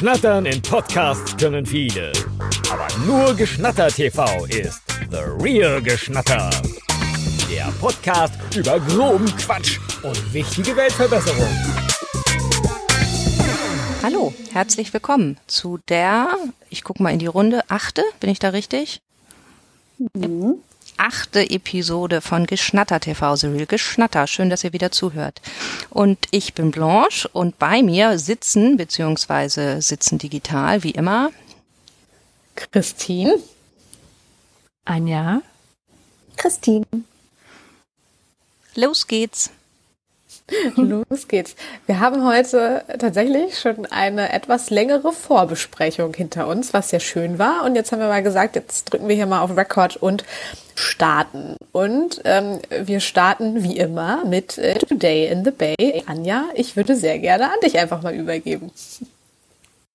Schnattern in Podcasts können viele. Aber nur Geschnatter TV ist The Real Geschnatter. Der Podcast über groben Quatsch und wichtige Weltverbesserung. Hallo, herzlich willkommen zu der, ich gucke mal in die Runde, achte, bin ich da richtig? Mhm. Achte Episode von Geschnatter TV, The Real Geschnatter. Schön, dass ihr wieder zuhört. Und ich bin Blanche und bei mir sitzen, beziehungsweise sitzen digital, wie immer, Christine, Anja, Christine. Los geht's. Los geht's. Wir haben heute tatsächlich schon eine etwas längere Vorbesprechung hinter uns, was sehr schön war. Und jetzt haben wir mal gesagt, jetzt drücken wir hier mal auf Record und starten. Und ähm, wir starten wie immer mit äh, Today in the Bay. Anja, ich würde sehr gerne an dich einfach mal übergeben.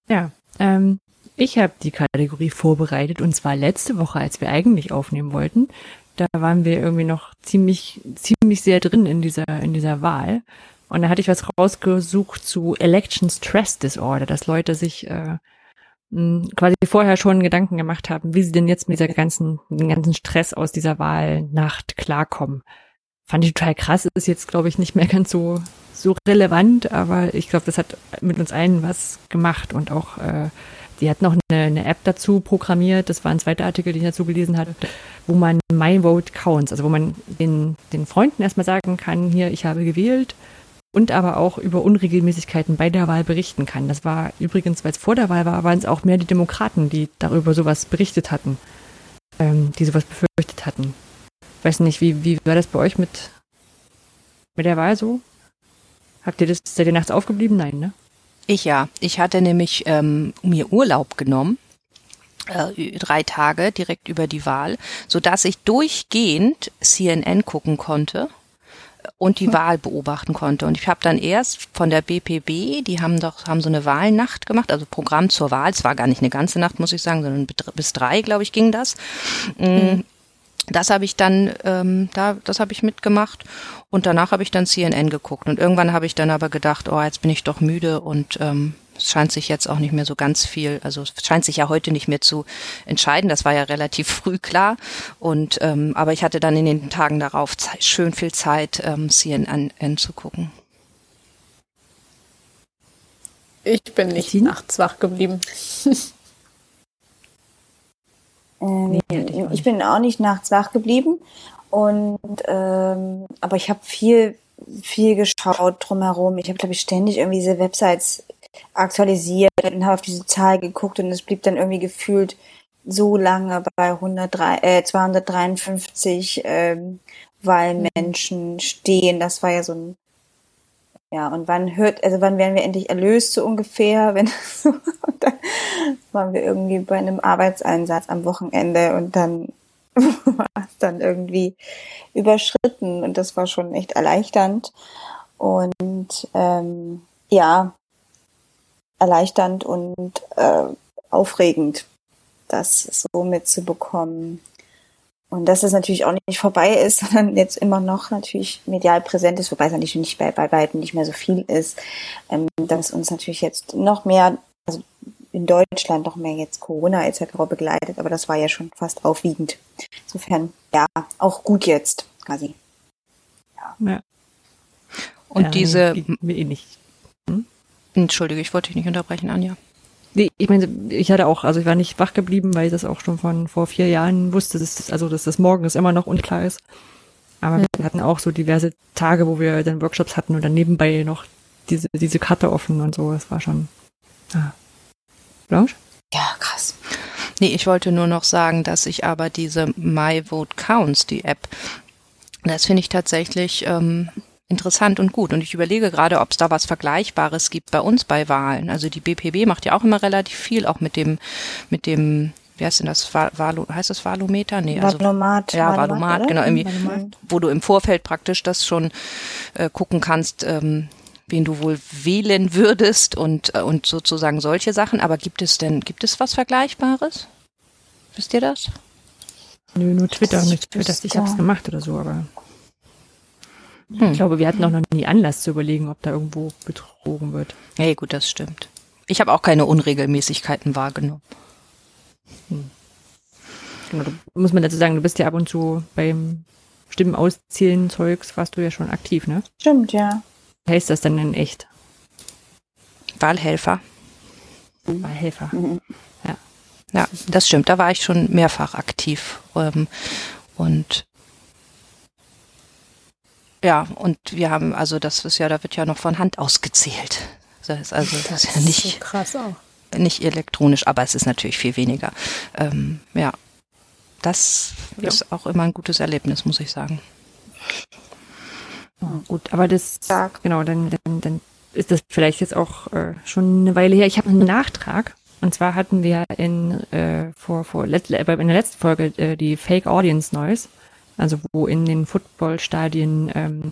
Ja, ähm, ich habe die Kategorie vorbereitet und zwar letzte Woche, als wir eigentlich aufnehmen wollten. Da waren wir irgendwie noch ziemlich, ziemlich sehr drin in dieser, in dieser Wahl. Und da hatte ich was rausgesucht zu Election Stress Disorder, dass Leute sich äh, quasi vorher schon Gedanken gemacht haben, wie sie denn jetzt mit dieser ganzen, den ganzen Stress aus dieser Wahlnacht klarkommen. Fand ich total krass, ist jetzt, glaube ich, nicht mehr ganz so, so relevant, aber ich glaube, das hat mit uns allen was gemacht und auch äh, die hat noch eine, eine, App dazu programmiert, das war ein zweiter Artikel, den ich dazu gelesen hatte, wo man My Vote Counts, also wo man den, den Freunden erstmal sagen kann, hier, ich habe gewählt und aber auch über Unregelmäßigkeiten bei der Wahl berichten kann. Das war übrigens, weil es vor der Wahl war, waren es auch mehr die Demokraten, die darüber sowas berichtet hatten, ähm, die sowas befürchtet hatten. Ich weiß nicht, wie, wie war das bei euch mit, mit der Wahl so? Habt ihr das, seid ihr nachts aufgeblieben? Nein, ne? Ich ja. Ich hatte nämlich ähm, mir Urlaub genommen äh, drei Tage direkt über die Wahl, so dass ich durchgehend CNN gucken konnte und die hm. Wahl beobachten konnte. Und ich habe dann erst von der BPB, die haben doch haben so eine Wahlnacht gemacht, also Programm zur Wahl. Es war gar nicht eine ganze Nacht, muss ich sagen, sondern bis drei, glaube ich, ging das. Mhm. Das habe ich dann, ähm, da, das habe ich mitgemacht und danach habe ich dann CNN geguckt und irgendwann habe ich dann aber gedacht, oh, jetzt bin ich doch müde und ähm, es scheint sich jetzt auch nicht mehr so ganz viel, also es scheint sich ja heute nicht mehr zu entscheiden. Das war ja relativ früh klar. Und ähm, aber ich hatte dann in den Tagen darauf Zeit, schön viel Zeit, ähm, CNN zu gucken. Ich bin nicht nachts wach geblieben. ähm, nee, ich bin auch nicht nachts wach geblieben. Und ähm, aber ich habe viel viel geschaut drumherum. Ich habe, glaube ich, ständig irgendwie diese Websites aktualisiert und habe auf diese Zahl geguckt und es blieb dann irgendwie gefühlt so lange bei 103, äh, 253 ähm, Wahlmenschen stehen. Das war ja so ein ja, und wann hört, also wann werden wir endlich erlöst, so ungefähr, wenn und dann waren wir irgendwie bei einem Arbeitseinsatz am Wochenende und dann war es dann irgendwie überschritten und das war schon echt erleichternd. Und ähm, ja, erleichternd und äh, aufregend, das so mitzubekommen. Und dass es natürlich auch nicht vorbei ist, sondern jetzt immer noch natürlich medial präsent ist, wobei es natürlich nicht bei, bei weitem nicht mehr so viel ist, ähm, dass uns natürlich jetzt noch mehr, also in Deutschland noch mehr jetzt Corona etc. begleitet, aber das war ja schon fast aufwiegend. Insofern, ja, auch gut jetzt quasi. Ja. ja. Und ja, diese. Nee, nicht. Hm? Entschuldige, ich wollte dich nicht unterbrechen, Anja. Nee, ich meine, ich hatte auch, also ich war nicht wach geblieben, weil ich das auch schon von vor vier Jahren wusste, dass das, also dass das morgens immer noch unklar ist. Aber mhm. wir hatten auch so diverse Tage, wo wir dann Workshops hatten und dann nebenbei noch diese, diese Karte offen und so. Das war schon. Ah. Blanche? Ja, krass. Nee, ich wollte nur noch sagen, dass ich aber diese My Vote Counts, die App, das finde ich tatsächlich ähm, interessant und gut. Und ich überlege gerade, ob es da was Vergleichbares gibt bei uns bei Wahlen. Also die BPB macht ja auch immer relativ viel, auch mit dem, mit dem, wie heißt denn das, Valo, heißt das Valometer? Nee, also, Valomat. Ja, Valomat, Valomat genau, irgendwie, Valomat. wo du im Vorfeld praktisch das schon äh, gucken kannst, ähm, wen du wohl wählen würdest und, äh, und sozusagen solche Sachen. Aber gibt es denn, gibt es was Vergleichbares? Wisst ihr das? Nö, nur Twitter, nicht Twitter, ich hab's gemacht oder so, aber hm. Ich glaube, wir hatten auch noch nie Anlass zu überlegen, ob da irgendwo betrogen wird. Hey, gut, das stimmt. Ich habe auch keine Unregelmäßigkeiten wahrgenommen. Hm. Genau, du, muss man dazu sagen, du bist ja ab und zu beim Stimmen auszählen Zeugs, warst du ja schon aktiv, ne? Stimmt, ja. Heißt das dann in echt? Wahlhelfer. Wahlhelfer. Mhm. Ja. Ja, das stimmt. Da war ich schon mehrfach aktiv. Ähm, und ja, und wir haben, also das ist ja, da wird ja noch von Hand ausgezählt. Das ist also das ist ja nicht, so krass auch. nicht elektronisch, aber es ist natürlich viel weniger. Ähm, ja, das Ja. ist auch immer ein gutes Erlebnis, muss ich sagen. Oh, gut, aber das, Stark. genau, dann, dann, dann ist das vielleicht jetzt auch äh, schon eine Weile her. Ich habe einen Nachtrag. Und zwar hatten wir in, äh, vor, vor let, äh, in der letzten Folge äh, die Fake Audience Noise, also wo in den Footballstadien ähm,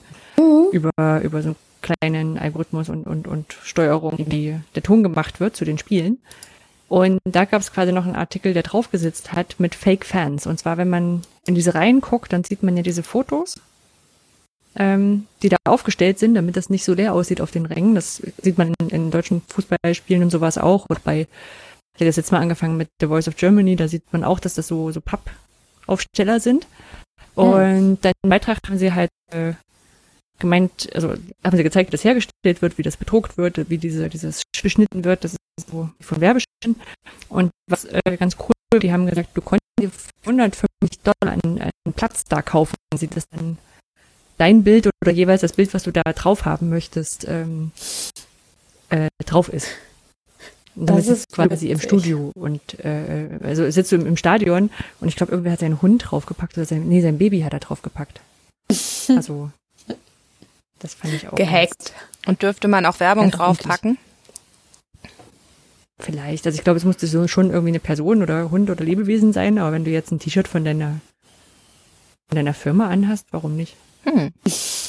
über, über so einen kleinen Algorithmus und, und, und Steuerung die, der Ton gemacht wird zu den Spielen. Und da gab es quasi noch einen Artikel, der draufgesetzt hat mit Fake Fans. Und zwar, wenn man in diese Reihen guckt, dann sieht man ja diese Fotos ähm, die da aufgestellt sind, damit das nicht so leer aussieht auf den Rängen. Das sieht man in, in deutschen Fußballspielen und sowas auch. Und bei, ich hätte das jetzt mal angefangen mit The Voice of Germany, da sieht man auch, dass das so, so Pappaufsteller sind. Und dann im Beitrag haben sie halt äh, gemeint, also haben sie gezeigt, wie das hergestellt wird, wie das bedruckt wird, wie diese, dieses beschnitten wird, das ist so von Werbeschnitten. Und was äh, ganz cool, die haben gesagt, du konntest dir für 150 Dollar einen, einen Platz da kaufen, wenn sie das dann dein Bild oder jeweils das Bild, was du da drauf haben möchtest, ähm, äh, drauf ist. Das sitzt ist quasi im. Studio und äh, also sitzt du im, im Stadion und ich glaube, irgendwer hat seinen Hund draufgepackt oder sein, nee, sein Baby hat er draufgepackt. Also das fand ich auch Gehackt. Und dürfte man auch Werbung Ganz draufpacken? ganz- Vielleicht. Also ich glaube, es musste so schon irgendwie eine Person oder Hund oder Lebewesen sein, aber wenn du jetzt ein T-Shirt von deiner von deiner Firma anhast, warum nicht? Hm.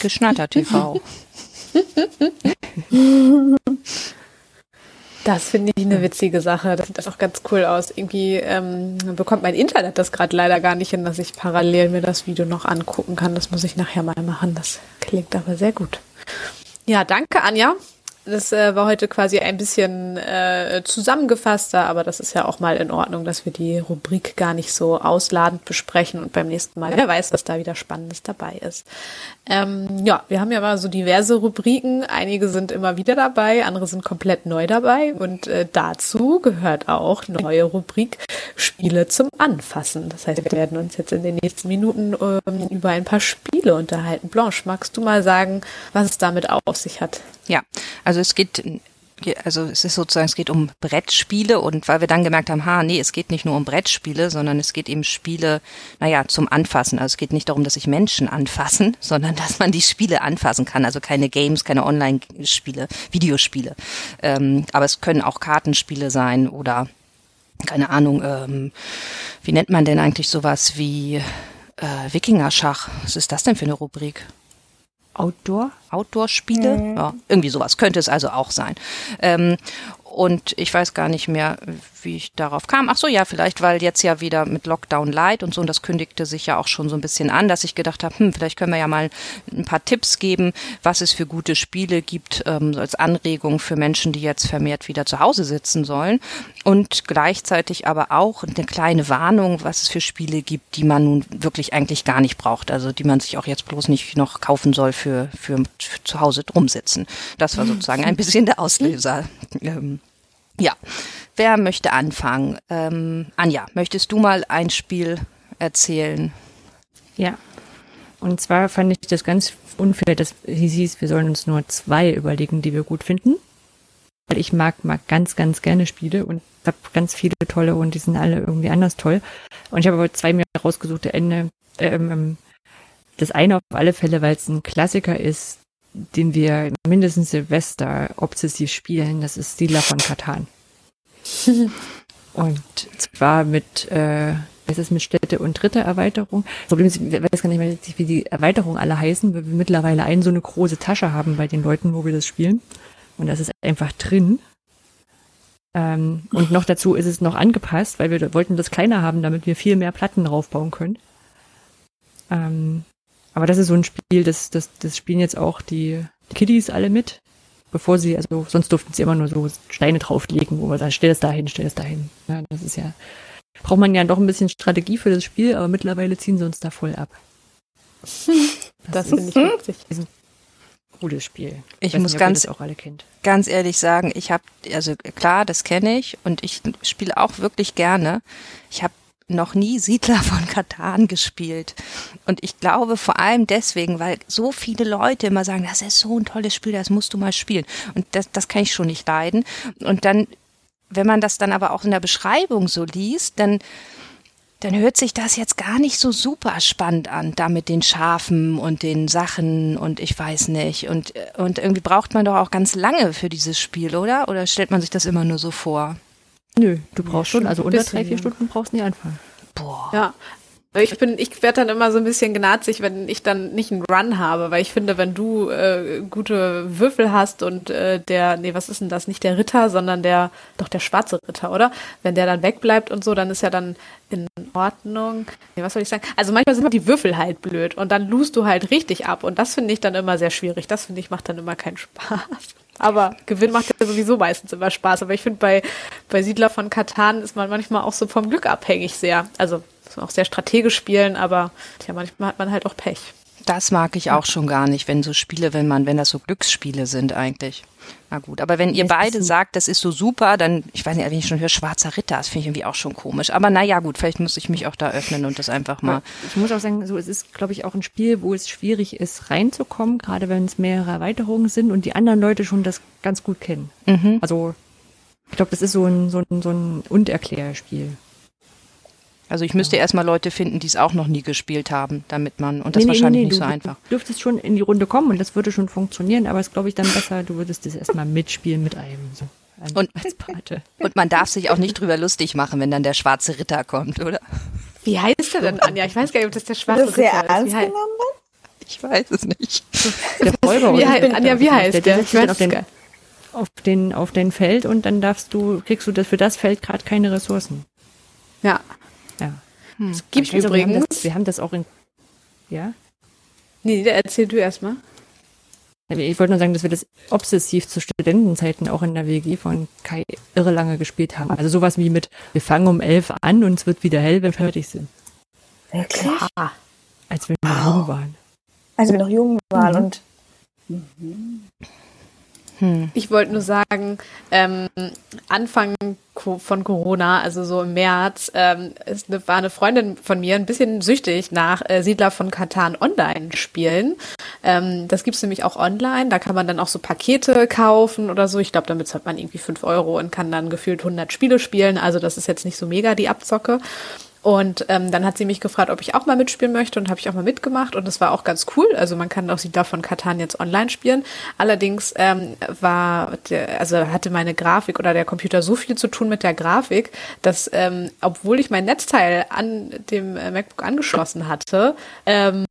Geschnatter TV. Das finde ich eine witzige Sache. Das sieht auch ganz cool aus. Irgendwie ähm, bekommt mein Internet das gerade leider gar nicht hin, dass ich parallel mir das Video noch angucken kann. Das muss ich nachher mal machen. Das klingt aber sehr gut. Ja, danke, Anja. Das äh, war heute quasi ein bisschen äh, zusammengefasster, aber das ist ja auch mal in Ordnung, dass wir die Rubrik gar nicht so ausladend besprechen und beim nächsten Mal, wer weiß, was da wieder Spannendes dabei ist. Ähm, ja, wir haben ja mal so diverse Rubriken. Einige sind immer wieder dabei, andere sind komplett neu dabei und äh, dazu gehört auch neue Rubrik Spiele zum Anfassen. Das heißt, wir werden uns jetzt in den nächsten Minuten ähm, über ein paar Spiele unterhalten. Blanche, magst du mal sagen, was es damit auf sich hat? Ja, also es geht, also es ist sozusagen, es geht um Brettspiele und weil wir dann gemerkt haben, ha, nee, es geht nicht nur um Brettspiele, sondern es geht eben Spiele, naja, zum Anfassen. Also es geht nicht darum, dass sich Menschen anfassen, sondern dass man die Spiele anfassen kann. Also keine Games, keine Online-Spiele, Videospiele. Ähm, aber es können auch Kartenspiele sein oder keine Ahnung, ähm, wie nennt man denn eigentlich sowas wie äh, Wikingerschach? Was ist das denn für eine Rubrik? Outdoor? Outdoor-Spiele. Ja, irgendwie sowas könnte es also auch sein. Ähm, und ich weiß gar nicht mehr, wie ich darauf kam. Ach so, ja, vielleicht, weil jetzt ja wieder mit Lockdown Light und so, und das kündigte sich ja auch schon so ein bisschen an, dass ich gedacht habe, hm, vielleicht können wir ja mal ein paar Tipps geben, was es für gute Spiele gibt, ähm, so als Anregung für Menschen, die jetzt vermehrt wieder zu Hause sitzen sollen. Und gleichzeitig aber auch eine kleine Warnung, was es für Spiele gibt, die man nun wirklich eigentlich gar nicht braucht. Also die man sich auch jetzt bloß nicht noch kaufen soll für, für, für zu Hause drum sitzen. Das war sozusagen ein bisschen der Auslöser. Ähm, ja, wer möchte anfangen? Ähm, Anja, möchtest du mal ein Spiel erzählen? Ja. Und zwar fand ich das ganz unfair, dass es hieß, wir sollen uns nur zwei überlegen, die wir gut finden. Weil ich mag, mag ganz, ganz gerne Spiele und habe ganz viele tolle und die sind alle irgendwie anders toll. Und ich habe aber zwei mir rausgesuchte Ende. Ähm, ähm, das eine auf alle Fälle, weil es ein Klassiker ist, den wir mindestens Silvester obsessiv spielen, das ist Siedler von Katan. und zwar mit, äh, was ist mit Städte und dritte Erweiterung. Das Problem ist, ich weiß gar nicht mehr, wie die Erweiterungen alle heißen, weil wir mittlerweile einen so eine große Tasche haben bei den Leuten, wo wir das spielen. Und das ist einfach drin. Ähm, und noch dazu ist es noch angepasst, weil wir wollten das kleiner haben, damit wir viel mehr Platten draufbauen können. Ähm, aber das ist so ein Spiel, das, das, das spielen jetzt auch die Kiddies alle mit. bevor sie, also sonst durften sie immer nur so Steine drauflegen, wo man sagt, stell es dahin, stell es dahin. Ja, das ist ja, braucht man ja doch ein bisschen Strategie für das Spiel, aber mittlerweile ziehen sie uns da voll ab. Das, das finde ich witzig. Ist ein cooles Spiel. Ich, ich muss nicht, ganz, ganz ehrlich sagen, ich habe, also klar, das kenne ich und ich spiele auch wirklich gerne. Ich habe noch nie Siedler von Katan gespielt. Und ich glaube vor allem deswegen, weil so viele Leute immer sagen, das ist so ein tolles Spiel, das musst du mal spielen. Und das, das kann ich schon nicht leiden. Und dann, wenn man das dann aber auch in der Beschreibung so liest, dann, dann hört sich das jetzt gar nicht so super spannend an, da mit den Schafen und den Sachen und ich weiß nicht. Und, und irgendwie braucht man doch auch ganz lange für dieses Spiel, oder? Oder stellt man sich das immer nur so vor? Nö, du brauchst ja, schon, also unter drei, vier Stunden brauchst du nicht anfangen. Boah. Ja. Ich bin, ich werde dann immer so ein bisschen gnatzig, wenn ich dann nicht einen Run habe, weil ich finde, wenn du äh, gute Würfel hast und äh, der, nee, was ist denn das? Nicht der Ritter, sondern der, doch der schwarze Ritter, oder? Wenn der dann wegbleibt und so, dann ist ja dann in Ordnung. Nee, was soll ich sagen? Also manchmal sind die Würfel halt blöd und dann lust du halt richtig ab und das finde ich dann immer sehr schwierig. Das finde ich macht dann immer keinen Spaß. Aber Gewinn macht ja sowieso meistens immer Spaß. Aber ich finde, bei, bei Siedler von Katan ist man manchmal auch so vom Glück abhängig sehr. Also muss man auch sehr strategisch spielen, aber tja, manchmal hat man halt auch Pech. Das mag ich auch schon gar nicht, wenn so Spiele, wenn man, wenn das so Glücksspiele sind eigentlich. Na gut, aber wenn ihr beide sagt, das ist so super, dann, ich weiß nicht, wenn ich schon höre, schwarzer Ritter, das finde ich irgendwie auch schon komisch. Aber naja, gut, vielleicht muss ich mich auch da öffnen und das einfach mal. Ich muss auch sagen, so, es ist, glaube ich, auch ein Spiel, wo es schwierig ist, reinzukommen, gerade wenn es mehrere Erweiterungen sind und die anderen Leute schon das ganz gut kennen. Mhm. Also, ich glaube, das ist so ein, so ein, so ein Und-Erklärspiel. Also ich müsste ja. erstmal Leute finden, die es auch noch nie gespielt haben, damit man, und das nee, wahrscheinlich nee, nee, nicht du, so einfach. Du dürftest schon in die Runde kommen und das würde schon funktionieren, aber es glaube ich dann besser, du würdest das erstmal mitspielen mit einem, so. Und, als Pate. und man darf sich auch nicht drüber lustig machen, wenn dann der schwarze Ritter kommt, oder? Wie heißt der denn, Anja? Ich weiß gar nicht, ob das der schwarze das Ritter ist. Ernst genommen? Ich weiß es nicht. Der Räuber. Wie heißt, Anja, wie heißt der? der? Ich weiß auf den, auf den, auf den Feld und dann darfst du, kriegst du das für das Feld gerade keine Ressourcen. Ja. Hm. Es gibt übrigens. Wir haben, das, wir haben, das, auch in. Ja? Nee, erzähl du erstmal. Ich wollte nur sagen, dass wir das obsessiv zu Studentenzeiten auch in der WG von Kai irre lange gespielt haben. Also sowas wie mit, wir fangen um elf an und es wird wieder hell, wenn wir fertig sind. Wirklich? Ja. Als wir noch jung waren. Als wir noch jung waren mhm. und. Mhm. Hm. Ich wollte nur sagen, ähm, Anfang von Corona, also so im März, ähm, ist eine, war eine Freundin von mir ein bisschen süchtig nach äh, Siedler von Katan online spielen. Ähm, das gibt's nämlich auch online. Da kann man dann auch so Pakete kaufen oder so. Ich glaube, damit zahlt man irgendwie fünf Euro und kann dann gefühlt 100 Spiele spielen. Also das ist jetzt nicht so mega die Abzocke. Und ähm, dann hat sie mich gefragt, ob ich auch mal mitspielen möchte und habe ich auch mal mitgemacht und das war auch ganz cool. Also man kann auch sie davon Katan jetzt online spielen. Allerdings ähm, war, der, also hatte meine Grafik oder der Computer so viel zu tun mit der Grafik, dass ähm, obwohl ich mein Netzteil an dem äh, MacBook angeschlossen hatte, ähm,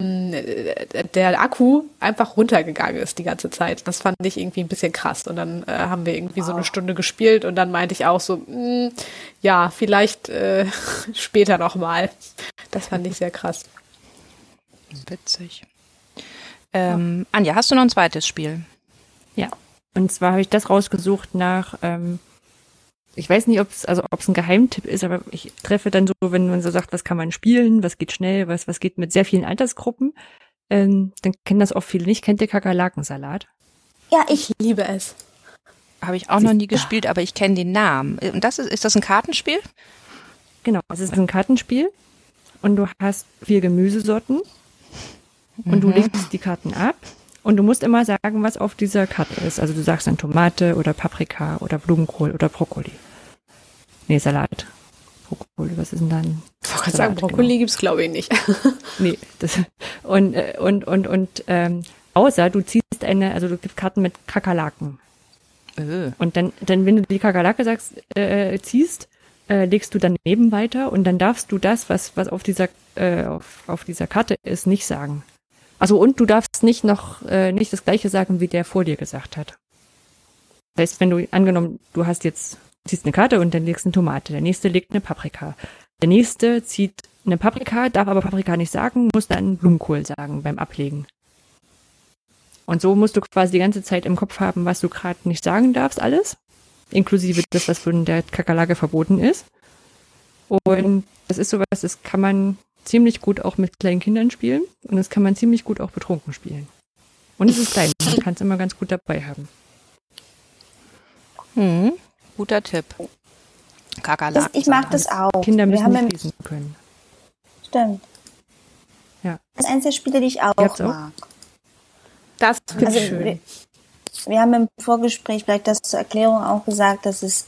der Akku einfach runtergegangen ist die ganze Zeit. Das fand ich irgendwie ein bisschen krass. Und dann äh, haben wir irgendwie wow. so eine Stunde gespielt und dann meinte ich auch so, mh, hm, ja, vielleicht äh, später nochmal. Das fand ich sehr krass. Witzig. Ähm, Anja, hast du noch ein zweites Spiel? Ja. Und zwar habe ich das rausgesucht nach, ähm, ich weiß nicht, ob es also ob's ein Geheimtipp ist, aber ich treffe dann so, wenn man so sagt, was kann man spielen, was geht schnell, was, was geht mit sehr vielen Altersgruppen, ähm, dann kennen das auch viele nicht. Kennt ihr Kakerlakensalat? Ja, ich liebe es. Habe ich auch noch nie gespielt, aber ich kenne den Namen. Und das ist, ist das ein Kartenspiel? Genau, es ist ein Kartenspiel und du hast vier Gemüsesorten und mhm. du legst die Karten ab und du musst immer sagen, was auf dieser Karte ist. Also du sagst dann Tomate oder Paprika oder Blumenkohl oder Brokkoli. Nee, Salat. Brokkoli, was ist denn dann? Ich wollte sagen, Brokkoli genau. gibt's glaube ich nicht. nee, das, und, äh, und, und, und, ähm, außer du ziehst eine, also du gibst Karten mit Kakerlaken. Äh. Und dann, dann, wenn du die Kakerlake sagst, äh, ziehst, äh, legst du daneben weiter und dann darfst du das, was, was auf dieser, äh, auf, auf dieser Karte ist, nicht sagen. Also und du darfst nicht noch äh, nicht das gleiche sagen, wie der vor dir gesagt hat. Das heißt, wenn du angenommen, du hast jetzt ziehst eine Karte und dann legst eine Tomate, der nächste legt eine Paprika. Der nächste zieht eine Paprika, darf aber Paprika nicht sagen, muss dann Blumenkohl sagen beim Ablegen. Und so musst du quasi die ganze Zeit im Kopf haben, was du gerade nicht sagen darfst, alles. Inklusive das, was von der Kakerlake verboten ist. Und das ist sowas, das kann man ziemlich gut auch mit kleinen Kindern spielen und das kann man ziemlich gut auch betrunken spielen. Und es ist klein, man kann es immer ganz gut dabei haben. Hm, guter Tipp. Kakerlaken. Ich mag das auch. Kinder müssen Wir nicht lesen können. Stimmt. Ja. Das ist eines der Spiele, die ich auch, auch? mag. Das finde also, schön. Wir, haben im Vorgespräch vielleicht das zur Erklärung auch gesagt, dass es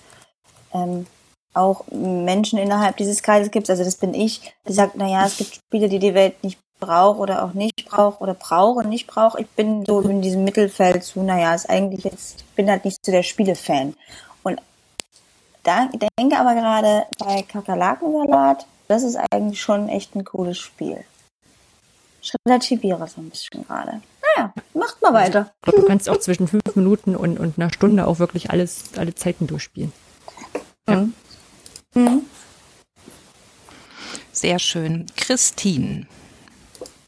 ähm, auch Menschen innerhalb dieses Kreises gibt. Also das bin ich, die sagt, naja, es gibt Spiele, die die Welt nicht braucht oder auch nicht braucht oder braucht und nicht braucht. Ich bin so in diesem Mittelfeld zu, naja, ist eigentlich jetzt, ich bin halt nicht so der Spielefan. Und da denke aber gerade bei Kakerlakensalat, das ist eigentlich schon echt ein cooles Spiel. Ich relativiere so ein bisschen gerade. Naja, macht mal weiter. Du kannst auch zwischen fünf Minuten und, und einer Stunde auch wirklich alles, alle Zeiten durchspielen. Ja. Mhm. Mhm. Sehr schön. Christine.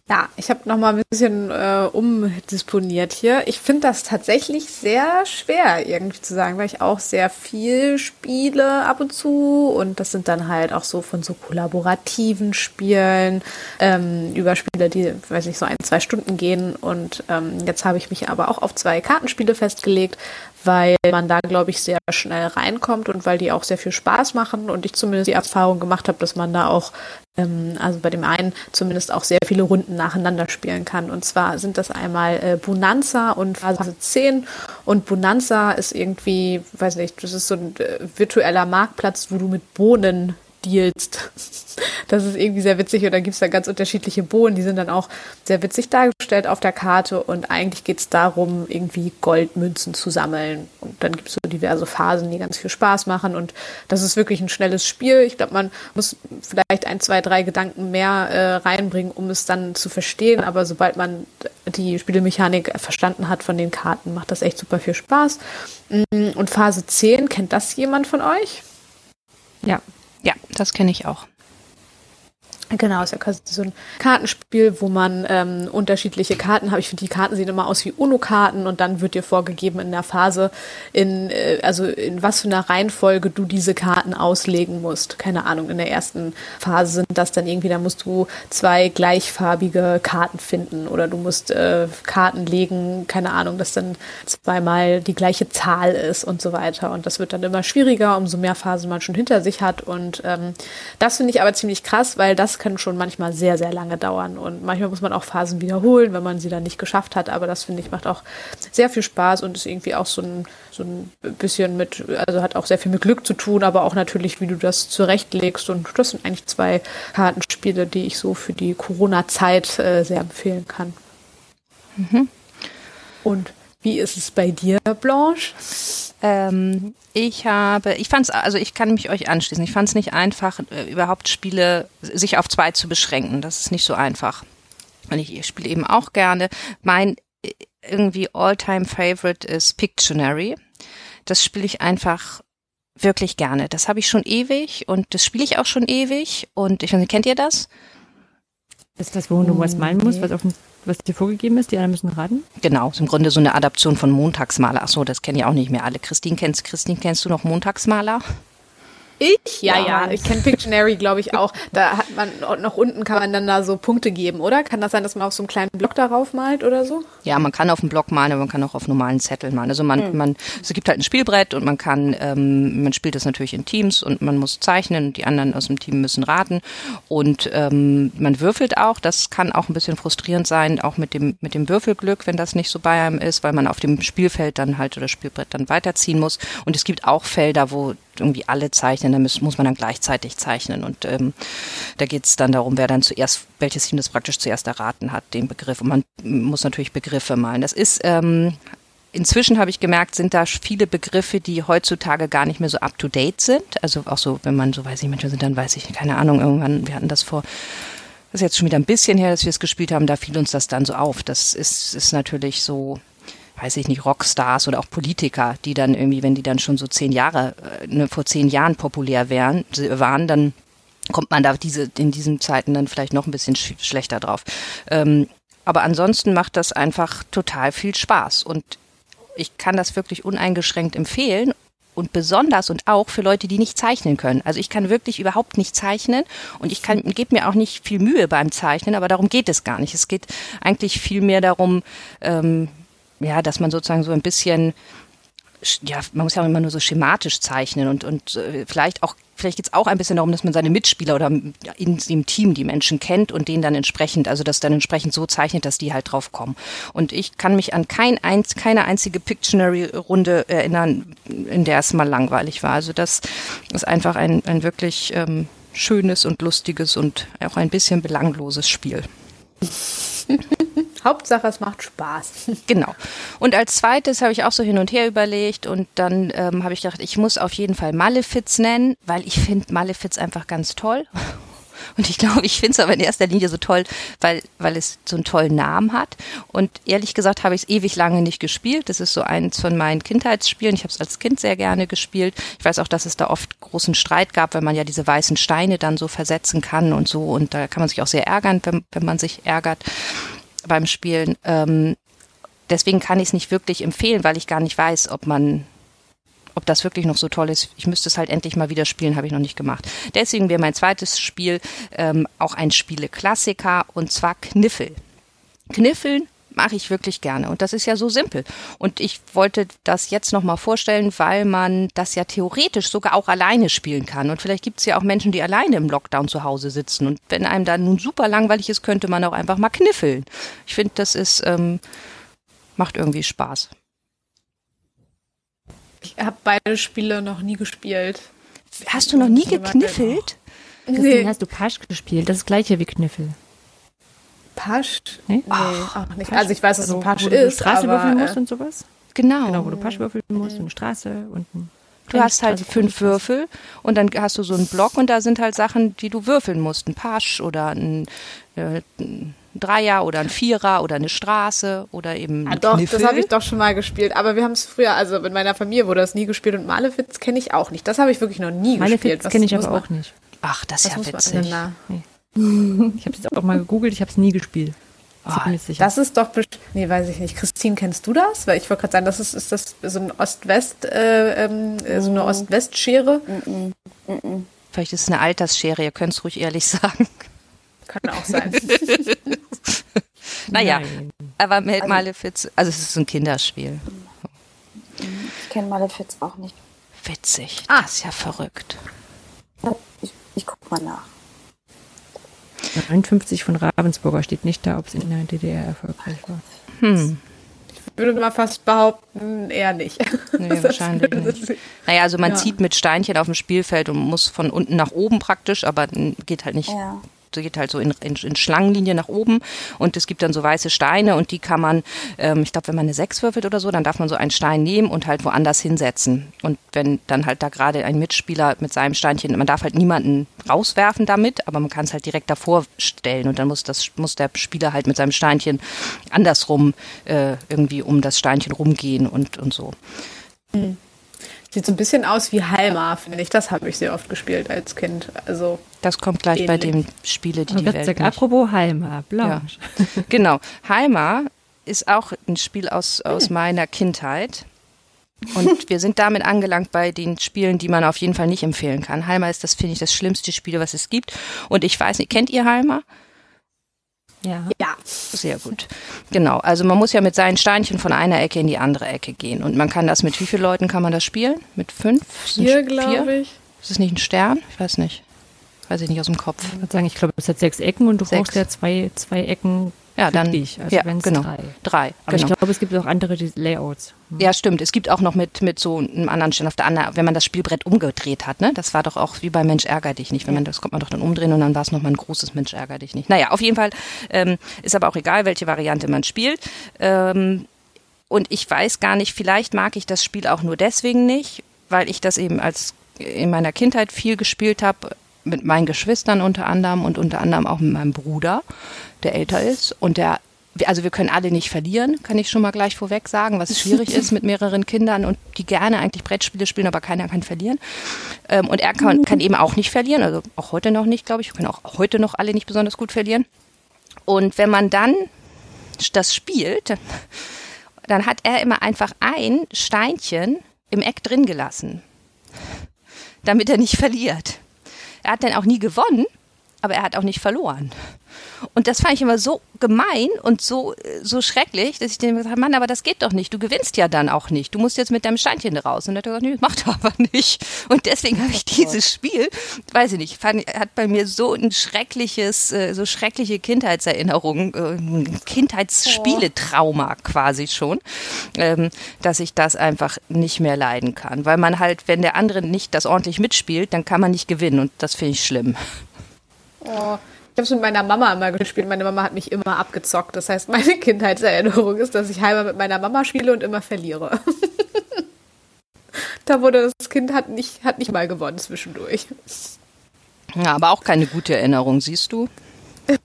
Ja, ich habe noch mal ein bisschen äh, umdisponiert hier. Ich finde das tatsächlich sehr schwer irgendwie zu sagen, weil ich auch sehr viel spiele ab und zu und das sind dann halt auch so von so kollaborativen Spielen ähm, über Spiele, die, weiß ich, so ein, zwei Stunden gehen und ähm, jetzt habe ich mich aber auch auf zwei Kartenspiele festgelegt, weil man da, glaube ich, sehr schnell reinkommt und weil die auch sehr viel Spaß machen und ich zumindest die Erfahrung gemacht habe, dass man da auch, ähm, also bei dem einen zumindest auch sehr viele Runden nacheinander spielen kann. Und zwar sind das einmal äh, Bonanza und Phase 10 und Bonanza ist irgendwie, weiß nicht, das ist so ein äh, virtueller Marktplatz, wo du mit Bohnen dealst. Das ist irgendwie sehr witzig und dann gibt es da ganz unterschiedliche Bohnen, die sind dann auch sehr witzig dargestellt auf der Karte und eigentlich geht es darum, irgendwie Goldmünzen zu sammeln und dann gibt es so diverse Phasen, die ganz viel Spaß machen und das ist wirklich ein schnelles Spiel. Ich glaube, man muss vielleicht ein, zwei, drei Gedanken mehr äh, reinbringen, um es dann zu verstehen, aber sobald man die Spielmechanik verstanden hat von den Karten, macht das echt super viel Spaß. Mm, und Phase 10, kennt das jemand von euch? Ja, ja, das kenne ich auch. Genau, ist ja quasi so ein Kartenspiel, wo man ähm, unterschiedliche Karten hat. Ich finde, die Karten sehen immer aus wie UNO-Karten und dann wird dir vorgegeben in der Phase, in, äh, also in was für einer Reihenfolge du diese Karten auslegen musst. Keine Ahnung, in der ersten Phase sind das dann irgendwie, da musst du zwei gleichfarbige Karten finden oder du musst äh, Karten legen, keine Ahnung, dass dann zweimal die gleiche Zahl ist und so weiter. Und das wird dann immer schwieriger, umso mehr Phasen man schon hinter sich hat. Und ähm, das finde ich aber ziemlich krass, weil das kann schon manchmal sehr, sehr lange dauern. Und manchmal muss man auch Phasen wiederholen, wenn man sie dann nicht geschafft hat. Aber das finde ich macht auch sehr viel Spaß und ist irgendwie auch so ein, so ein bisschen mit, also hat auch sehr viel mit Glück zu tun, aber auch natürlich, wie du das zurechtlegst. Und das sind eigentlich zwei Kartenspiele, die ich so für die Corona-Zeit äh, sehr empfehlen kann. Mhm. Und wie ist es bei dir, Blanche? Ähm, ich habe, ich fand es, also ich kann mich euch anschließen. Ich fand es nicht einfach, äh, überhaupt Spiele sich auf zwei zu beschränken. Das ist nicht so einfach. Und ich, ich spiele eben auch gerne. Mein äh, irgendwie All-Time Favorite ist Pictionary. Das spiele ich einfach wirklich gerne. Das habe ich schon ewig und das spiele ich auch schon ewig. Und ich weiß nicht, kennt ihr das? Ist das, wo du was malen musst, was auf dem was dir vorgegeben ist, die anderen müssen raten? Genau, ist im Grunde so eine Adaption von Montagsmaler. Achso, das kennen ja auch nicht mehr alle. Christine kennst, Christine, kennst du noch Montagsmaler? Ich? Ja, ja, ja. ich kenne Pictionary, glaube ich, auch. Da hat man noch unten kann man dann da so Punkte geben, oder? Kann das sein, dass man auf so einen kleinen Block darauf malt oder so? Ja, man kann auf dem Block malen, aber man kann auch auf normalen Zetteln malen. Also man, hm. man, es gibt halt ein Spielbrett und man kann, ähm, man spielt das natürlich in Teams und man muss zeichnen und die anderen aus dem Team müssen raten. Und ähm, man würfelt auch, das kann auch ein bisschen frustrierend sein, auch mit dem, mit dem Würfelglück, wenn das nicht so bei einem ist, weil man auf dem Spielfeld dann halt oder Spielbrett dann weiterziehen muss. Und es gibt auch Felder, wo irgendwie alle zeichnen, dann muss, man dann gleichzeitig zeichnen. Und ähm, da geht es dann darum, wer dann zuerst, welches Team das praktisch zuerst erraten hat, den Begriff. Und man muss natürlich Begriffe malen. Das ist ähm, Inzwischen habe ich gemerkt, sind da viele Begriffe, die heutzutage gar nicht mehr so up to date sind. Also auch so, wenn man so weiß ich, manchmal sind, dann weiß ich, keine Ahnung, irgendwann, wir hatten das vor das ist jetzt schon wieder ein bisschen her, dass wir es gespielt haben, da fiel uns das dann so auf. Das ist, ist natürlich so, weiß ich nicht, Rockstars oder auch Politiker, die dann irgendwie, wenn die dann schon so zehn Jahre, äh, ne, vor zehn Jahren populär wären, waren, dann kommt man da diese, in diesen Zeiten dann vielleicht noch ein bisschen sch schlechter drauf. Ähm, aber ansonsten macht das einfach total viel Spaß und ich kann das wirklich uneingeschränkt empfehlen und besonders und auch für Leute, die nicht zeichnen können. Also ich kann wirklich überhaupt nicht zeichnen und ich kann gebe mir auch nicht viel Mühe beim Zeichnen, aber darum geht es gar nicht. Es geht eigentlich viel mehr darum, ähm, ja, dass man sozusagen so ein bisschen ja, man muss ja immer nur so schematisch zeichnen und, und äh, vielleicht auch, vielleicht geht es auch ein bisschen darum, dass man seine Mitspieler oder in dem Team die Menschen kennt und denen dann entsprechend, also das dann entsprechend so zeichnet, dass die halt drauf kommen. Und ich kann mich an kein einz, keine einzige Pictionary-Runde erinnern, in der es mal langweilig war. Also das ist einfach ein, ein wirklich ähm, schönes und lustiges und auch ein bisschen belangloses Spiel. Hauptsache, es macht Spaß. Genau. Und als zweites habe ich auch so hin und her überlegt und dann ähm, habe ich gedacht, ich muss auf jeden Fall Malefiz nennen, weil ich finde Malefiz einfach ganz toll. Und ich glaube, ich finde es aber in erster Linie so toll, weil, weil es so einen tollen Namen hat. Und ehrlich gesagt habe ich es ewig lange nicht gespielt. Das ist so eins von meinen Kindheitsspielen. Ich habe es als Kind sehr gerne gespielt. Ich weiß auch, dass es da oft großen Streit gab, weil man ja diese weißen Steine dann so versetzen kann und so. Und da kann man sich auch sehr ärgern, wenn, wenn man sich ärgert beim Spielen. Ähm, deswegen kann ich es nicht wirklich empfehlen, weil ich gar nicht weiß, ob man, ob das wirklich noch so toll ist. Ich müsste es halt endlich mal wieder spielen, habe ich noch nicht gemacht. Deswegen wäre mein zweites Spiel ähm, auch ein Spiele-Klassiker und zwar Kniffel. Kniffeln mache ich wirklich gerne. Und das ist ja so simpel. Und ich wollte das jetzt nochmal vorstellen, weil man das ja theoretisch sogar auch alleine spielen kann. Und vielleicht gibt es ja auch Menschen, die alleine im Lockdown zu Hause sitzen. Und wenn einem dann nun super langweilig ist, könnte man auch einfach mal kniffeln. Ich finde, das ist, ähm, macht irgendwie Spaß. Ich habe beide Spiele noch nie gespielt. Hast du noch nie gekniffelt? Christine, nee. hast du Pasch gespielt? Das ist das gleiche wie Kniffel. Pasch? Nee? Ach, auch nicht. Pasch. Also ich weiß, was also, ein Pasch wo ist. Du Straße aber, würfeln musst äh, und sowas? Genau. Genau, wo du Pasch würfeln musst und eine Straße und ein Du hast halt fünf Würfel und dann hast du so einen Block und da sind halt Sachen, die du würfeln musst. Ein Pasch oder ein, äh, ein Dreier oder ein Vierer oder eine Straße oder eben Ah, ein doch, Kniffel. das habe ich doch schon mal gespielt. Aber wir haben es früher, also in meiner Familie wurde das nie gespielt und Malefiz kenne ich auch nicht. Das habe ich wirklich noch nie gespielt. Malefiz kenne ich aber man- auch nicht. Ach, das ist ja witzig. Ich habe es auch mal gegoogelt, ich habe es nie gespielt. Sicher. Das ist doch, nee, weiß ich nicht. Christine, kennst du das? Weil ich wollte gerade sagen, das ist, ist das so ein Ost-West, äh, ähm, äh, so eine Ost-West-Schere. Vielleicht ist es eine Altersschere, ihr könnt es ruhig ehrlich sagen. Kann auch sein. Naja, Nein. aber mit Malefiz, also es ist ein Kinderspiel. Ich kenne Malefiz auch nicht. Witzig, Ah. das ist ja verrückt. Ich, ich guck mal nach. 59 von Ravensburger steht nicht da, ob es in der DDR erfolgreich war. Hm, Ich würde mal fast behaupten, eher nicht. nee, wahrscheinlich nicht. Naja, also man Ja. zieht mit Steinchen auf dem Spielfeld und muss von unten nach oben praktisch, aber geht halt nicht Ja. Geht halt so in, in, in Schlangenlinie nach oben und es gibt dann so weiße Steine und die kann man, ähm, ich glaube, wenn man eine Sechs würfelt oder so, dann darf man so einen Stein nehmen und halt woanders hinsetzen. Und wenn dann halt da gerade ein Mitspieler mit seinem Steinchen, man darf halt niemanden rauswerfen damit, aber man kann es halt direkt davor stellen und dann muss das muss der Spieler halt mit seinem Steinchen andersrum äh, irgendwie um das Steinchen rumgehen und und so. Sieht so ein bisschen aus wie Halma, finde ich. Das habe ich sehr oft gespielt als Kind. Also, Das kommt gleich bei Ähnlich. dem Spiele, die Aber die Welt nicht. Apropos Halma, Blanche. Genau. Halma ist auch ein Spiel aus, aus meiner Kindheit. Und wir sind damit angelangt bei den Spielen, die man auf jeden Fall nicht empfehlen kann. Halma ist das, finde ich, das schlimmste Spiel, was es gibt. Und ich weiß nicht, kennt ihr Halma? Ja. ja. Sehr gut. Genau. Also man muss ja mit seinen Steinchen von einer Ecke in die andere Ecke gehen. Und man kann das mit wie vielen Leuten kann man das spielen? Mit fünf? Vier? glaube ich. Ist es nicht ein Stern? Ich weiß nicht. Weiß ich nicht aus dem Kopf. Ich würde sagen, ich glaube, es hat sechs Ecken und du Sechs. brauchst ja zwei, zwei Ecken Ja, dann. dich. Also ja, wenn es genau. drei. Drei. Aber genau. ich glaube, es gibt auch andere Layouts. Hm. Ja, stimmt. Es gibt auch noch mit, mit so einem anderen Stern auf der anderen, wenn man das Spielbrett umgedreht hat, ne? Das war doch auch wie bei Mensch ärger dich nicht. Wenn man, das konnte man doch dann umdrehen und dann war es nochmal ein großes Mensch ärger dich nicht. Naja, auf jeden Fall ähm, ist aber auch egal, welche Variante man spielt. Ähm, und ich weiß gar nicht, vielleicht mag ich das Spiel auch nur deswegen nicht, weil ich das eben als in meiner Kindheit viel gespielt habe, mit meinen Geschwistern unter anderem und unter anderem auch mit meinem Bruder, der älter ist. Und der, also wir können alle nicht verlieren, kann ich schon mal gleich vorweg sagen, was schwierig ist mit mehreren Kindern und die gerne eigentlich Brettspiele spielen, aber keiner kann verlieren. Ähm, und er kann, kann eben auch nicht verlieren, also auch heute noch nicht, glaube ich. Wir können auch heute noch alle nicht besonders gut verlieren. Und wenn man dann das spielt, dann hat er immer einfach ein Steinchen im Eck drin gelassen, damit er nicht verliert. Er hat dann auch nie gewonnen, aber er hat auch nicht verloren. Und das fand ich immer so gemein und so, so schrecklich, dass ich dem gesagt habe, Mann, aber das geht doch nicht. Du gewinnst ja dann auch nicht. Du musst jetzt mit deinem Steinchen raus. Und er hat gesagt, nee, macht er aber nicht. Und deswegen habe ich dieses Spiel, weiß ich nicht, fand, hat bei mir so ein schreckliches, äh, so schreckliche Kindheitserinnerungen, äh, Kindheitsspieletrauma quasi schon, ähm, dass ich das einfach nicht mehr leiden kann. Weil man halt, wenn der andere nicht das ordentlich mitspielt, dann kann man nicht gewinnen. Und das finde ich schlimm. Oh. Ich habe es mit meiner Mama immer gespielt. Meine Mama hat mich immer abgezockt. Das heißt, meine Kindheitserinnerung ist, dass ich halber mit meiner Mama spiele und immer verliere. da wurde das Kind hat nicht, hat nicht mal gewonnen zwischendurch. Ja, aber auch keine gute Erinnerung, siehst du?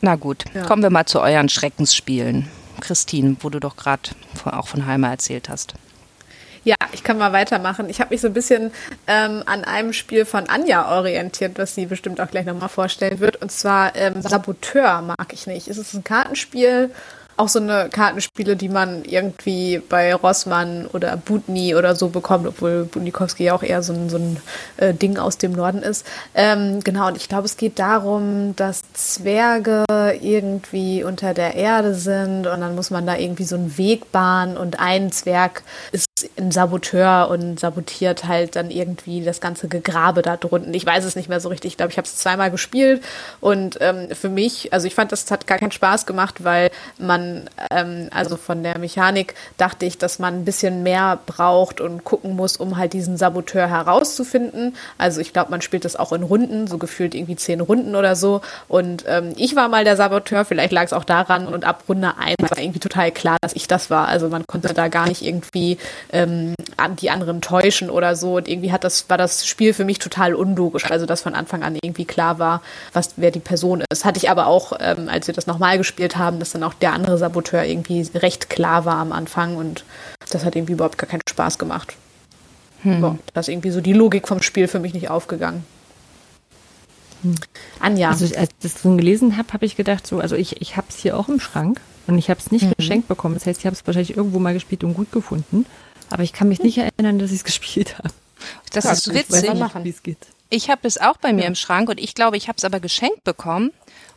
Na gut, ja. kommen wir mal zu euren Schreckensspielen. Christine, wo du doch gerade auch von Heimer erzählt hast. Ja, ich kann mal weitermachen. Ich habe mich so ein bisschen ähm, an einem Spiel von Anja orientiert, was sie bestimmt auch gleich nochmal vorstellen wird. Und zwar ähm, Saboteur mag ich nicht. Es ist ein Kartenspiel auch so eine Kartenspiele, die man irgendwie bei Rossmann oder Butni oder so bekommt, obwohl Butnikowski ja auch eher so ein, so ein äh, Ding aus dem Norden ist. Ähm, genau, und ich glaube, es geht darum, dass Zwerge irgendwie unter der Erde sind und dann muss man da irgendwie so einen Weg bahnen und ein Zwerg ist ein Saboteur und sabotiert halt dann irgendwie das ganze Gegrabe da drunten. Ich weiß es nicht mehr so richtig. Ich glaube, ich habe es zweimal gespielt und ähm, für mich, also ich fand, das hat gar keinen Spaß gemacht, weil man ähm, also von der Mechanik dachte ich, dass man ein bisschen mehr braucht und gucken muss, um halt diesen Saboteur herauszufinden. Also ich glaube, man spielt das auch in Runden, so gefühlt irgendwie zehn Runden oder so. Und ähm, ich war mal der Saboteur, vielleicht lag es auch daran. Und ab Runde eins war irgendwie total klar, dass ich das war. Also man konnte da gar nicht irgendwie ähm, die anderen täuschen oder so. Und irgendwie hat das, war das Spiel für mich total unlogisch. Also dass von Anfang an irgendwie klar war, was wer die Person ist. Hatte ich aber auch, ähm, als wir das nochmal gespielt haben, dass dann auch der andere Saboteur irgendwie recht klar war am Anfang und das hat irgendwie überhaupt gar keinen Spaß gemacht. Hm. So, da ist irgendwie so die Logik vom Spiel für mich nicht aufgegangen. Hm. Anja. Also als ich das so gelesen habe, habe ich gedacht, so, also ich, ich habe es hier auch im Schrank und ich habe es nicht mhm. geschenkt bekommen. Das heißt, ich habe es wahrscheinlich irgendwo mal gespielt und gut gefunden. Aber ich kann mich nicht erinnern, dass ich es gespielt habe. Das ja, ist witzig. Ich habe es auch bei mir ja. im Schrank und ich glaube, ich habe es aber geschenkt bekommen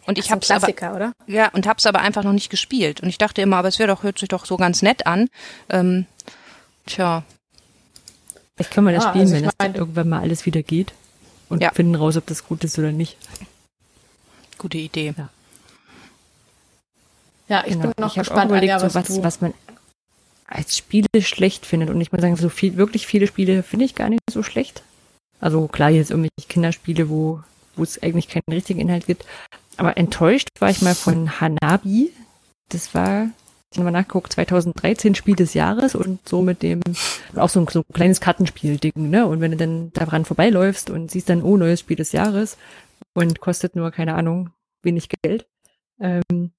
und ich habe Klassiker, aber, oder? Ja, und habe es aber einfach noch nicht gespielt. Und ich dachte immer, aber es wäre doch hört sich doch so ganz nett an. Ähm, tja. Vielleicht können wir das ah, spielen, also wenn das irgendwann mal alles wieder geht und ja. finden raus, ob das gut ist oder nicht. Gute Idee. Ja, ja ich genau. bin noch ich gespannt, überlegt, Anja, was, so was, was man als Spiele schlecht findet. Und ich muss sagen, so viel, wirklich viele Spiele finde ich gar nicht so schlecht. Also klar, jetzt irgendwelche Kinderspiele, wo, wo es eigentlich keinen richtigen Inhalt gibt. Aber enttäuscht war ich mal von Hanabi. Das war, ich habe mal nachgeguckt, 2013 Spiel des Jahres und so mit dem, auch so ein, so ein kleines Kartenspiel-Ding, ne? Und wenn du dann daran vorbeiläufst und siehst dann, oh, neues Spiel des Jahres und kostet nur, keine Ahnung, wenig Geld, ähm,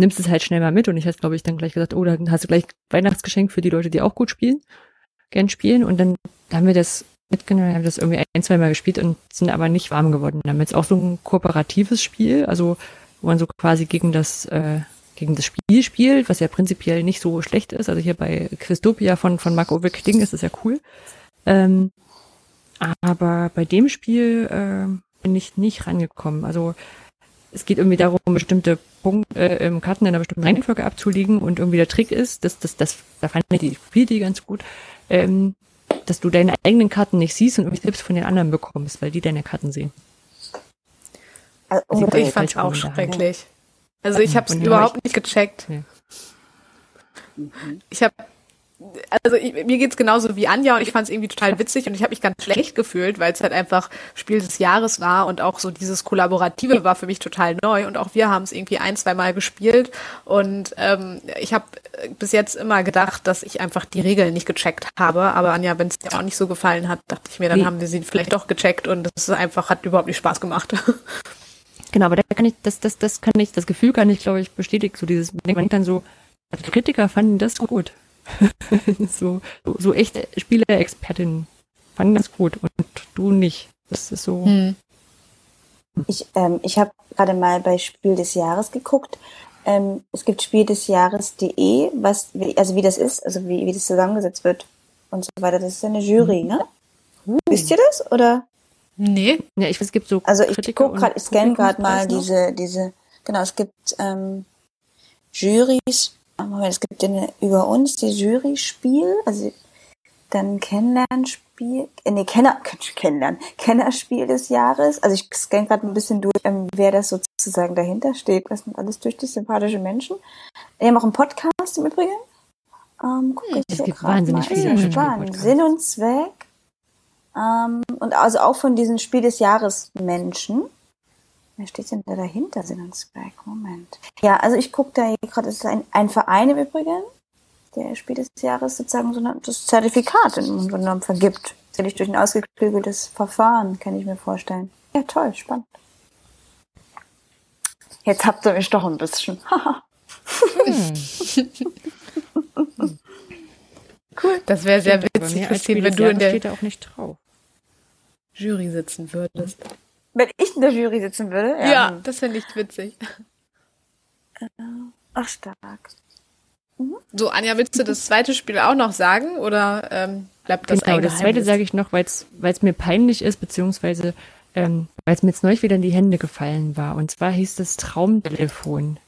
nimmst es halt schnell mal mit und ich hatte, glaube ich, dann gleich gesagt, oh, dann hast du gleich Weihnachtsgeschenk für die Leute, die auch gut spielen, gern spielen und dann haben wir das mitgenommen, haben das irgendwie ein, zwei Mal gespielt und sind aber nicht warm geworden damit. Ist auch so ein kooperatives Spiel, also wo man so quasi gegen das äh, gegen das Spiel spielt, was ja prinzipiell nicht so schlecht ist. Also hier bei Quistopia von von Mark Ove Kling ist das ja cool. Ähm, aber bei dem Spiel äh, bin ich nicht rangekommen. Also es geht irgendwie darum, bestimmte Punkte, äh, im Karten in einer bestimmten Reihenfolge abzulegen und irgendwie der Trick ist, dass das, das, da fand ich die Spielidee ganz gut, ähm, dass du deine eigenen Karten nicht siehst und irgendwie Tipps von den anderen bekommst, weil die deine Karten sehen. Also, ich fand es auch schrecklich. Also ich habe es überhaupt nicht gecheckt. Ja. Ich habe also ich, mir geht's genauso wie Anja und ich fand es irgendwie total witzig und ich habe mich ganz schlecht gefühlt, weil es halt einfach Spiel des Jahres war und auch so dieses Kollaborative war für mich total neu und auch wir haben es irgendwie ein, zwei Mal gespielt und ähm, ich habe bis jetzt immer gedacht, dass ich einfach die Regeln nicht gecheckt habe, aber Anja, wenn es dir auch nicht so gefallen hat, dachte ich mir, dann haben wir sie vielleicht doch gecheckt und das ist einfach hat überhaupt nicht Spaß gemacht. Genau, aber da kann ich das das das kann ich das Gefühl kann ich glaube ich bestätigen, so dieses man denkt dann so Kritiker fanden das gut so, so echte Spielerexpertin fanden das gut und du nicht. Das ist so. Hm. Ich, ähm, ich habe gerade mal bei Spiel des Jahres geguckt. Ähm, es gibt Spiel des Jahres.de, was, also wie das ist, also wie, wie das zusammengesetzt wird und so weiter. Das ist eine Jury, ne? Uh. Wisst ihr das? Oder? Nee. Ja, ich, es gibt so. Also ich gucke gerade, ich scanne gerade mal diese, diese, genau, es gibt ähm, Jurys, Moment, es gibt eine über uns die Jury-Spiel, also dann Kennenlernspiel, äh, nee, Kenner, kennenlernen, Kennerspiel des Jahres. Also ich scanne gerade ein bisschen durch, ähm, wer das sozusagen dahinter steht. Das sind alles durch die sympathische Menschen. Wir haben auch einen Podcast im Übrigen. Ähm, guck ich es gibt wahnsinnig viele spannend. Sinn und Zweck. Ähm, und also auch von diesen Spiel des Jahres Menschen. Wer steht denn da dahinter, Sinn und Zweck? Moment. Ja, also ich gucke da gerade, es ist ein, ein Verein im Übrigen der Spiel des Jahres sozusagen so das Zertifikat im Grunde genommen vergibt. Sicherlich durch ein ausgeklügeltes Verfahren, kann ich mir vorstellen. Ja, toll, spannend. Jetzt habt ihr mich doch ein bisschen. hm. cool. Das wäre sehr witzig, Christine, wenn du in der steht auch nicht drauf. Jury sitzen würdest. Wenn ich in der Jury sitzen würde? Ja, ja das fände ich witzig. Ach, stark. So, Anja, willst du das zweite Spiel auch noch sagen oder ähm, bleibt das genau, ein das zweite sage ich noch, weil es mir peinlich ist, beziehungsweise ähm, weil es mir jetzt neulich wieder in die Hände gefallen war. Und zwar hieß es Traumtelefon.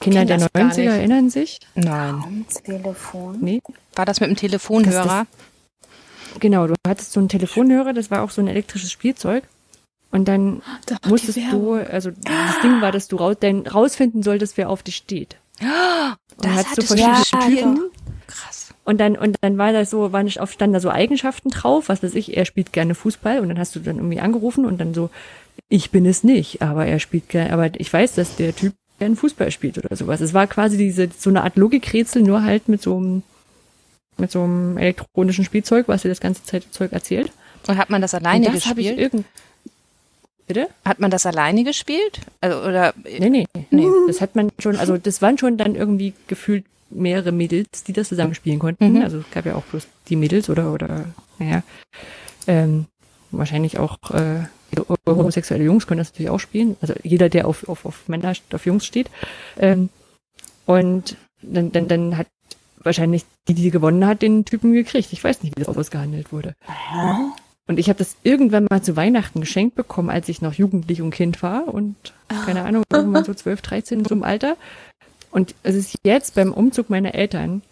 Kinder der 90er erinnern sich? Nein. Traumtelefon? Nee. War das mit dem Telefonhörer? Das, genau, du hattest so einen Telefonhörer, das war auch so ein elektrisches Spielzeug. Und dann da musstest du, also das Ding war, dass du raus, denn rausfinden solltest, wer auf dich steht. Das und hast du verschiedene ja, Spielen. Krass. Und dann, und dann war da so, waren auf stand da so Eigenschaften drauf, was weiß ich, er spielt gerne Fußball und dann hast du dann irgendwie angerufen und dann so, ich bin es nicht, aber er spielt gerne, aber ich weiß, dass der Typ gerne Fußball spielt oder sowas. Es war quasi diese, so eine Art Logikrätsel, nur halt mit so einem, mit so einem elektronischen Spielzeug, was dir das ganze Zeit Zeug erzählt. Und hat man das alleine und das gespielt? Ich irgend Bitte? Hat man das alleine gespielt? Also, oder? Nee, nee, nee. Das hat man schon, also das waren schon dann irgendwie gefühlt mehrere Mädels, die das zusammen spielen konnten. Mhm. Also es gab ja auch bloß die Mädels oder, oder, naja, ähm, wahrscheinlich auch äh, homosexuelle Jungs können das natürlich auch spielen. Also jeder, der auf, auf, auf Männer, auf Jungs steht. Ähm, und dann, dann, dann hat wahrscheinlich die, die gewonnen hat, den Typen gekriegt. Ich weiß nicht, wie das ausgehandelt wurde. Aha. Und ich habe das irgendwann mal zu Weihnachten geschenkt bekommen, als ich noch jugendlich und Kind war und keine Ahnung, irgendwann so 12, 13 so im Alter. Und es ist jetzt beim Umzug meiner Eltern,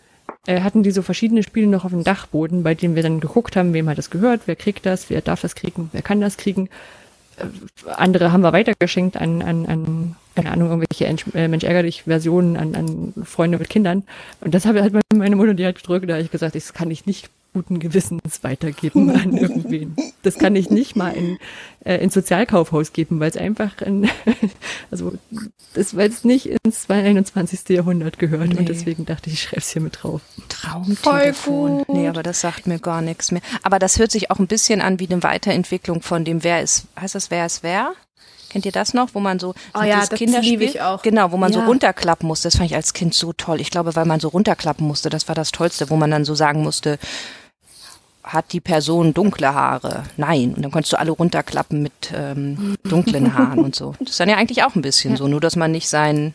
äh, hatten die so verschiedene Spiele noch auf dem Dachboden, bei denen wir dann geguckt haben, wem hat das gehört, wer kriegt das, wer darf das kriegen, wer kann das kriegen. Äh, andere haben wir weitergeschenkt an, an, an keine Ahnung, irgendwelche äh, Mensch ärger dich Versionen an, an Freunde mit Kindern. Und das habe halt meine Mutter, die hat gedrückt, da habe ich gesagt, das kann ich nicht guten Gewissens weitergeben an irgendwen. Das kann ich nicht mal in, äh, ins Sozialkaufhaus geben, weil es einfach, in, also das, weil es nicht ins 21. Jahrhundert gehört nee. und deswegen dachte ich, ich schreibe es hier mit drauf. Traumtelefon. Nee, aber das sagt mir gar nichts mehr. Aber das hört sich auch ein bisschen an wie eine Weiterentwicklung von dem Wer ist, heißt das Wer ist wer? Kennt ihr das noch, wo man so, oh ja, das Kinderspiel, ich auch. genau, wo man ja. so runterklappen musste. Das fand ich als Kind so toll. Ich glaube, weil man so runterklappen musste, das war das Tollste, wo man dann so sagen musste, hat die Person dunkle Haare? Nein. Und dann konntest du alle runterklappen mit ähm, dunklen Haaren und so. Das ist dann ja eigentlich auch ein bisschen ja. so, nur dass man nicht seinen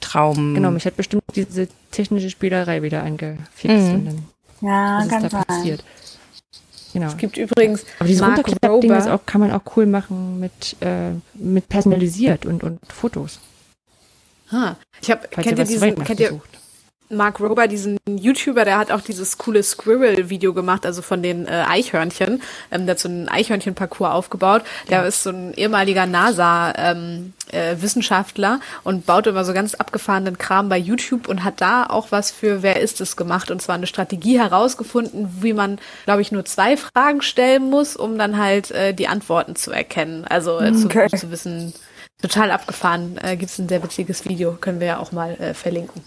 Traum. Genau, mich hat bestimmt diese technische Spielerei wieder angefixt. Mhm. Und dann, ja, was ist da passiert. Genau. Es gibt übrigens Aber diese Runterklapp-Ding auch, kann man auch cool machen mit, äh, mit personalisiert und, und Fotos. Ha. Ich habe, kennt ihr diesen, kennt ihr, Mark Rober, diesen YouTuber, der hat auch dieses coole Squirrel-Video gemacht, also von den äh, Eichhörnchen. Ähm, der hat so einen Eichhörnchen-Parcours aufgebaut. Der ja. ist so ein ehemaliger NASA-Wissenschaftler ähm, äh, und baut immer so ganz abgefahrenen Kram bei YouTube und hat da auch was für Wer ist es gemacht und zwar eine Strategie herausgefunden, wie man, glaube ich, nur zwei Fragen stellen muss, um dann halt äh, die Antworten zu erkennen. Also äh, okay. zu, zu wissen, Total abgefahren. Äh, Gibt es ein sehr witziges Video, können wir ja auch mal äh, verlinken.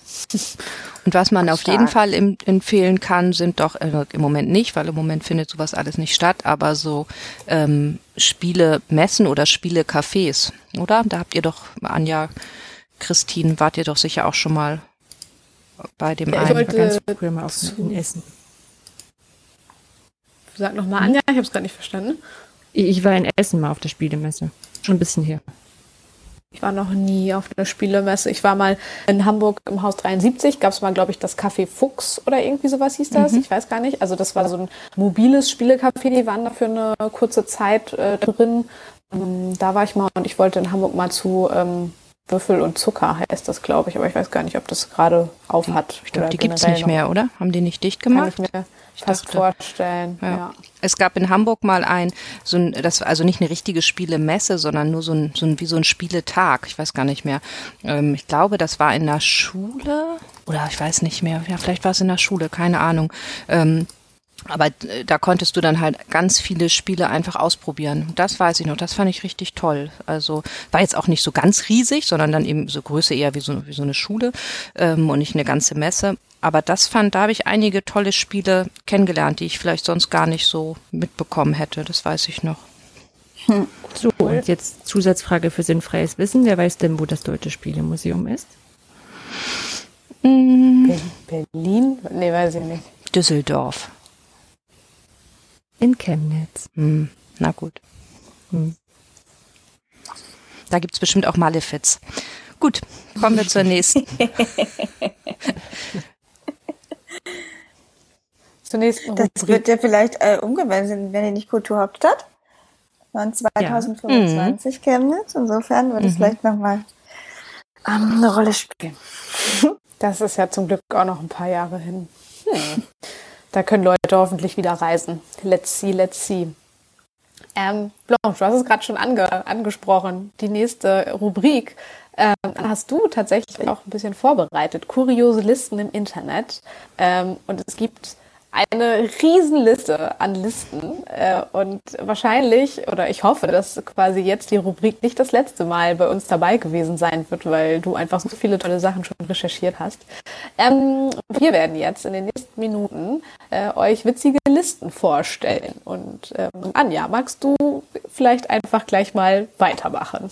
Und was man auf jeden Fall im, empfehlen kann, sind doch äh, im Moment nicht, weil im Moment findet sowas alles nicht statt, aber so ähm, Spiele Messen oder Spiele Cafés, oder? Da habt ihr doch, Anja, Christine, wart ihr doch sicher auch schon mal bei dem ja, einen. Ich ganz früher mal auf Essen. Sag nochmal, Anja, ich habe es gerade nicht verstanden. Ich war in Essen mal auf der Spielemesse. Schon ein bisschen her. Ich war noch nie auf einer Spielemesse. Ich war mal in Hamburg im Haus 73, gab es mal, glaube ich, das Café Fuchs oder irgendwie sowas hieß das. Mhm. Ich weiß gar nicht. Also das war so ein mobiles Spielecafé, die waren da für eine kurze Zeit äh, drin. Ähm, da war ich mal und ich wollte in Hamburg mal zu ähm, Würfel und Zucker heißt das, glaube ich. Aber ich weiß gar nicht, ob das gerade auf hat. Ich glaube, die gibt es nicht mehr, oder? Haben die nicht dicht gemacht? Ich fast dachte, vorstellen. Ja. ja. Es gab in Hamburg mal ein, so ein, das also nicht eine richtige Spielemesse, sondern nur so ein, so ein wie so ein Spieletag. Ich weiß gar nicht mehr. Ähm, ich glaube, das war in der Schule oder ich weiß nicht mehr. Ja, vielleicht war es in der Schule, keine Ahnung. Ähm, aber äh, da konntest du dann halt ganz viele Spiele einfach ausprobieren. Das weiß ich noch, das fand ich richtig toll. Also war jetzt auch nicht so ganz riesig, sondern dann eben so Größe eher wie so, wie so eine Schule ähm, und nicht eine ganze Messe. Aber das fand, da habe ich einige tolle Spiele kennengelernt, die ich vielleicht sonst gar nicht so mitbekommen hätte. Das weiß ich noch. Hm. So, und jetzt Zusatzfrage für sinnfreies Wissen. Wer weiß denn, wo das Deutsche Spielemuseum ist? Berlin? Nee, weiß ich nicht. Düsseldorf. In Chemnitz. Hm, na gut. Hm. Da gibt's bestimmt auch Malefiz. Gut, kommen wir zur nächsten. zur nächsten Rubrik. Das wird ja vielleicht äh, umgewandelt, wenn ihr nicht Kulturhauptstadt. Waren 2025 ja. Chemnitz. Insofern wird mhm. es vielleicht nochmal ähm, eine Rolle spielen. Das ist ja zum Glück auch noch ein paar Jahre hin. Hm. Da können Leute hoffentlich wieder reisen. Let's see, let's see. Ähm, Blanche, du hast es gerade schon ange angesprochen. Die nächste Rubrik ähm, hast du tatsächlich auch ein bisschen vorbereitet. Kuriose Listen im Internet. Ähm, und es gibt eine Riesenliste an Listen äh, und wahrscheinlich oder ich hoffe, dass quasi jetzt die Rubrik nicht das letzte Mal bei uns dabei gewesen sein wird, weil du einfach so viele tolle Sachen schon recherchiert hast. Ähm, wir werden jetzt in den nächsten Minuten äh, euch witzige Listen vorstellen und ähm, Anja, magst du vielleicht einfach gleich mal weitermachen?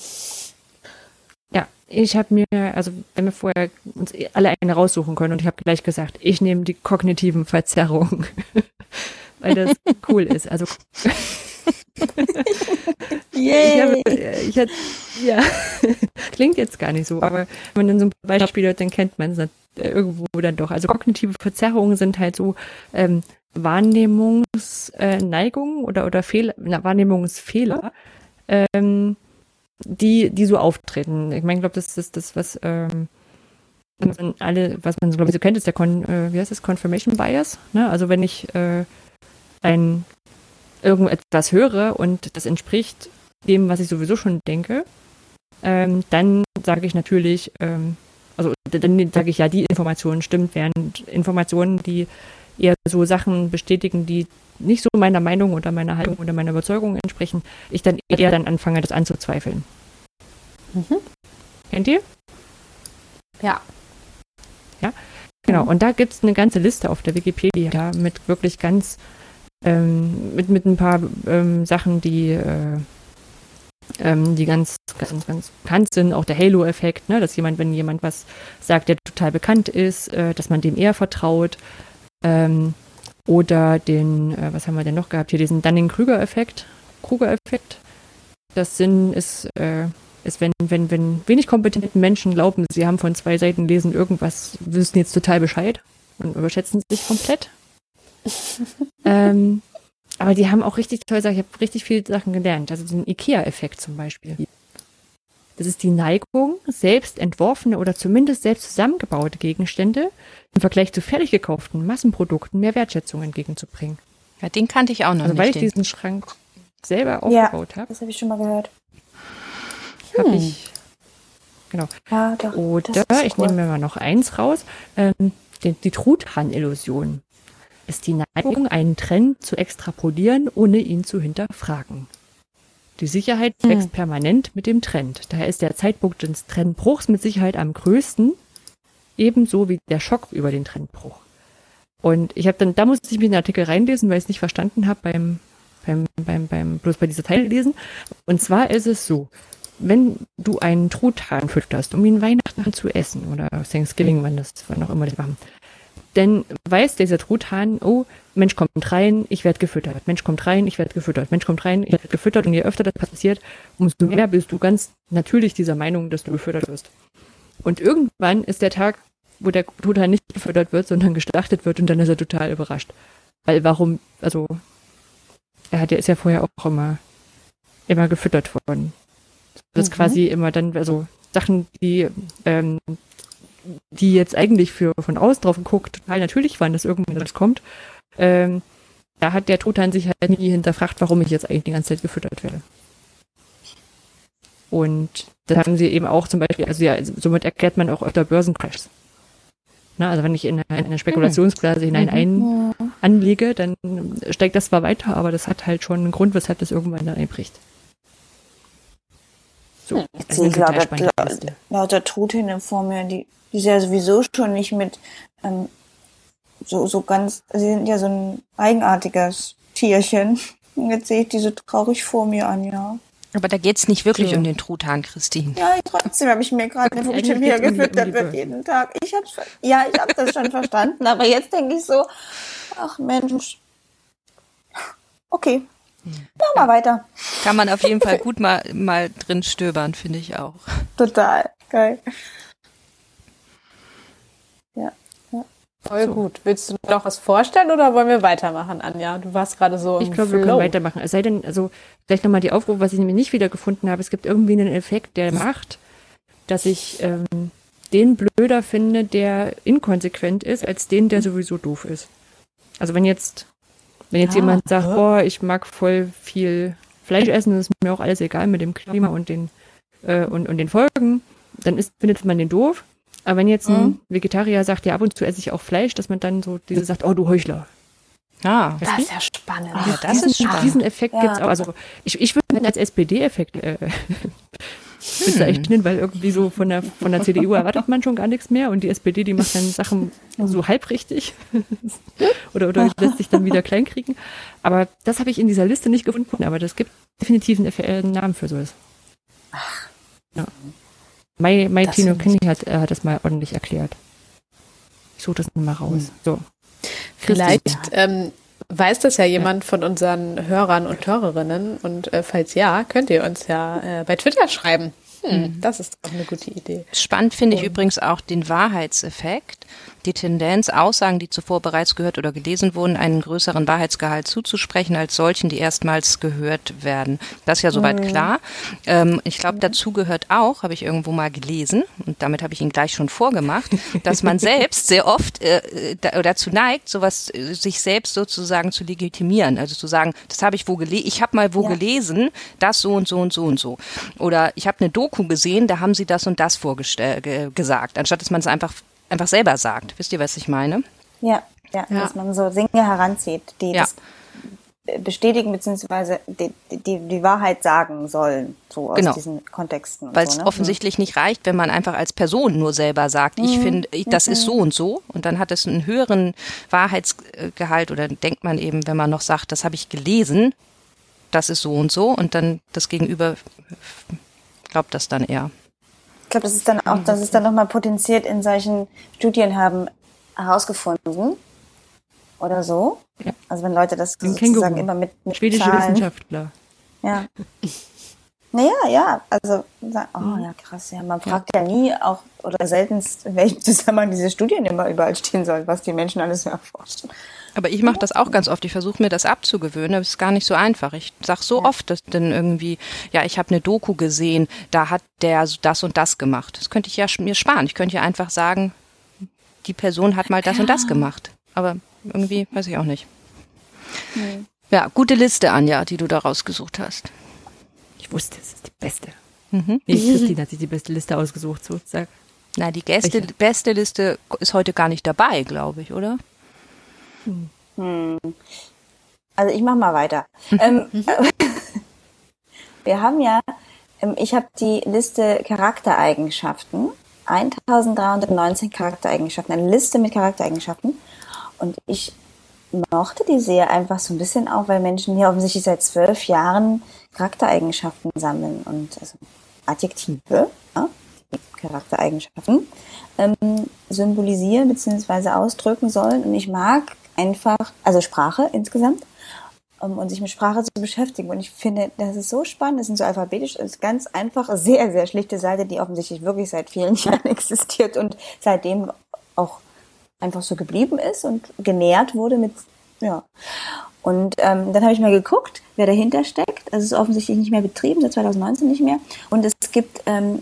Ich habe mir, also wenn wir vorher uns alle eine raussuchen können und ich habe gleich gesagt, ich nehme die kognitiven Verzerrungen, weil das cool ist. Also Yay. ich, habe, ich hatte, ja, klingt jetzt gar nicht so, aber wenn man dann so ein Beispiel hört, dann kennt man es irgendwo dann doch. Also kognitive Verzerrungen sind halt so ähm, Wahrnehmungsneigungen oder oder Fehler, Wahrnehmungsfehler. Ähm, die, die so auftreten. Ich meine, ich glaube, das ist das, was ähm, alle, was man so, glaube ich, so kennt, ist der Con, äh, wie heißt das, Confirmation Bias. Ne? Also wenn ich äh, ein irgendetwas höre und das entspricht dem, was ich sowieso schon denke, ähm, dann sage ich natürlich, ähm, also dann sage ich ja, die Information stimmt, während Informationen, die eher so Sachen bestätigen, die nicht so meiner Meinung oder meiner Haltung oder meiner Überzeugung entsprechen, ich dann eher dann anfange, das anzuzweifeln. Mhm. Kennt ihr? Ja. Ja, genau. Und da gibt es eine ganze Liste auf der Wikipedia mit wirklich ganz, ähm, mit, mit ein paar ähm, Sachen, die, äh, ähm, die ganz, ganz, ganz bekannt sind. Auch der Halo-Effekt, ne? dass jemand, wenn jemand was sagt, der total bekannt ist, äh, dass man dem eher vertraut. Ähm, oder den, äh, was haben wir denn noch gehabt hier, diesen Dunning-Krüger-Effekt. Kruger-Effekt. Das Sinn ist, äh, ist, wenn, wenn, wenn wenig kompetente Menschen glauben, sie haben von zwei Seiten lesen irgendwas, wissen jetzt total Bescheid und überschätzen sich komplett. ähm, aber die haben auch richtig toll, ich habe richtig viele Sachen gelernt. Also den IKEA-Effekt zum Beispiel. Das ist die Neigung, selbst entworfene oder zumindest selbst zusammengebaute Gegenstände im Vergleich zu fertig gekauften Massenprodukten mehr Wertschätzung entgegenzubringen. Ja, den kannte ich auch noch also, nicht. Weil ich diesen Schrank selber aufgebaut ja, habe. Das habe ich schon mal gehört. Habe hm. ich. Genau. Ja, doch, Oder ich cool. nehme mir mal noch eins raus. Ähm, die, die Truthahn-Illusion ist die Neigung, einen Trend zu extrapolieren, ohne ihn zu hinterfragen. Die Sicherheit hm. wächst permanent mit dem Trend. Daher ist der Zeitpunkt des Trendbruchs mit Sicherheit am größten, ebenso wie der Schock über den Trendbruch. Und ich habe dann, da musste ich mir den Artikel reinlesen, weil ich es nicht verstanden habe beim, beim, beim, beim, bloß bei dieser Teil lesen. Und zwar ist es so, wenn du einen Truthahn fütterst, um ihn Weihnachten zu essen oder Thanksgiving, wann das, wann auch immer das machen, dann weiß dieser Truthahn, oh, Mensch kommt rein, ich werde gefüttert. Mensch kommt rein, ich werde gefüttert. Mensch kommt rein, ich werde gefüttert. Und je öfter das passiert, umso mehr bist du ganz natürlich dieser Meinung, dass du gefüttert wirst. Und irgendwann ist der Tag, wo der Truthahn nicht gefüttert wird, sondern geschlachtet wird und dann ist er total überrascht. Weil warum, also, er hat ja, ist ja vorher auch immer, immer gefüttert worden. Das ist mhm. quasi immer dann, also Sachen, die, ähm, die jetzt eigentlich für von außen drauf geguckt total natürlich waren, dass irgendwann das kommt, ähm, da hat der Truthahn sich halt nie hinterfragt, warum ich jetzt eigentlich die ganze Zeit gefüttert werde. Und das haben sie eben auch zum Beispiel, also ja, somit erklärt man auch öfter Börsencrashs. Na, also wenn ich in eine, in eine Spekulationsblase hinein ein, anlege, dann steigt das zwar weiter, aber das hat halt schon einen Grund, weshalb das irgendwann dann einbricht. So, ich sehe gerade lauter Truthähne vor mir, die, die sind ja sowieso schon nicht mit ähm, so, so ganz, sie sind ja so ein eigenartiges Tierchen. Und jetzt sehe ich diese traurig vor mir an, ja. Aber da geht's nicht wirklich ja. um den Truthahn, Christine. Ja, trotzdem habe ich mir gerade eine Frühstück hier gefüttert wird jeden Tag. Ich hab's, ja, ich habe das schon verstanden, aber jetzt denke ich so, ach Mensch. Okay, Mach mal weiter. Kann man auf jeden Fall gut mal, mal drin stöbern, finde ich auch. Total. Geil. Ja. ja. Voll so. gut. Willst du noch was vorstellen oder wollen wir weitermachen, Anja? Du warst gerade so im Ich glaube, wir können weitermachen. Es sei denn, also vielleicht nochmal die Aufrufe, was ich nämlich nicht wiedergefunden habe. Es gibt irgendwie einen Effekt, der macht, dass ich ähm, den blöder finde, der inkonsequent ist, als den, der sowieso doof ist. Also wenn jetzt wenn jetzt ah, jemand sagt, boah, ich mag voll viel Fleisch essen, das ist mir auch alles egal mit dem Klima und den, äh, und, und den Folgen, dann ist, findet man den doof. Aber wenn jetzt ein mhm. Vegetarier sagt, ja, ab und zu esse ich auch Fleisch, dass man dann so diese sagt, oh, du Heuchler. Ah, das ist ja spannend. Ah, das diesen, ist spannend. Diesen Effekt ja. gibt's auch. Also ich, ich würde ihn als SPD-Effekt äh, bezeichnen, weil irgendwie so von der, von der CDU erwartet man schon gar nichts mehr und die SPD, die macht dann Sachen so halbrichtig oder, oder lässt sich dann wieder kleinkriegen. Aber das habe ich in dieser Liste nicht gefunden, aber das gibt definitiv einen, einen Namen für sowas. Ach. Ja. Mai, Mai Tino Kenny hat, äh, hat das mal ordentlich erklärt. Ich suche das mal raus. Hm. So. Vielleicht ähm, weiß das ja jemand von unseren Hörern und Hörerinnen und äh, falls ja, könnt ihr uns ja äh, bei Twitter schreiben. Hm, mhm. Das ist auch eine gute Idee. Spannend finde ich übrigens auch den Wahrheitseffekt die Tendenz, Aussagen, die zuvor bereits gehört oder gelesen wurden, einen größeren Wahrheitsgehalt zuzusprechen als solchen, die erstmals gehört werden. Das ist ja soweit mhm. klar. Ähm, ich glaube, dazu gehört auch, habe ich irgendwo mal gelesen, und damit habe ich ihn gleich schon vorgemacht, dass man selbst sehr oft äh, dazu neigt, sowas äh, sich selbst sozusagen zu legitimieren. Also zu sagen, das habe ich wo gelesen, ich habe mal wo ja. gelesen, das so und so und so und so. Oder ich habe eine Doku gesehen, da haben sie das und das vorgestellt, gesagt, anstatt dass man es einfach einfach selber sagt. Wisst ihr, was ich meine? Ja, ja, ja. dass man so Dinge heranzieht, die ja. das bestätigen bzw. Die, die, die Wahrheit sagen sollen, so aus genau. diesen Kontexten. Weil es so, ne? offensichtlich nicht reicht, wenn man einfach als Person nur selber sagt, ich mhm. finde, das mhm. ist so und so und dann hat es einen höheren Wahrheitsgehalt oder denkt man eben, wenn man noch sagt, das habe ich gelesen, das ist so und so und dann das Gegenüber glaubt das dann eher. Ich glaube, das ist dann auch, das ist dann nochmal potenziert in solchen Studien haben herausgefunden oder so. Ja. Also wenn Leute das Ein sozusagen Känguru. immer mit, mit Schwedische Zahlen. Wissenschaftler. Ja. Naja, ja, also, oh mhm. ja, krass, ja. Man fragt ja nie auch oder seltenst, in welchem Zusammenhang diese Studien immer überall stehen sollen, was die Menschen alles erforschen. Aber ich mache das auch ganz oft. Ich versuche mir das abzugewöhnen, aber es ist gar nicht so einfach. Ich sag so ja. oft, dass dann irgendwie, ja, ich habe eine Doku gesehen, da hat der das und das gemacht. Das könnte ich ja mir sparen. Ich könnte ja einfach sagen, die Person hat mal das ja. und das gemacht. Aber irgendwie weiß ich auch nicht. Nee. Ja, gute Liste, Anja, die du da rausgesucht hast. Ich wusste, es ist die beste. Mhm. Nee, Christine hat sich die beste Liste ausgesucht, sozusagen. Na, die Gäste, beste Liste ist heute gar nicht dabei, glaube ich, oder? Hm. Also ich mache mal weiter. ähm, wir haben ja, ähm, ich habe die Liste Charaktereigenschaften, 1319 Charaktereigenschaften, eine Liste mit Charaktereigenschaften. Und ich mochte die sehr einfach so ein bisschen auch, weil Menschen hier offensichtlich seit zwölf Jahren Charaktereigenschaften sammeln und also Adjektive, ja, Charaktereigenschaften ähm, symbolisieren bzw. ausdrücken sollen. Und ich mag einfach, also Sprache insgesamt, um, und sich mit Sprache zu beschäftigen. Und ich finde, das ist so spannend, das sind so alphabetisch, das ist ganz einfach, sehr, sehr schlichte Seite, die offensichtlich wirklich seit vielen Jahren existiert und seitdem auch einfach so geblieben ist und genährt wurde mit, ja. Und ähm, dann habe ich mal geguckt, wer dahinter steckt. Das ist offensichtlich nicht mehr betrieben, seit 2019 nicht mehr. Und es gibt ähm,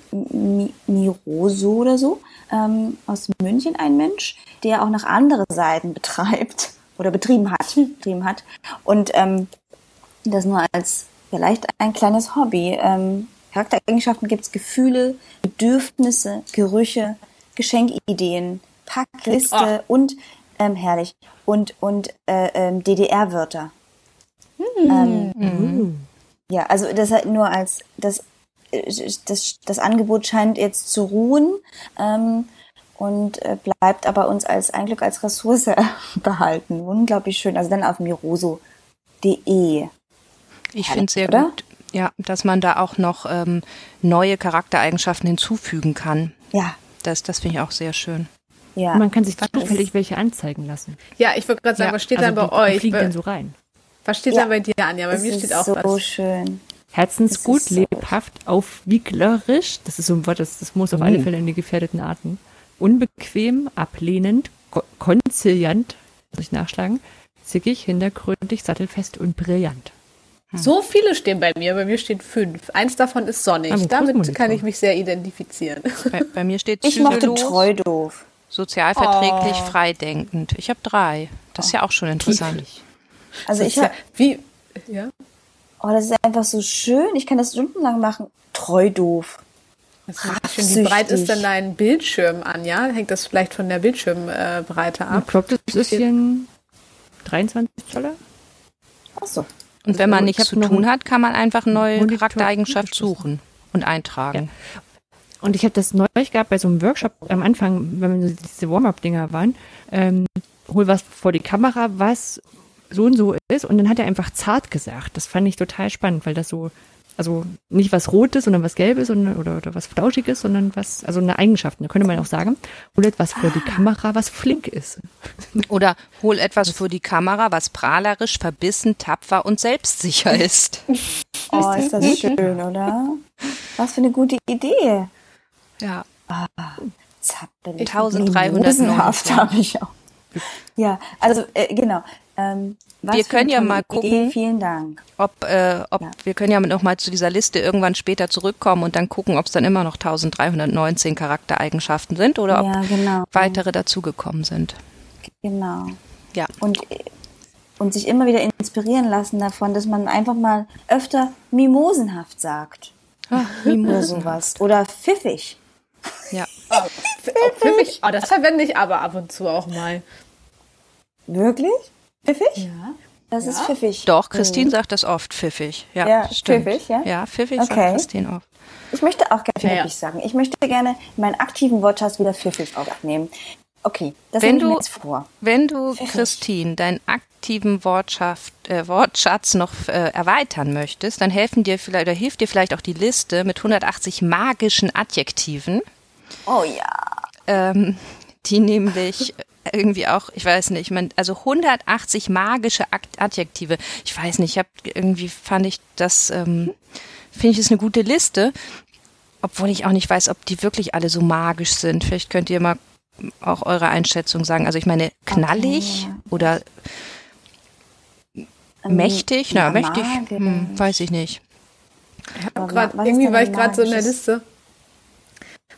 Miroso oder so ähm, aus München, ein Mensch, der auch noch andere Seiten betreibt oder betrieben hat, betrieben hat. Und ähm, das nur als vielleicht ein kleines Hobby. Ähm, Charaktereigenschaften gibt es Gefühle, Bedürfnisse, Gerüche, Geschenkideen, Packliste oh. und ähm, herrlich und und äh, ähm, DDR-Wörter. Mhm. Ähm, mhm. Ja, also das halt nur als das das das Angebot scheint jetzt zu ruhen. Ähm, und äh, bleibt aber uns als ein Glück als Ressource behalten. Unglaublich schön. Also dann auf miroso.de. Ich finde es sehr oder? gut, ja, dass man da auch noch ähm, neue Charaktereigenschaften hinzufügen kann. Ja. Das, das finde ich auch sehr schön. Ja. Und man kann sich zufällig welche anzeigen lassen. Ja, ich wollte gerade sagen, ja. was steht also dann bei euch? Fliegen dann so rein. Was steht ja. dann bei dir, Anja? Bei das mir steht auch so was. so schön. Herzensgut, so lebhaft, aufwieglerisch. Das ist so ein Wort, das, das muss auf alle Fälle in die gefährdeten Arten unbequem, ablehnend, konziliant, muss ich nachschlagen, zickig, hintergründig, sattelfest und brillant. Hm. So viele stehen bei mir. Bei mir steht fünf. Eins davon ist sonnig. Damit kann ich mich sehr identifizieren. Bei, bei mir steht Ich mochte treu doof. Sozialverträglich, oh. freidenkend. Ich habe drei. Das ist ja auch schon interessant. Also ich habe wie ja. Oh, das ist einfach so schön. Ich kann das stundenlang machen. Treu doof. Wie breit ist denn dein Bildschirm, Anja? Hängt das vielleicht von der Bildschirmbreite ab? Ich glaube, das ist hier ein 23 Zoller. Achso. Und wenn man nichts zu tun hat, kann man einfach neue Monitor Charaktereigenschaft suchen und eintragen. Ja. Und ich habe das neulich gehabt bei so einem Workshop am Anfang, wenn wir diese Warm-up-Dinger waren, ähm, hol was vor die Kamera, was so und so ist. Und dann hat er einfach zart gesagt. Das fand ich total spannend, weil das so also nicht was Rotes, sondern was Gelbes sondern, oder, oder was Flauschiges, sondern was, also eine Eigenschaft, da könnte man auch sagen, hol etwas vor die Kamera, was flink ist. Oder hol etwas vor die Kamera, was prahlerisch, verbissen, tapfer und selbstsicher ist. oh, ist das schön, oder? Was für eine gute Idee. Ja. Ah, 1300 habe ich auch. Ja, also äh, genau. Ähm, wir können ja mal gucken. Idee. Vielen Dank. Ob, äh, ob ja. wir können ja noch mal zu dieser Liste irgendwann später zurückkommen und dann gucken, ob es dann immer noch 1319 Charaktereigenschaften sind oder ob ja, genau. weitere dazugekommen sind. Genau. Ja. Und und sich immer wieder inspirieren lassen davon, dass man einfach mal öfter mimosenhaft sagt. Ach, Mimosen. Oder sowas. Oder pfiffig. Ja. Oh, pfiffig. Oh, das verwende ich aber ab und zu auch mal. Wirklich? Pfiffig? Ja. Das ja. ist pfiffig. Doch, Christine mhm. sagt das oft, pfiffig. Ja, ja stimmt. pfiffig, ja? Ja, pfiffig okay. sagt Christine oft. Ich möchte auch gerne pfiffig ja, sagen. Ich möchte gerne meinen aktiven Wortschatz wieder pfiffig aufnehmen. Okay, das wenn du, jetzt vor. Wenn du, pfiffig. Christine, deinen aktiven Wortschatz, äh, Wortschatz noch äh, erweitern möchtest, dann helfen dir vielleicht, oder hilft dir vielleicht auch die Liste mit 180 magischen Adjektiven. Oh ja. Ähm, die nämlich irgendwie auch, ich weiß nicht, man, also 180 magische Adjektive. Ich weiß nicht, ich habe irgendwie fand ich das, ähm, finde ich, ist eine gute Liste, obwohl ich auch nicht weiß, ob die wirklich alle so magisch sind. Vielleicht könnt ihr mal auch eure Einschätzung sagen. Also ich meine, knallig okay. oder ähm, mächtig, na, mächtig, hm, weiß ich nicht. Ich grad, irgendwie war ich gerade so in der Liste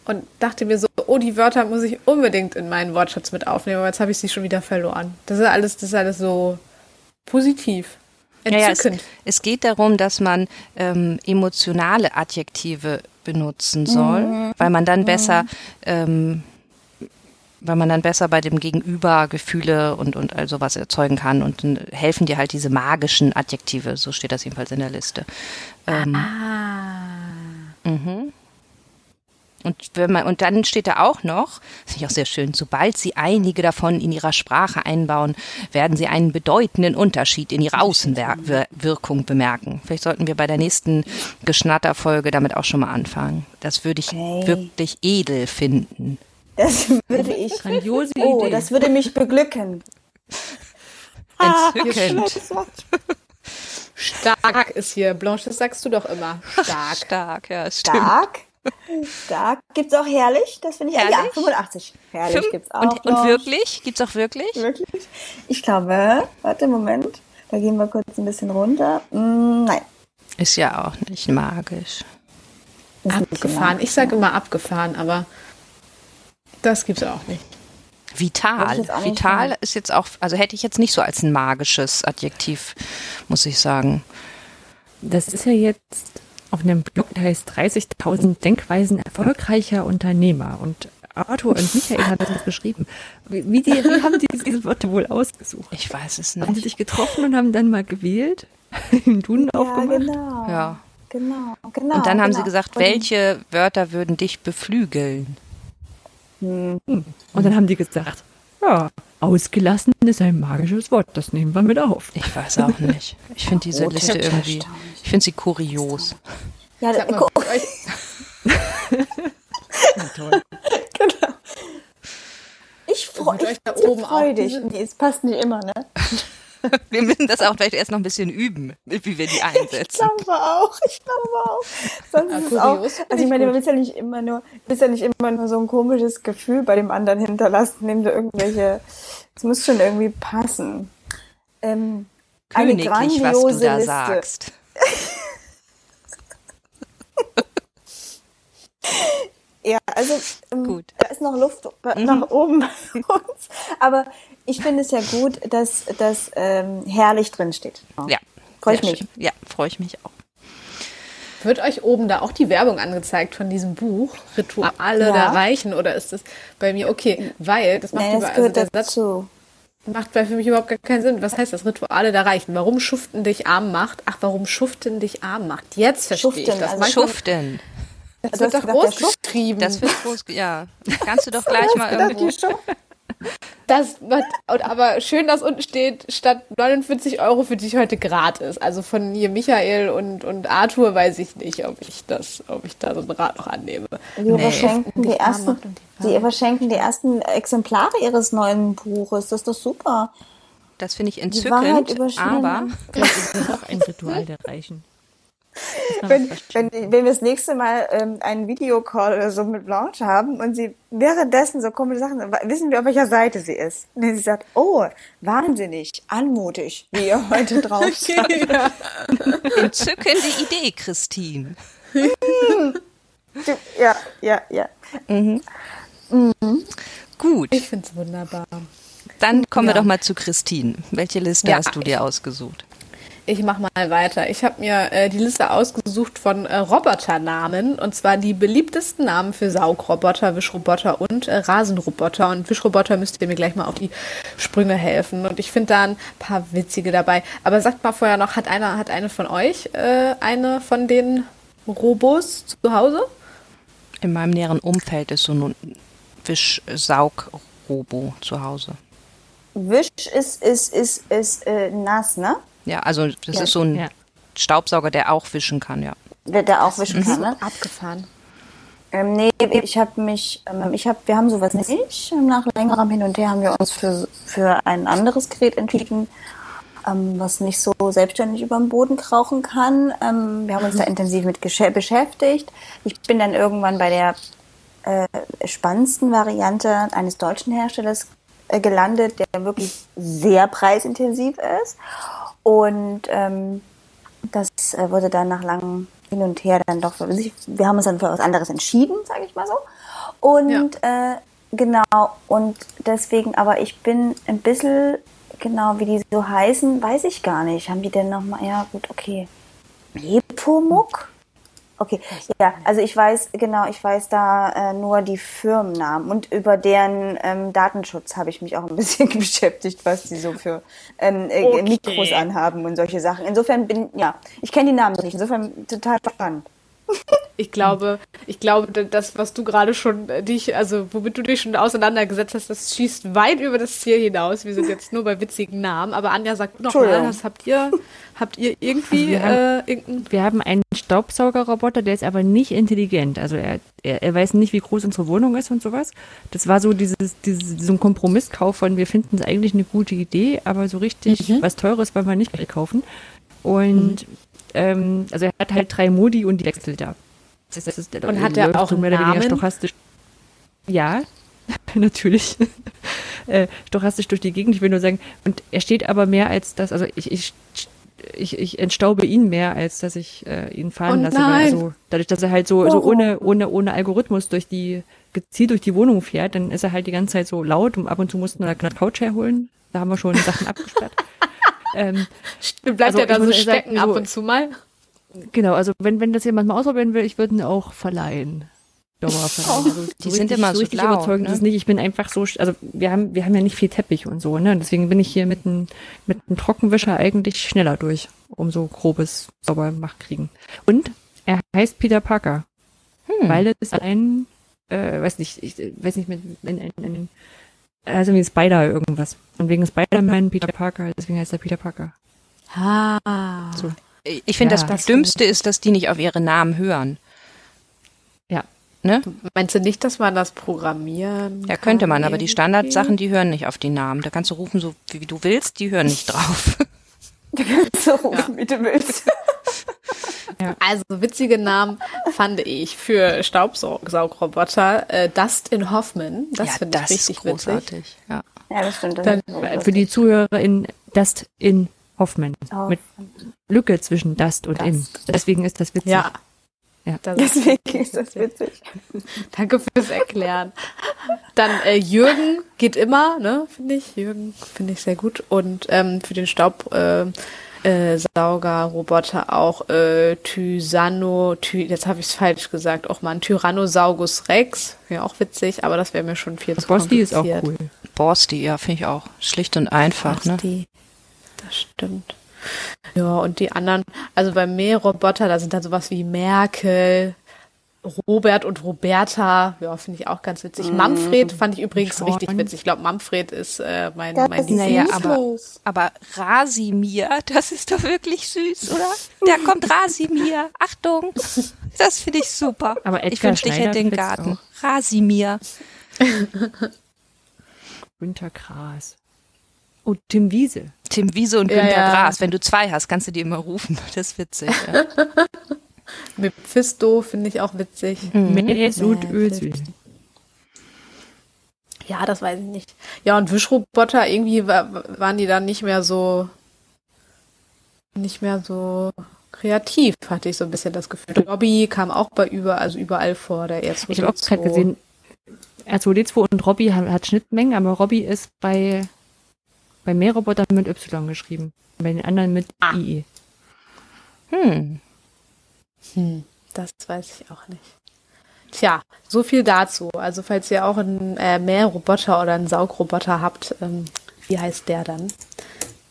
und dachte mir so, oh, die Wörter muss ich unbedingt in meinen Wortschatz mit aufnehmen, aber jetzt habe ich sie schon wieder verloren. Das ist alles, das ist alles so positiv. Ja, ja, es, es, geht darum, dass man ähm, emotionale Adjektive benutzen soll, mhm. weil man dann besser, mhm. ähm, weil man dann besser bei dem Gegenüber Gefühle und, und all sowas erzeugen kann und dann helfen dir halt diese magischen Adjektive, so steht das jedenfalls in der Liste. Ähm, ah. Mhm. Und wenn man, und dann steht da auch noch, finde ich auch sehr schön, sobald Sie einige davon in Ihrer Sprache einbauen, werden Sie einen bedeutenden Unterschied in Ihrer Außenwirkung bemerken. Vielleicht sollten wir bei der nächsten Geschnatterfolge damit auch schon mal anfangen. Das würde ich okay. wirklich edel finden. Das würde ich. Grandiose oh, Idee. das würde mich beglücken. Entzückend. Stark ist hier. Blanche, das sagst du doch immer. Stark. Stark, ja, stimmt. Stark. Stark. Gibt's auch herrlich? Das finde ich herrlich? ja 85. Herrlich Fünf, gibt's auch. Und, und wirklich? Gibt's auch wirklich? Wirklich? Ich glaube, warte, Moment. Da gehen wir kurz ein bisschen runter. Mm, nein. Ist ja auch nicht magisch. Ist abgefahren. Nicht ich sage immer abgefahren, aber das gibt's auch nicht. Vital. Vital ist jetzt auch, also hätte ich jetzt nicht so als ein magisches Adjektiv, muss ich sagen. Das ist ja jetzt auf einem Blog, der heißt 30.000 Denkweisen erfolgreicher Unternehmer. Und Arthur und Michael haben das beschrieben. Wie, wie, die, wie haben die diese Worte wohl ausgesucht? Ich weiß es nicht. Haben sie sich getroffen und haben dann mal gewählt? Den Duden ja, aufgemacht? Genau. Ja. Genau, genau. Und dann haben genau. sie gesagt, welche Wörter würden dich beflügeln? Hm. Und dann haben die gesagt, ja, ausgelassen ist ein magisches Wort, das nehmen wir mit auf. Ich weiß auch nicht. Ich finde diese oh, Liste irgendwie, ich finde sie kurios. Ja, Sag mal, toll. Genau. Ich freue mich da oben freu dich. Nee, es passt nicht immer, ne? Wir müssen das auch vielleicht erst noch ein bisschen üben, wie wir die einsetzen. Ich glaube auch, ich glaube auch. Sonst ja, ist es auch, also ich meine, man ist ja nicht immer nur, ist ja nicht immer nur so ein komisches Gefühl bei dem anderen hinterlassen, indem du irgendwelche, es muss schon irgendwie passen. Ähm, Königlich, eine grandiose was du da Liste. sagst. Ja, also ähm, gut. da ist noch Luft mhm. nach oben bei uns. Aber ich finde es ja gut, dass das ähm, herrlich drin steht. Ja. Freue ich mich. Schön. Ja, freue ich mich auch. Wird euch oben da auch die Werbung angezeigt von diesem Buch Rituale ja. der Reichen oder ist das bei mir okay? Weil das macht nee, über, also der dazu. Satz macht für mich überhaupt gar keinen Sinn. Was heißt das Rituale der Reichen? Warum Schuften dich arm macht? Ach, warum Schuften dich arm macht? Jetzt verstehe Schuften, ich das. Also Schuften. Das wird doch groß geschrieben. Das wird groß, ja. Kannst du doch gleich mal irgendwo. Das wird, aber schön, dass unten steht, statt 49 Euro für dich heute gratis. Also von hier Michael und, und Arthur weiß ich nicht, ob ich das, ob ich da so ein Rat noch annehme. Die nee. verschenken die, ersten, die verschenken die ersten Exemplare ihres neuen Buches. Das ist doch super. Das finde ich entzückend, aber das ist auch ein Ritual der Reichen wenn, wenn, wenn wir das nächste Mal ähm, einen Videocall oder so mit Blanche haben und sie währenddessen so komische Sachen, wissen wir, auf welcher Seite sie ist. Und sie sagt, oh, wahnsinnig, anmutig, wie ihr heute drauf seid. ja. Entzückende Idee, Christine. ja, ja, ja. Mhm. Mhm. Gut. Ich finde es wunderbar. Dann kommen ja. wir doch mal zu Christine. Welche Liste ja. hast du dir ausgesucht? Ich mach mal weiter. Ich habe mir äh, die Liste ausgesucht von äh, Roboternamen und zwar die beliebtesten Namen für Saugroboter, Wischroboter und äh, Rasenroboter. Und Wischroboter müsst ihr mir gleich mal auf die Sprünge helfen. Und ich finde da ein paar witzige dabei. Aber sagt mal vorher noch, hat einer, hat eine von euch äh, eine von den Robos zu Hause? In meinem näheren Umfeld ist so ein Wischsaugrobo zu Hause. Wisch ist, ist, ist, ist äh, nass, ne? Ja, also das ja. ist so ein ja. Staubsauger, der auch wischen kann, ja. Der, der auch wischen kann, ne? Abgefahren. Ähm, nee, ich habe mich, ähm, ich habe, wir haben sowas nicht. Nach längerem Hin und Her haben wir uns für, für ein anderes Gerät entschieden, ähm, was nicht so selbstständig über den Boden krauchen kann. Ähm, wir haben uns da intensiv mit beschäftigt. Ich bin dann irgendwann bei der äh, spannendsten Variante eines deutschen Herstellers äh, gelandet, der wirklich sehr preisintensiv ist. Und ähm, das äh, wurde dann nach langem Hin und Her dann doch, wir haben uns dann für was anderes entschieden, sage ich mal so. Und ja. äh, genau, und deswegen, aber ich bin ein bisschen, genau wie die so heißen, weiß ich gar nicht. Haben die denn nochmal, ja gut, okay. Nepomuk? Okay, ja, also ich weiß, genau, ich weiß da äh, nur die Firmennamen und über deren ähm, Datenschutz habe ich mich auch ein bisschen beschäftigt, was die so für ähm, äh, okay. Mikros anhaben und solche Sachen. Insofern bin, ja, ich kenne die Namen nicht, insofern total spannend. Ich glaube, ich glaube, das, was du gerade schon äh, dich, also womit du dich schon auseinandergesetzt hast, das schießt weit über das Ziel hinaus. Wir sind jetzt nur bei witzigen Namen. Aber Anja sagt noch mal, was habt ihr, habt ihr irgendwie also wir, haben, äh, wir haben einen Staubsaugerroboter, der ist aber nicht intelligent. Also er, er, er weiß nicht, wie groß unsere Wohnung ist und sowas. Das war so dieses, dieses so ein Kompromisskauf von, wir finden es eigentlich eine gute Idee, aber so richtig mhm. was Teures wollen wir nicht kaufen. Und mhm. ähm, also er hat halt drei Modi und die wechselt da. Das ist, das ist, und hat er auch so mehr Namen? stochastisch. Ja, natürlich. äh, stochastisch durch die Gegend. Ich will nur sagen, und er steht aber mehr als das, also ich, ich, ich, ich entstaube ihn mehr, als dass ich äh, ihn fahren oh lasse. Also, dadurch, dass er halt so, so ohne, ohne, ohne Algorithmus durch die, gezielt durch die Wohnung fährt, dann ist er halt die ganze Zeit so laut und ab und zu mussten wir eine Couch herholen. Da haben wir schon Sachen abgesperrt. ähm, Bleibt also, er da so stecken ab und zu mal? Genau, also wenn, wenn das jemand mal ausprobieren will, ich würde ihn auch verleihen. Dauerverleihen. Oh, also, so die sind immer so, richtig blau, überzeugend ne? ist nicht. Ich bin einfach so, also wir haben, wir haben ja nicht viel Teppich und so, ne? Deswegen bin ich hier mit einem mit einem Trockenwischer eigentlich schneller durch, um so grobes sauber machen kriegen. Und er heißt Peter Parker. Hm. Weil es ein, äh, weiß nicht, ich weiß nicht, mit, in, in, in, also wie Spider irgendwas. Und wegen Spider-Man Peter Parker, deswegen heißt er Peter Parker. Ah. So. Ich finde, ja, das, das Dümmste ist, dass die nicht auf ihre Namen hören. Ja. Ne? Meinst du nicht, dass man das programmieren Ja, könnte man, aber die Standardsachen, die hören nicht auf die Namen. Da kannst du rufen, so wie du willst, die hören nicht drauf. Da kannst du rufen, ja. wie du willst. Ja. Also witzige Namen fand ich für Staubsaugroboter äh, Dust in Hoffman. Das ja, finde ich richtig großartig. witzig. Ja. ja, das stimmt. Das Dann, für die Zuhörer in Dust in Hoffman. Oh. Mit Lücke zwischen Dust und Dust. In. Deswegen ist das witzig. Ja. Ja. Deswegen ist das witzig. Danke fürs Erklären. Dann äh, Jürgen geht immer, ne, finde ich. Jürgen finde ich sehr gut. Und ähm, für den Staub. Äh, äh, Saugerroboter auch äh, Thysanno, Ty, jetzt habe ich es falsch gesagt, auch mal ein Tyrannosaurus Rex, wäre auch witzig, aber das wäre mir schon viel zu Bosti kompliziert. ist auch cool. Borsti, ja, finde ich auch. Schlicht und einfach, ne? Borsti. ne? Das stimmt. Ja, und die anderen, also bei Mähroboter, da sind dann sowas wie Merkel, Robert und Roberta, ja, finde ich auch ganz witzig. Mm. Manfred fand ich übrigens Schon. richtig witzig. Ich glaube, Manfred ist äh, mein, das mein naja, aber, aber Rasimir, das ist doch wirklich süß, oder? Da kommt Rasimir. Achtung, das finde ich super. Aber ich wünschte, ich hätte den Garten. Rasimir. Wintergras. Oh, Tim Wiese. Tim Wiese und Günter ja, Gras. Wenn du zwei hast, kannst du die immer rufen. Das ist witzig. Ja. Mephisto finde ich auch witzig. Meeres und Ösel. Ja, das weiß ich nicht. Ja, und Wischroboter, irgendwie waren die dann nicht mehr so, nicht mehr so kreativ, hatte ich so ein bisschen das Gefühl. Robby kam auch bei überall, also überall vor, der R2D2. Ich habe auch gerade gesehen, R2D2 und Robby hat Schnittmengen, aber Robby ist bei bei Mährobotern mit Y geschrieben. Bei den anderen mit ah. IE. Hm. Hm, das weiß ich auch nicht. Tja, so viel dazu. Also falls ihr auch einen äh, Mähroboter oder einen Saugroboter habt, ähm, wie heißt der dann?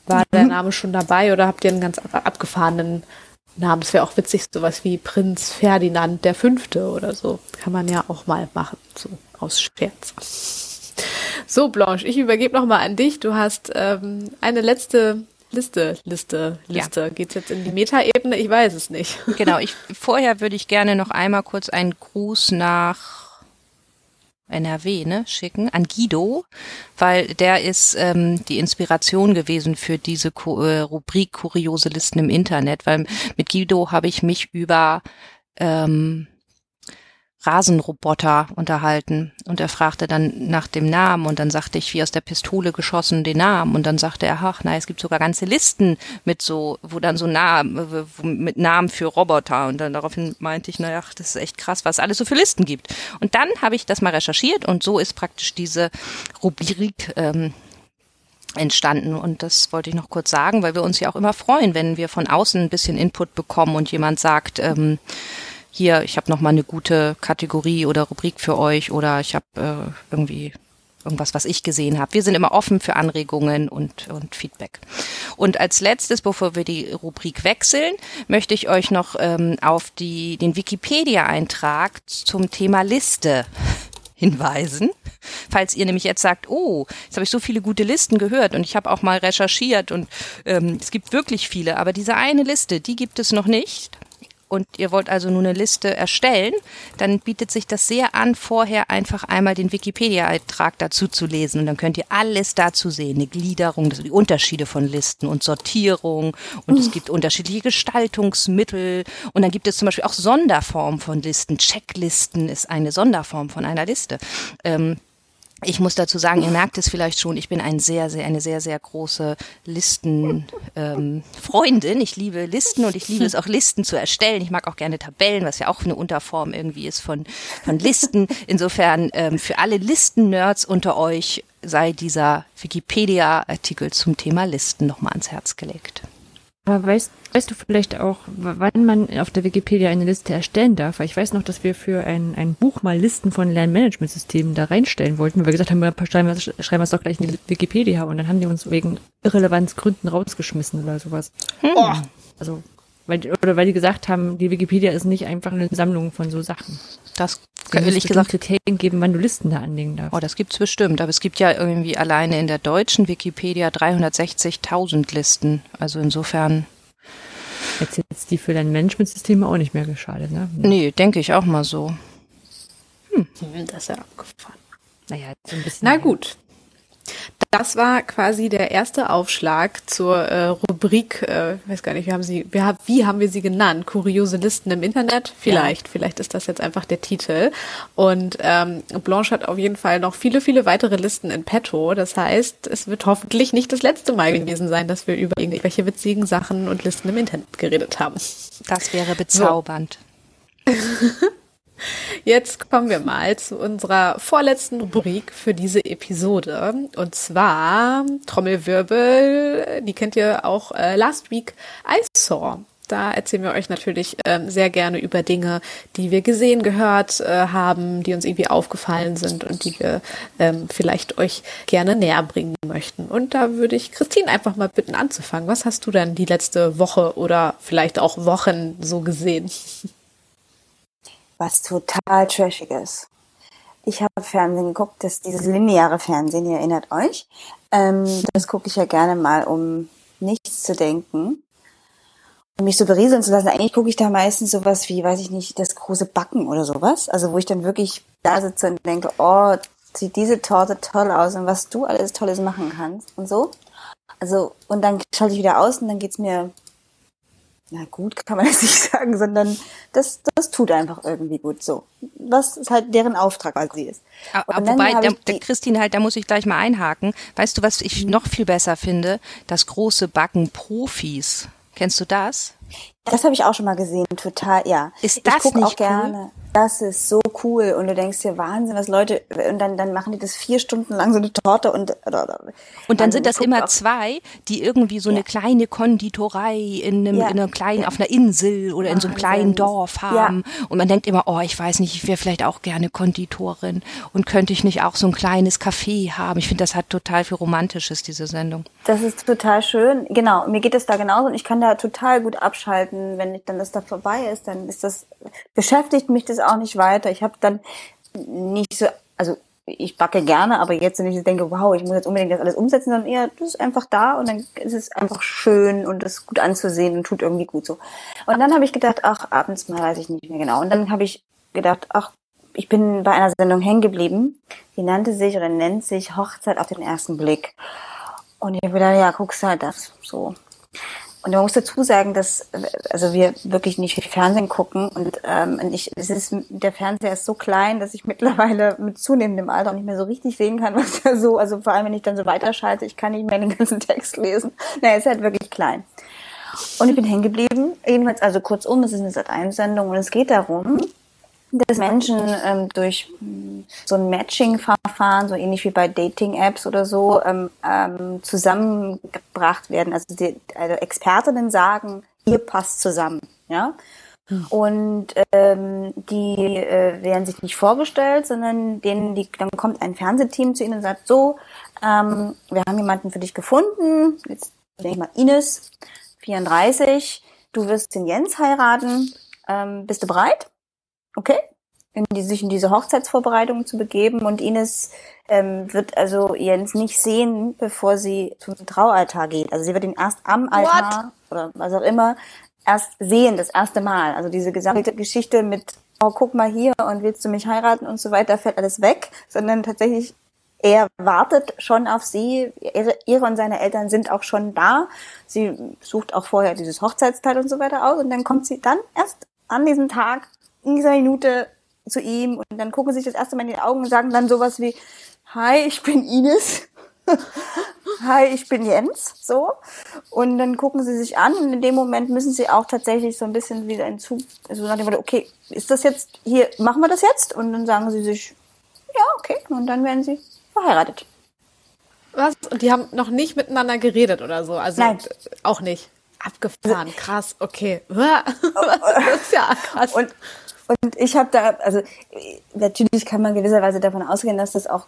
War mhm. der Name schon dabei oder habt ihr einen ganz abgefahrenen Namen? Es wäre auch witzig, sowas wie Prinz Ferdinand der Fünfte oder so. Kann man ja auch mal machen, so aus Scherz. So, Blanche, ich übergebe nochmal an dich. Du hast ähm, eine letzte Liste, Liste, Liste. Ja. Geht's jetzt in die Metaebene? Ich weiß es nicht. Genau, ich, vorher würde ich gerne noch einmal kurz einen Gruß nach NRW ne, schicken, an Guido, weil der ist ähm, die Inspiration gewesen für diese Ko äh, Rubrik Kuriose Listen im Internet, weil mit Guido habe ich mich über ähm, Rasenroboter unterhalten und er fragte dann nach dem Namen und dann sagte ich wie aus der Pistole geschossen den Namen und dann sagte er, ach, na, es gibt sogar ganze Listen mit so, wo dann so Namen, mit Namen für Roboter und dann daraufhin meinte ich, naja, das ist echt krass, was es alles so für Listen gibt. Und dann habe ich das mal recherchiert und so ist praktisch diese Rubrik ähm, entstanden. Und das wollte ich noch kurz sagen, weil wir uns ja auch immer freuen, wenn wir von außen ein bisschen Input bekommen und jemand sagt, ähm, hier, ich habe noch mal eine gute Kategorie oder Rubrik für euch oder ich habe äh, irgendwie irgendwas, was ich gesehen habe. Wir sind immer offen für Anregungen und, und Feedback. Und als letztes, bevor wir die Rubrik wechseln, möchte ich euch noch ähm, auf die, den Wikipedia-Eintrag zum Thema Liste hinweisen. Falls ihr nämlich jetzt sagt, oh, jetzt habe ich so viele gute Listen gehört und ich habe auch mal recherchiert und ähm, es gibt wirklich viele, aber diese eine Liste, die gibt es noch nicht und ihr wollt also nur eine Liste erstellen, dann bietet sich das sehr an, vorher einfach einmal den Wikipedia-Eintrag dazu zu lesen. Und dann könnt ihr alles dazu sehen. Eine Gliederung, die Unterschiede von Listen und Sortierung. Und es gibt unterschiedliche Gestaltungsmittel. Und dann gibt es zum Beispiel auch Sonderformen von Listen. Checklisten ist eine Sonderform von einer Liste. Ähm, ich muss dazu sagen, ihr merkt es vielleicht schon, ich bin ein sehr, sehr, eine sehr, sehr große Listenfreundin. Ähm, ich liebe Listen und ich liebe es auch, Listen zu erstellen. Ich mag auch gerne Tabellen, was ja auch eine Unterform irgendwie ist von, von Listen. Insofern ähm, für alle Listen-Nerds unter euch sei dieser Wikipedia-Artikel zum Thema Listen nochmal ans Herz gelegt. Aber weißt, weißt du vielleicht auch, wann man auf der Wikipedia eine Liste erstellen darf? Weil ich weiß noch, dass wir für ein, ein Buch mal Listen von Lernmanagementsystemen da reinstellen wollten, weil wir gesagt haben, wir schreiben, wir, schreiben wir es doch gleich in die Wikipedia und dann haben die uns wegen Irrelevanzgründen rausgeschmissen oder sowas. Hm. Oh. Also weil, oder weil die gesagt haben, die Wikipedia ist nicht einfach eine Sammlung von so Sachen. Das kann ehrlich gesagt Kriterien geben, wann du Listen da anlegen darfst. Oh, das gibt's bestimmt. Aber es gibt ja irgendwie alleine in der deutschen Wikipedia 360.000 Listen. Also insofern. Jetzt jetzt die für dein Managementsysteme auch nicht mehr geschadet, ne? Nee, denke ich auch mal so. Hm. Das ist ja abgefahren. Naja, so ein bisschen. Na gut. Das war quasi der erste Aufschlag zur äh, Rubrik, äh, weiß gar nicht, wie haben sie, wie, wie haben wir sie genannt? Kuriose Listen im Internet? Vielleicht, ja. vielleicht ist das jetzt einfach der Titel. Und ähm, Blanche hat auf jeden Fall noch viele, viele weitere Listen in petto. Das heißt, es wird hoffentlich nicht das letzte Mal gewesen sein, dass wir über irgendwelche witzigen Sachen und Listen im Internet geredet haben. Das wäre bezaubernd. So. Jetzt kommen wir mal zu unserer vorletzten Rubrik für diese Episode. Und zwar Trommelwirbel, die kennt ihr auch äh, Last Week I Saw. Da erzählen wir euch natürlich ähm, sehr gerne über Dinge, die wir gesehen, gehört äh, haben, die uns irgendwie aufgefallen sind und die wir ähm, vielleicht euch gerne näher bringen möchten. Und da würde ich Christine einfach mal bitten anzufangen. Was hast du denn die letzte Woche oder vielleicht auch Wochen so gesehen? was total trashig ist. Ich habe Fernsehen geguckt, das dieses lineare Fernsehen, ihr erinnert euch. Ähm, das gucke ich ja gerne mal, um nichts zu denken. Um mich so berieseln zu lassen. Eigentlich gucke ich da meistens sowas wie, weiß ich nicht, das große Backen oder sowas. Also wo ich dann wirklich da sitze und denke, oh, sieht diese Torte toll aus und was du alles Tolles machen kannst und so. Also, und dann schalte ich wieder aus und dann geht's mir na gut, kann man das nicht sagen, sondern das, das tut einfach irgendwie gut so. Was ist halt deren Auftrag quasi ist. Aber wobei, der, der Christine halt, da muss ich gleich mal einhaken. Weißt du, was ich mhm. noch viel besser finde? Das große Backen Profis. Kennst du das? Das habe ich auch schon mal gesehen, total, ja. Ist das ich nicht auch gerne. Cool? Das ist so cool und du denkst dir Wahnsinn, was Leute und dann dann machen die das vier Stunden lang so eine Torte und und dann sind das immer zwei, die irgendwie so ja. eine kleine Konditorei in einem, ja. in einer kleinen ja. auf einer Insel oder in so einem kleinen Dorf haben und man denkt immer, oh, ich weiß nicht, ich wäre vielleicht auch gerne Konditorin und könnte ich nicht auch so ein kleines Café haben? Ich finde, das hat total viel romantisches diese Sendung. Das ist total schön. Genau, mir geht es da genauso und ich kann da total gut abschalten, wenn ich dann das da vorbei ist, dann ist das beschäftigt mich das auch nicht weiter. Ich habe dann nicht so, also ich backe gerne, aber jetzt wenn ich denke, wow, ich muss jetzt unbedingt das alles umsetzen, sondern eher, das ist einfach da und dann ist es einfach schön und ist gut anzusehen und tut irgendwie gut so. Und dann habe ich gedacht, ach, abends mal weiß ich nicht mehr genau. Und dann habe ich gedacht, ach, ich bin bei einer Sendung hängen geblieben, die nannte sich oder nennt sich Hochzeit auf den ersten Blick. Und ich habe gedacht, ja, guckst halt das so. Und man muss dazu sagen, dass also wir wirklich nicht viel Fernsehen gucken und ähm, ich, es ist der Fernseher ist so klein, dass ich mittlerweile mit zunehmendem Alter auch nicht mehr so richtig sehen kann, was da so, also vor allem wenn ich dann so weiterschalte, ich kann nicht mehr den ganzen Text lesen. Naja, ist halt wirklich klein. Und ich bin hängen geblieben. Jedenfalls, also kurzum, es ist eine Sat1-Sendung und es geht darum, dass Menschen ähm, durch so ein Matching-Verfahren, so ähnlich wie bei Dating-Apps oder so, ähm, ähm, zusammengebracht werden. Also, die, also Expertinnen sagen, ihr passt zusammen, ja. Hm. Und ähm, die äh, werden sich nicht vorgestellt, sondern denen die, dann kommt ein Fernsehteam zu ihnen und sagt, so, ähm, wir haben jemanden für dich gefunden, jetzt denke ich mal Ines, 34, du wirst den Jens heiraten, ähm, bist du bereit? Okay? In die, sich in diese Hochzeitsvorbereitung zu begeben und Ines ähm, wird also Jens nicht sehen, bevor sie zum Traualtar geht. Also sie wird ihn erst am Altar What? oder was auch immer erst sehen, das erste Mal. Also diese gesamte Geschichte mit, oh, guck mal hier und willst du mich heiraten und so weiter, fällt alles weg, sondern tatsächlich er wartet schon auf sie. Ihre, ihre und seine Eltern sind auch schon da. Sie sucht auch vorher dieses Hochzeitsteil und so weiter aus und dann kommt sie dann erst an diesem Tag in dieser Minute zu ihm und dann gucken sie sich das erste Mal in die Augen und sagen dann sowas wie, hi, ich bin Ines. hi, ich bin Jens, so. Und dann gucken sie sich an und in dem Moment müssen sie auch tatsächlich so ein bisschen wieder in Zug, also nach dem Motto, okay, ist das jetzt, hier, machen wir das jetzt? Und dann sagen sie sich, ja, okay, und dann werden sie verheiratet. Was? Und die haben noch nicht miteinander geredet oder so? Also Nein. auch nicht. Abgefahren, krass, okay. das ist ja krass. Und, und ich habe da, also natürlich kann man gewisserweise davon ausgehen, dass das auch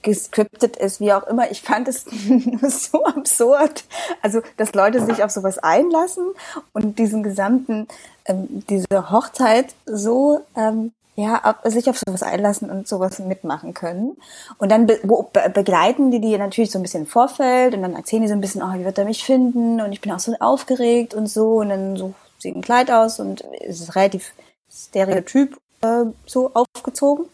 gescriptet ist, wie auch immer. Ich fand es so absurd. Also, dass Leute sich auf sowas einlassen und diesen gesamten, ähm, diese Hochzeit so, ähm, ja, sich auf sowas einlassen und sowas mitmachen können. Und dann be be begleiten die die natürlich so ein bisschen im Vorfeld und dann erzählen die so ein bisschen, oh, wie wird er mich finden? Und ich bin auch so aufgeregt und so. Und dann sucht sie ein Kleid aus und es ist relativ stereotyp äh, so aufgezogen.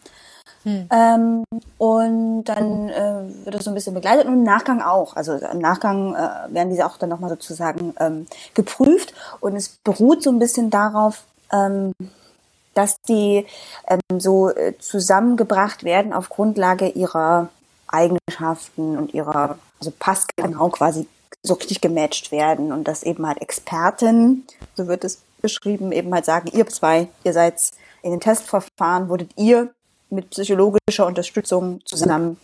Hm. Ähm, und dann äh, wird das so ein bisschen begleitet und im Nachgang auch. Also im Nachgang äh, werden diese auch dann nochmal sozusagen ähm, geprüft und es beruht so ein bisschen darauf, ähm, dass die ähm, so äh, zusammengebracht werden auf Grundlage ihrer Eigenschaften und ihrer, also passgenau quasi so richtig gematcht werden und dass eben halt Experten, so wird es beschrieben, eben halt sagen, ihr zwei, ihr seid in den Testverfahren, wurdet ihr mit psychologischer Unterstützung zusammen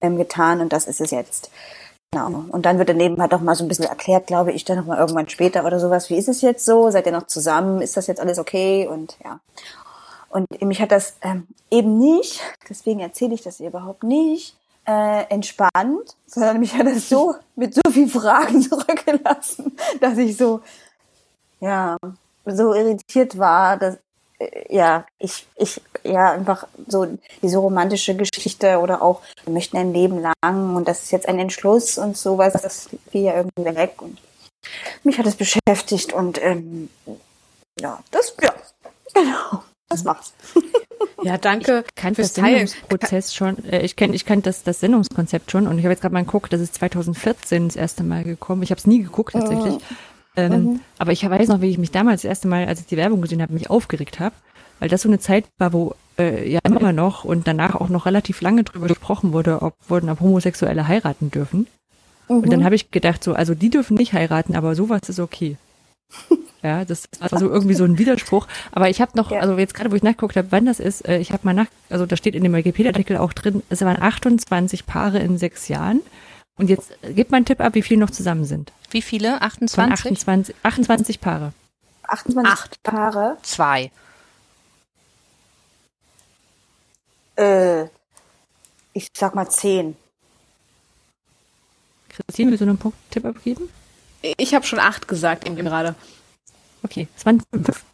ähm, getan und das ist es jetzt. Genau. Und dann wird daneben halt auch mal so ein bisschen erklärt, glaube ich, dann nochmal irgendwann später oder sowas. Wie ist es jetzt so? Seid ihr noch zusammen? Ist das jetzt alles okay? Und ja. Und mich hat das ähm, eben nicht, deswegen erzähle ich das ihr überhaupt nicht, äh, entspannt, sondern mich hat das so mit so viel Fragen zurückgelassen, dass ich so, ja, so irritiert war, dass, ja, ich, ich, ja, einfach so diese romantische Geschichte oder auch, wir möchten ein Leben lang und das ist jetzt ein Entschluss und sowas, das fiel ja irgendwie weg und mich hat es beschäftigt und ähm, ja, das, ja, genau, das war's. Ja, danke. Ich kannte das Sendungsprozess schon, äh, ich kenne ich kenn das, das Sendungskonzept schon und ich habe jetzt gerade mal geguckt, das ist 2014 das erste Mal gekommen. Ich habe es nie geguckt tatsächlich. Ähm, mhm. Aber ich weiß noch, wie ich mich damals das erste Mal, als ich die Werbung gesehen habe, mich aufgeregt habe, weil das so eine Zeit war, wo äh, ja immer noch und danach auch noch relativ lange drüber gesprochen wurde, ob wurden ob Homosexuelle heiraten dürfen. Mhm. Und dann mhm. habe ich gedacht, so, also die dürfen nicht heiraten, aber sowas ist okay. ja, das war so irgendwie so ein Widerspruch. Aber ich habe noch, ja. also jetzt gerade, wo ich nachgeguckt habe, wann das ist, äh, ich habe mal nach, also da steht in dem Wikipedia-Artikel auch drin, es waren 28 Paare in sechs Jahren. Und jetzt äh, gib mal einen Tipp ab, wie viele noch zusammen sind. Wie viele? 28? Von 28, 28 Paare. 28 Acht. Paare? Zwei. Äh, ich sag mal zehn. Christine, willst du noch einen Punkt Tipp abgeben? Ich habe schon acht gesagt eben gerade. Okay, es waren fünf.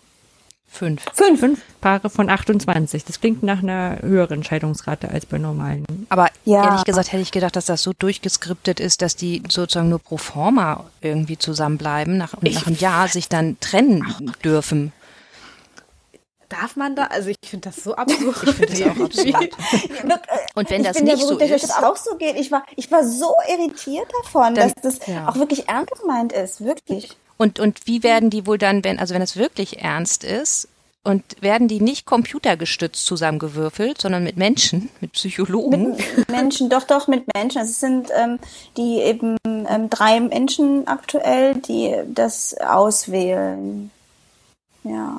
Fünf. Fünf. Fünf Paare von 28. Das klingt nach einer höheren Scheidungsrate als bei normalen. Aber ja. ehrlich gesagt hätte ich gedacht, dass das so durchgeskriptet ist, dass die sozusagen nur pro forma irgendwie zusammenbleiben nach, und nach einem Jahr sich dann trennen dürfen. Darf man da? Also ich finde das so absurd. Ich finde das auch absurd. Und wenn ich das nicht so ist, dass das auch so geht. Ich war, ich war so irritiert davon, dann, dass das ja. auch wirklich ernst gemeint ist, wirklich. Und, und wie werden die wohl dann, wenn, also wenn es wirklich ernst ist, und werden die nicht computergestützt zusammengewürfelt, sondern mit Menschen, mit Psychologen? Mit Menschen, doch, doch, mit Menschen. Also es sind ähm, die eben ähm, drei Menschen aktuell, die das auswählen. Ja.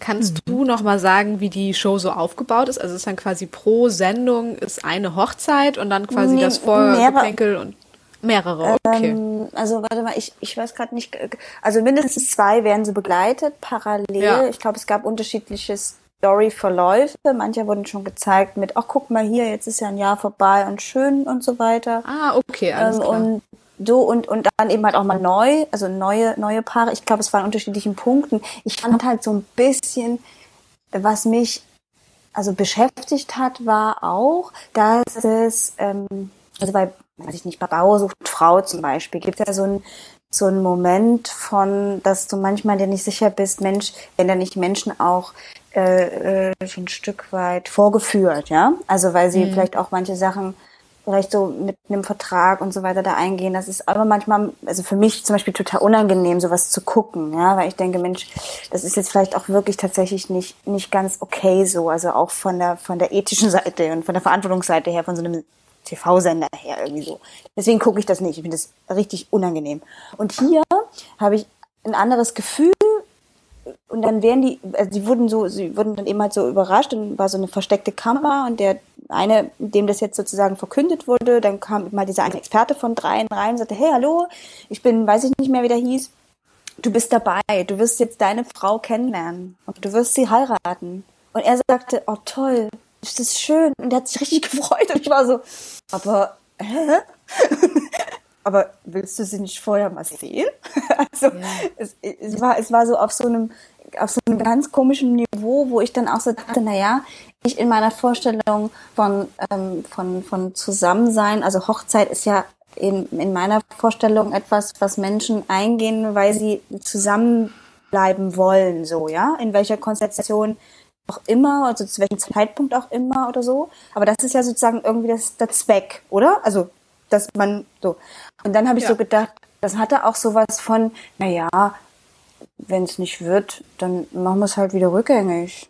Kannst mhm. du noch mal sagen, wie die Show so aufgebaut ist? Also es ist dann quasi pro Sendung ist eine Hochzeit und dann quasi nee, das Vorgeplänkel und Mehrere, okay. Ähm, also warte mal, ich, ich weiß gerade nicht, also mindestens zwei werden so begleitet, parallel. Ja. Ich glaube, es gab unterschiedliche Story-Verläufe. Manche wurden schon gezeigt mit, ach guck mal hier, jetzt ist ja ein Jahr vorbei und schön und so weiter. Ah, okay, alles ähm, klar. Und so und, und dann eben halt auch mal neu, also neue, neue Paare. Ich glaube, es waren unterschiedlichen Punkten. Ich fand halt so ein bisschen, was mich also beschäftigt hat, war auch, dass es, ähm, also bei, weiß ich nicht, Bauer sucht Frau zum Beispiel, gibt es ja so ein so ein Moment von, dass du manchmal dir nicht sicher bist, Mensch, wenn da nicht Menschen auch äh, äh, so ein Stück weit vorgeführt, ja, also weil sie mhm. vielleicht auch manche Sachen vielleicht so mit einem Vertrag und so weiter da eingehen. Das ist aber manchmal, also für mich zum Beispiel total unangenehm, sowas zu gucken, ja, weil ich denke, Mensch, das ist jetzt vielleicht auch wirklich tatsächlich nicht, nicht ganz okay so, also auch von der, von der ethischen Seite und von der Verantwortungsseite her, von so einem TV-Sender her irgendwie so. Deswegen gucke ich das nicht. Ich finde das richtig unangenehm. Und hier habe ich ein anderes Gefühl, und dann werden die, also die wurden so, sie wurden dann eben halt so überrascht und war so eine versteckte Kamera und der eine, dem das jetzt sozusagen verkündet wurde, dann kam mal dieser eine Experte von dreien rein und sagte, hey, hallo, ich bin, weiß ich nicht mehr, wie der hieß, du bist dabei, du wirst jetzt deine Frau kennenlernen und du wirst sie heiraten. Und er sagte, oh toll, ist das schön. Und er hat sich richtig gefreut und ich war so, aber, hä? aber willst du sie nicht vorher mal sehen? also ja. es, es, war, es war so auf so einem auf so einem ganz komischen Niveau, wo ich dann auch so dachte, na ja, ich in meiner Vorstellung von, ähm, von, von Zusammensein, also Hochzeit ist ja in, in meiner Vorstellung etwas, was Menschen eingehen, weil sie zusammenbleiben wollen, so, ja, in welcher Konstellation auch immer, also zu welchem Zeitpunkt auch immer oder so. Aber das ist ja sozusagen irgendwie das, der Zweck, oder? Also, dass man so. Und dann habe ich ja. so gedacht, das hatte auch sowas von, naja, wenn es nicht wird, dann machen wir es halt wieder rückgängig.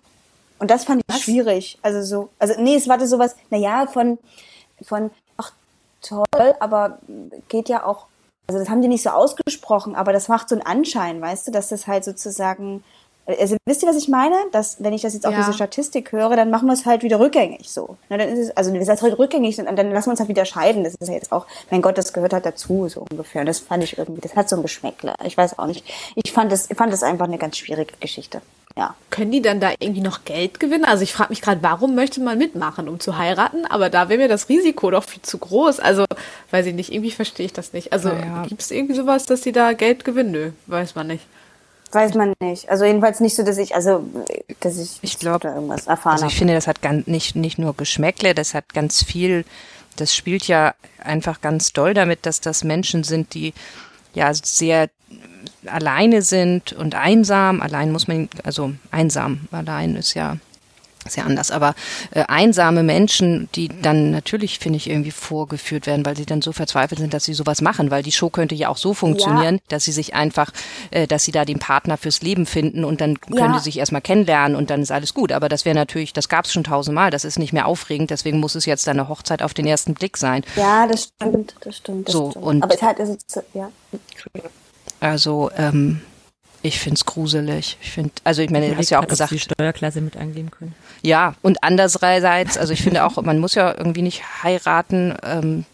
Und das fand ich Was? schwierig. Also so, also nee, es war sowas, naja, von, von, ach toll, aber geht ja auch, also das haben die nicht so ausgesprochen, aber das macht so einen Anschein, weißt du, dass das halt sozusagen also wisst ihr, was ich meine? Dass, wenn ich das jetzt auf ja. diese Statistik höre, dann machen wir es halt wieder rückgängig so. Na, dann ist es, also wir sind halt rückgängig und dann lassen wir uns halt wieder scheiden. Das ist ja jetzt auch, mein Gott, das gehört halt dazu, so ungefähr. Und das fand ich irgendwie, das hat so ein Geschmäckle. Ich weiß auch nicht. Ich fand das, ich fand das einfach eine ganz schwierige Geschichte. Ja. Können die dann da irgendwie noch Geld gewinnen? Also ich frage mich gerade, warum möchte man mitmachen, um zu heiraten? Aber da wäre mir das Risiko doch viel zu groß. Also, weiß ich nicht, irgendwie verstehe ich das nicht. Also ja. gibt es irgendwie sowas, dass die da Geld gewinnen? Nö, weiß man nicht. Weiß man nicht. Also jedenfalls nicht so, dass ich, also dass ich, ich glaube, irgendwas erfahren Also ich habe. finde, das hat ganz nicht nicht nur Geschmäckle, das hat ganz viel. Das spielt ja einfach ganz doll damit, dass das Menschen sind, die ja sehr alleine sind und einsam. Allein muss man, also einsam, allein ist ja sehr anders. Aber äh, einsame Menschen, die dann natürlich, finde ich, irgendwie vorgeführt werden, weil sie dann so verzweifelt sind, dass sie sowas machen, weil die Show könnte ja auch so funktionieren, ja. dass sie sich einfach, äh, dass sie da den Partner fürs Leben finden und dann können ja. die sich erstmal kennenlernen und dann ist alles gut. Aber das wäre natürlich, das gab es schon tausendmal, das ist nicht mehr aufregend, deswegen muss es jetzt eine Hochzeit auf den ersten Blick sein. Ja, das stimmt, das stimmt. Das so, stimmt. Und Aber es hat, also, ja. Also, ähm, ich find's gruselig. Ich finde, also ich meine, du hast ja auch gesagt, die Steuerklasse mit angeben können. Ja, und andererseits, also ich finde auch, man muss ja irgendwie nicht heiraten. Ähm,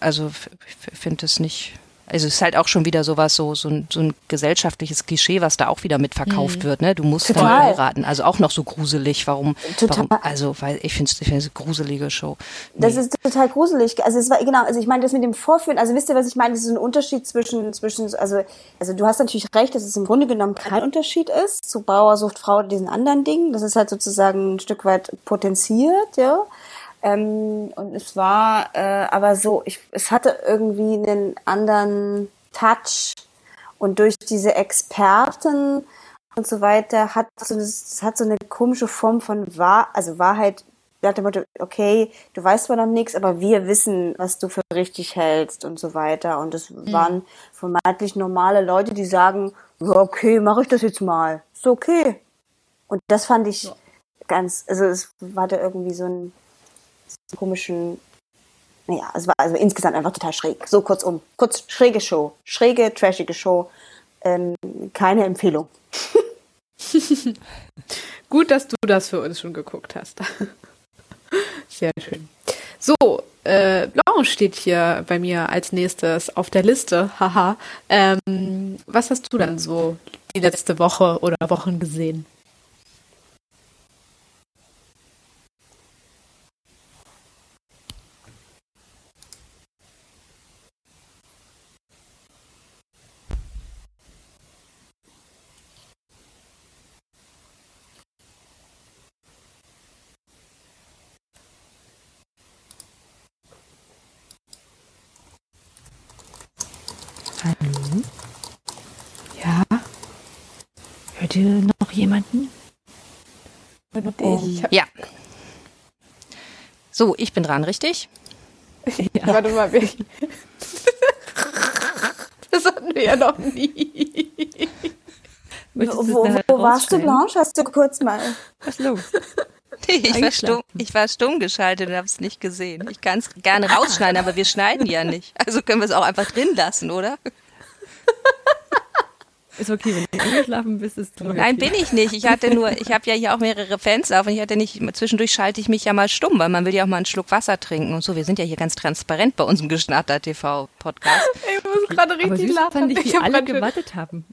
also ich finde es nicht also es ist halt auch schon wieder sowas, so, so, ein, so ein gesellschaftliches Klischee, was da auch wieder mitverkauft mhm. wird. Ne? Du musst Total. dann heiraten. Also auch noch so gruselig. Warum? Total. Warum, also, weil ich finde es eine gruselige Show. Nee. Das ist total gruselig. Also es war genau, also ich meine, das mit dem Vorführen, also wisst ihr, was ich meine? Das ist ein Unterschied zwischen, zwischen, also, also du hast natürlich recht, dass es im Grunde genommen kein Unterschied ist zu Bauer sucht Frau diesen anderen Dingen. Das ist halt sozusagen ein Stück weit potenziert, ja. Ähm, und es war äh, aber so, ich, es hatte irgendwie einen anderen Touch. Und durch diese Experten und so weiter hat so, es hat so eine komische Form von Wahr, also Wahrheit, nach dem Motto, okay, du weißt zwar noch nichts, aber wir wissen, was du für richtig hältst und so weiter. Und es mhm. waren vermeintlich normale Leute, die sagen, ja, okay, mache ich das jetzt mal. Ist okay. Und das fand ich ja. ganz, also es war da irgendwie so ein komischen, naja, es war also insgesamt einfach total schräg. So kurzum, kurz schräge Show, schräge, trashige Show. Ähm, keine Empfehlung. Gut, dass du das für uns schon geguckt hast. Sehr schön. So, äh, Blanche steht hier bei mir als nächstes auf der Liste. Haha. Ähm, was hast du dann so die letzte Woche oder Wochen gesehen? Hört ihr noch jemanden? Ich hab, Ja. So, ich bin dran, richtig? Ja. Warte mal, wir, das hatten wir ja noch nie. Wo, du wo, warst du? Blanche? Hast du kurz mal. Was ist los? Ich war, stumm, ich war stumm geschaltet und habe es nicht gesehen. Ich kann es gerne rausschneiden, aber wir schneiden ja nicht. Also können wir es auch einfach drin lassen, oder? Ist okay, wenn du eingeschlafen bist, ist es Nein, bin ich nicht. Ich hatte nur, ich habe ja hier auch mehrere Fenster auf und ich hatte nicht, zwischendurch schalte ich mich ja mal stumm, weil man will ja auch mal einen Schluck Wasser trinken und so. Wir sind ja hier ganz transparent bei unserem Geschnatter TV Podcast. Ich muss gerade Aber richtig süß lachen. fand ich, wie hab alle gewartet haben.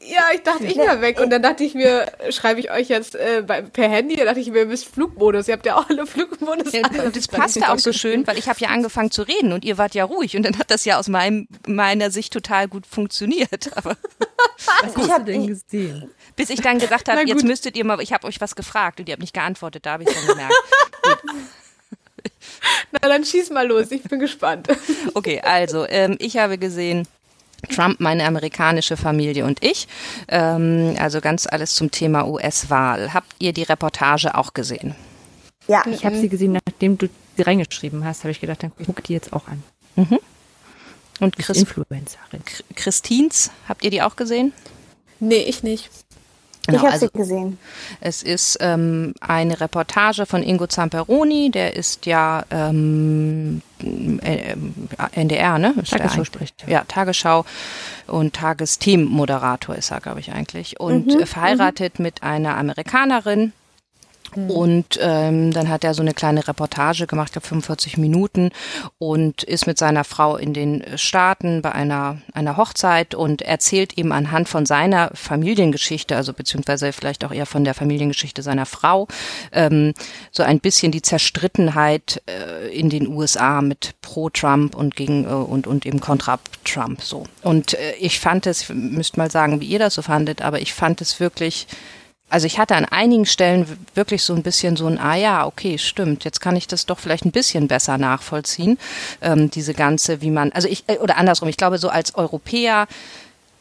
Ja, ich dachte, ich wäre weg. Und dann dachte ich mir, schreibe ich euch jetzt äh, per Handy? Da dachte ich mir, ihr müsst Flugmodus. Ihr habt ja auch alle Flugmodus. Ja, und das passte auch so schön, weil ich habe ja angefangen zu reden und ihr wart ja ruhig und dann hat das ja aus meinem, meiner Sicht total gut funktioniert. Aber Was hast hab- du denn gesehen? bis ich dann gesagt habe, gut. jetzt müsstet ihr mal, ich habe euch was gefragt und ihr habt nicht geantwortet, da habe ich dann gemerkt. Na, dann schieß mal los. Ich bin gespannt. Okay, also ähm, ich habe gesehen Trump, meine amerikanische Familie und ich. Ähm, also ganz alles zum Thema US-Wahl. Habt ihr die Reportage auch gesehen? Ja, Ich habe sie gesehen, nachdem du sie reingeschrieben hast, habe ich gedacht, dann guck die jetzt auch an. Und Ist Chris, Influencerin. Christins, habt ihr die auch gesehen? Nee, ich nicht. Ich habe also sie gesehen. es ist ähm, eine Reportage von Ingo Zamperoni, der ist ja ähm, äh, ähm, NDR, ne? Ist Tagesschau spricht. Ja, Tagesschau und Tagesthemenmoderator ist er, glaube ich, eigentlich. Und äh, verheiratet mit einer Amerikanerin. Und ähm, dann hat er so eine kleine Reportage gemacht, ich glaube 45 Minuten, und ist mit seiner Frau in den Staaten bei einer, einer Hochzeit und erzählt eben anhand von seiner Familiengeschichte, also beziehungsweise vielleicht auch eher von der Familiengeschichte seiner Frau, ähm, so ein bisschen die Zerstrittenheit äh, in den USA mit pro-Trump und gegen äh, und, und eben kontra Trump so. Und äh, ich fand es, müsst mal sagen, wie ihr das so fandet, aber ich fand es wirklich also ich hatte an einigen Stellen wirklich so ein bisschen so ein, ah ja, okay, stimmt, jetzt kann ich das doch vielleicht ein bisschen besser nachvollziehen, ähm, diese ganze, wie man, also ich, äh, oder andersrum, ich glaube, so als Europäer,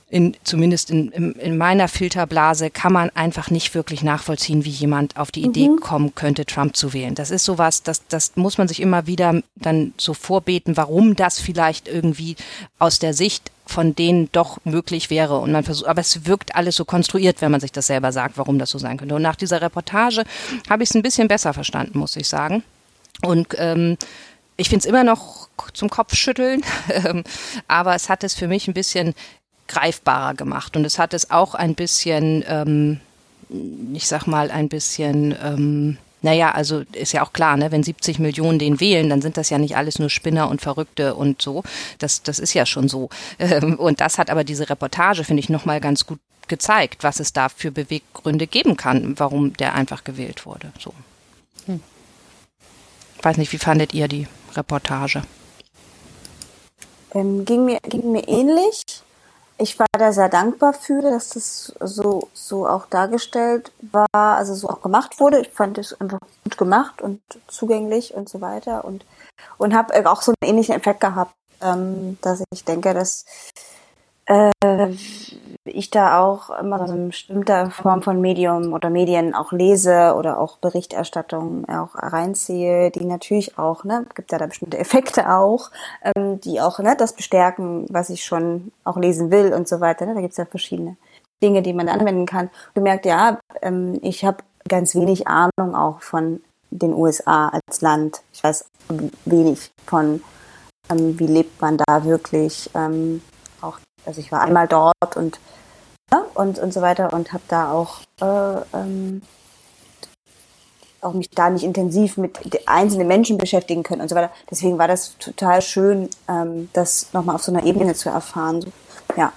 in, zumindest in, in, in meiner Filterblase, kann man einfach nicht wirklich nachvollziehen, wie jemand auf die Idee kommen könnte, Trump zu wählen. Das ist sowas, das, das muss man sich immer wieder dann so vorbeten, warum das vielleicht irgendwie aus der Sicht von denen doch möglich wäre. Und man versucht, aber es wirkt alles so konstruiert, wenn man sich das selber sagt, warum das so sein könnte. Und nach dieser Reportage habe ich es ein bisschen besser verstanden, muss ich sagen. Und ähm, ich finde es immer noch zum Kopfschütteln, ähm, aber es hat es für mich ein bisschen greifbarer gemacht und es hat es auch ein bisschen, ähm, ich sag mal, ein bisschen, ähm, naja, also ist ja auch klar, ne, wenn 70 Millionen den wählen, dann sind das ja nicht alles nur Spinner und Verrückte und so. Das, das ist ja schon so. Ähm, und das hat aber diese Reportage, finde ich, nochmal ganz gut gezeigt, was es da für Beweggründe geben kann, warum der einfach gewählt wurde. So. Weiß nicht, wie fandet ihr die Reportage? Ähm, ging, mir, ging mir ähnlich. Ich war da sehr dankbar für, dass das so, so auch dargestellt war, also so auch gemacht wurde. Ich fand es einfach gut gemacht und zugänglich und so weiter und, und habe auch so einen ähnlichen Effekt gehabt, ähm, dass ich denke, dass äh, ich da auch immer so eine bestimmte Form von Medium oder Medien auch lese oder auch Berichterstattung auch reinziehe, die natürlich auch, ne, gibt ja da bestimmte Effekte auch, ähm, die auch ne, das bestärken, was ich schon auch lesen will und so weiter. Ne? Da gibt es ja verschiedene Dinge, die man anwenden kann. Gemerkt, ja, ähm, ich habe ganz wenig Ahnung auch von den USA als Land. Ich weiß wenig von, ähm, wie lebt man da wirklich. Ähm, also ich war einmal dort und ja, und und so weiter und habe da auch äh, ähm, auch mich da nicht intensiv mit einzelnen Menschen beschäftigen können und so weiter. Deswegen war das total schön, ähm, das nochmal auf so einer Ebene zu erfahren. Ja.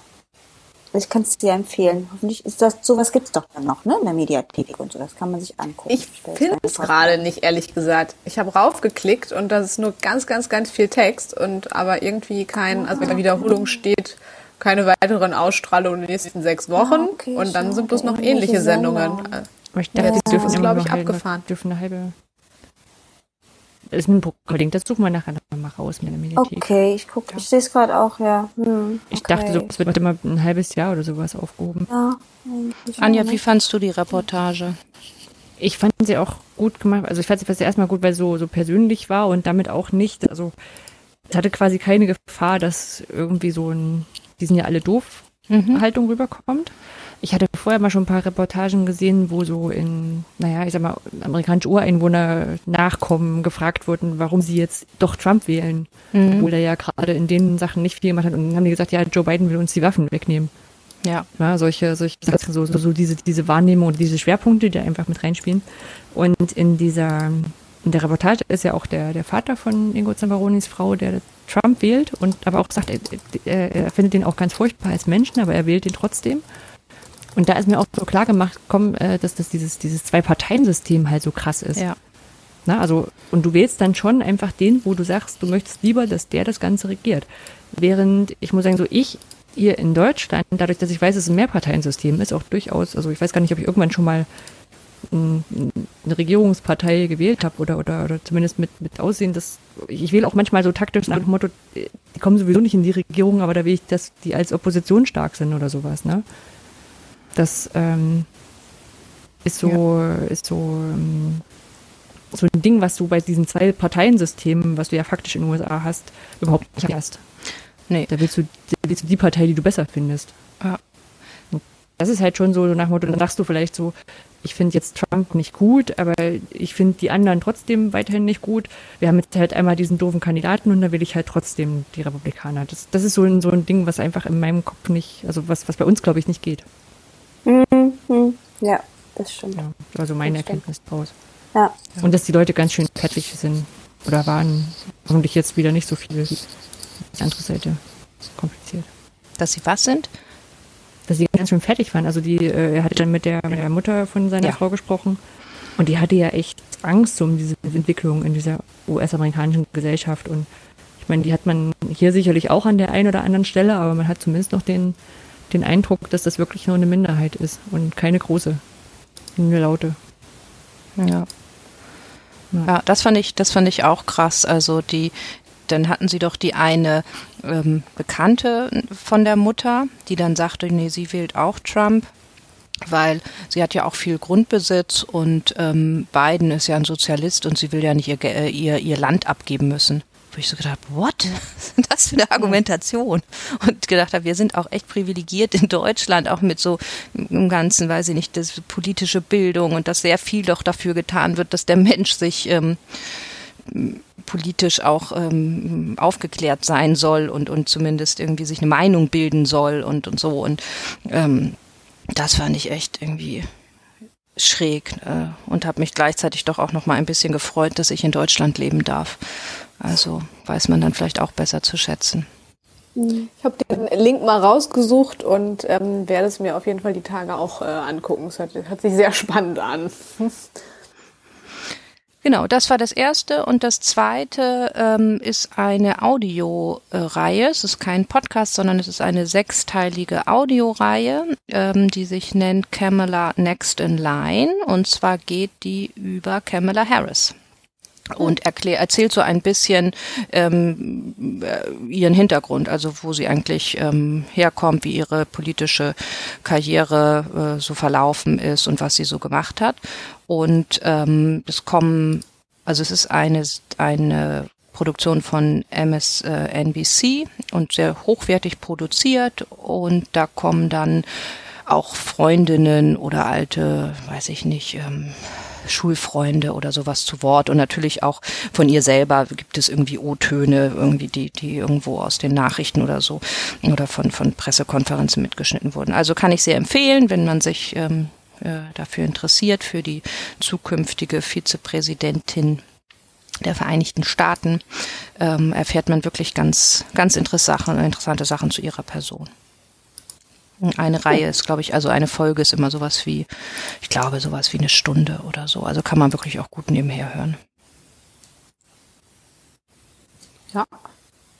Ich kann es dir empfehlen. Hoffentlich ist das, sowas gibt's doch dann noch, ne? In der Mediathek und so. Das kann man sich angucken. Ich finde es gerade nicht, ehrlich gesagt. Ich habe raufgeklickt und das ist nur ganz, ganz, ganz viel Text und aber irgendwie kein, also in der Wiederholung steht, keine weiteren Ausstrahlungen in den nächsten sechs Wochen. Ah, okay, und dann sind bloß noch ähnliche Sendungen. Sendung. Aber ich dachte, ja, die dürfen, glaube ich, abgefahren. dürfen eine halbe. Das ist ein Link, das suchen wir nachher noch mal raus mit der Mediathek. Okay, ich gucke, ich sehe es gerade auch, ja. Hm, ich dachte, so, es wird immer ein halbes Jahr oder sowas aufgehoben. Ja, Anja, wie fandst du die Reportage? Ich fand sie auch gut gemacht. Also ich fand sie erstmal gut, weil es so, so persönlich war und damit auch nicht, also es hatte quasi keine Gefahr, dass irgendwie so ein, die sind ja alle doof, mhm. Haltung rüberkommt. Ich hatte vorher mal schon ein paar Reportagen gesehen, wo so in, naja, ich sag mal, amerikanische Ureinwohner Nachkommen gefragt wurden, warum sie jetzt doch Trump wählen, mhm. obwohl er ja gerade in den Sachen nicht viel gemacht hat. Und dann haben die gesagt, ja, Joe Biden will uns die Waffen wegnehmen. Ja. ja solche, solche Sachen, so, so, so diese, diese Wahrnehmung und diese Schwerpunkte, die einfach mit reinspielen. Und in dieser, in der Reportage ist ja auch der, der Vater von Ingo Zambaronis Frau, der Trump wählt und aber auch sagt, er, er findet den auch ganz furchtbar als Menschen, aber er wählt ihn trotzdem. Und da ist mir auch so klar gemacht, komm, äh, dass das dieses, dieses Zwei-Parteien-System halt so krass ist. Ja. Na, also, und du wählst dann schon einfach den, wo du sagst, du möchtest lieber, dass der das Ganze regiert. Während, ich muss sagen, so ich hier in Deutschland, dadurch, dass ich weiß, dass es ein Mehrparteiensystem ist, auch durchaus, also ich weiß gar nicht, ob ich irgendwann schon mal eine Regierungspartei gewählt habe oder, oder, oder zumindest mit, mit Aussehen, dass ich wähle auch manchmal so taktisch nach dem Motto, die kommen sowieso nicht in die Regierung, aber da will ich, dass die als Opposition stark sind oder sowas, ne? Das ähm, ist so, ja. ist so, ähm, so ein Ding, was du bei diesen zwei Parteiensystemen, was du ja faktisch in den USA hast, überhaupt nicht hast. Nee. Da willst du, da willst du die Partei, die du besser findest. Ja. das ist halt schon so nach dem Motto, dann sagst du vielleicht so, ich finde jetzt Trump nicht gut, aber ich finde die anderen trotzdem weiterhin nicht gut. Wir haben jetzt halt einmal diesen doofen Kandidaten und da will ich halt trotzdem die Republikaner. Das, das ist so ein, so ein Ding, was einfach in meinem Kopf nicht, also was, was bei uns, glaube ich, nicht geht. Mhm. Ja, das stimmt. Ja, also meine das Erkenntnis stimmt. draus. Ja. Und dass die Leute ganz schön fertig sind oder waren. Hoffentlich jetzt wieder nicht so viel. Die andere Seite kompliziert. Dass sie was sind? Dass sie ganz schön fertig waren. Also die, äh, er hatte dann mit der, mit der Mutter von seiner ja. Frau gesprochen und die hatte ja echt Angst um diese Entwicklung in dieser US-amerikanischen Gesellschaft. Und ich meine, die hat man hier sicherlich auch an der einen oder anderen Stelle, aber man hat zumindest noch den den Eindruck, dass das wirklich nur eine Minderheit ist und keine große, eine laute. Ja. Ja, das fand ich, das fand ich auch krass. Also die, dann hatten sie doch die eine ähm, Bekannte von der Mutter, die dann sagte, nee, sie wählt auch Trump, weil sie hat ja auch viel Grundbesitz und ähm, Biden ist ja ein Sozialist und sie will ja nicht ihr, ihr, ihr Land abgeben müssen wo ich so gedacht habe, what? Was ist das für eine Argumentation? Und gedacht habe, wir sind auch echt privilegiert in Deutschland, auch mit so im Ganzen, weiß ich nicht, das politische Bildung und dass sehr viel doch dafür getan wird, dass der Mensch sich ähm, politisch auch ähm, aufgeklärt sein soll und, und zumindest irgendwie sich eine Meinung bilden soll und, und so. Und ähm, das fand ich echt irgendwie schräg äh, und habe mich gleichzeitig doch auch noch mal ein bisschen gefreut, dass ich in Deutschland leben darf. Also weiß man dann vielleicht auch besser zu schätzen. Ich habe den Link mal rausgesucht und ähm, werde es mir auf jeden Fall die Tage auch äh, angucken. Es hat, hört sich sehr spannend an. Genau, das war das erste. Und das zweite ähm, ist eine Audioreihe. Es ist kein Podcast, sondern es ist eine sechsteilige Audioreihe, ähm, die sich nennt Kamala Next in Line. Und zwar geht die über Kamala Harris und erklär, erzählt so ein bisschen ähm, äh, ihren Hintergrund, also wo sie eigentlich ähm, herkommt, wie ihre politische Karriere äh, so verlaufen ist und was sie so gemacht hat. Und ähm, es kommen, also es ist eine, eine Produktion von MSNBC und sehr hochwertig produziert und da kommen dann auch Freundinnen oder alte, weiß ich nicht, ähm, Schulfreunde oder sowas zu Wort und natürlich auch von ihr selber gibt es irgendwie O-Töne, irgendwie die, die irgendwo aus den Nachrichten oder so oder von, von Pressekonferenzen mitgeschnitten wurden. Also kann ich sehr empfehlen, wenn man sich ähm, äh, dafür interessiert, für die zukünftige Vizepräsidentin der Vereinigten Staaten, ähm, erfährt man wirklich ganz, ganz interessante, Sachen zu ihrer Person. Eine Reihe ist, glaube ich, also eine Folge ist immer sowas wie, ich glaube, sowas wie eine Stunde oder so. Also kann man wirklich auch gut nebenher hören. Ja.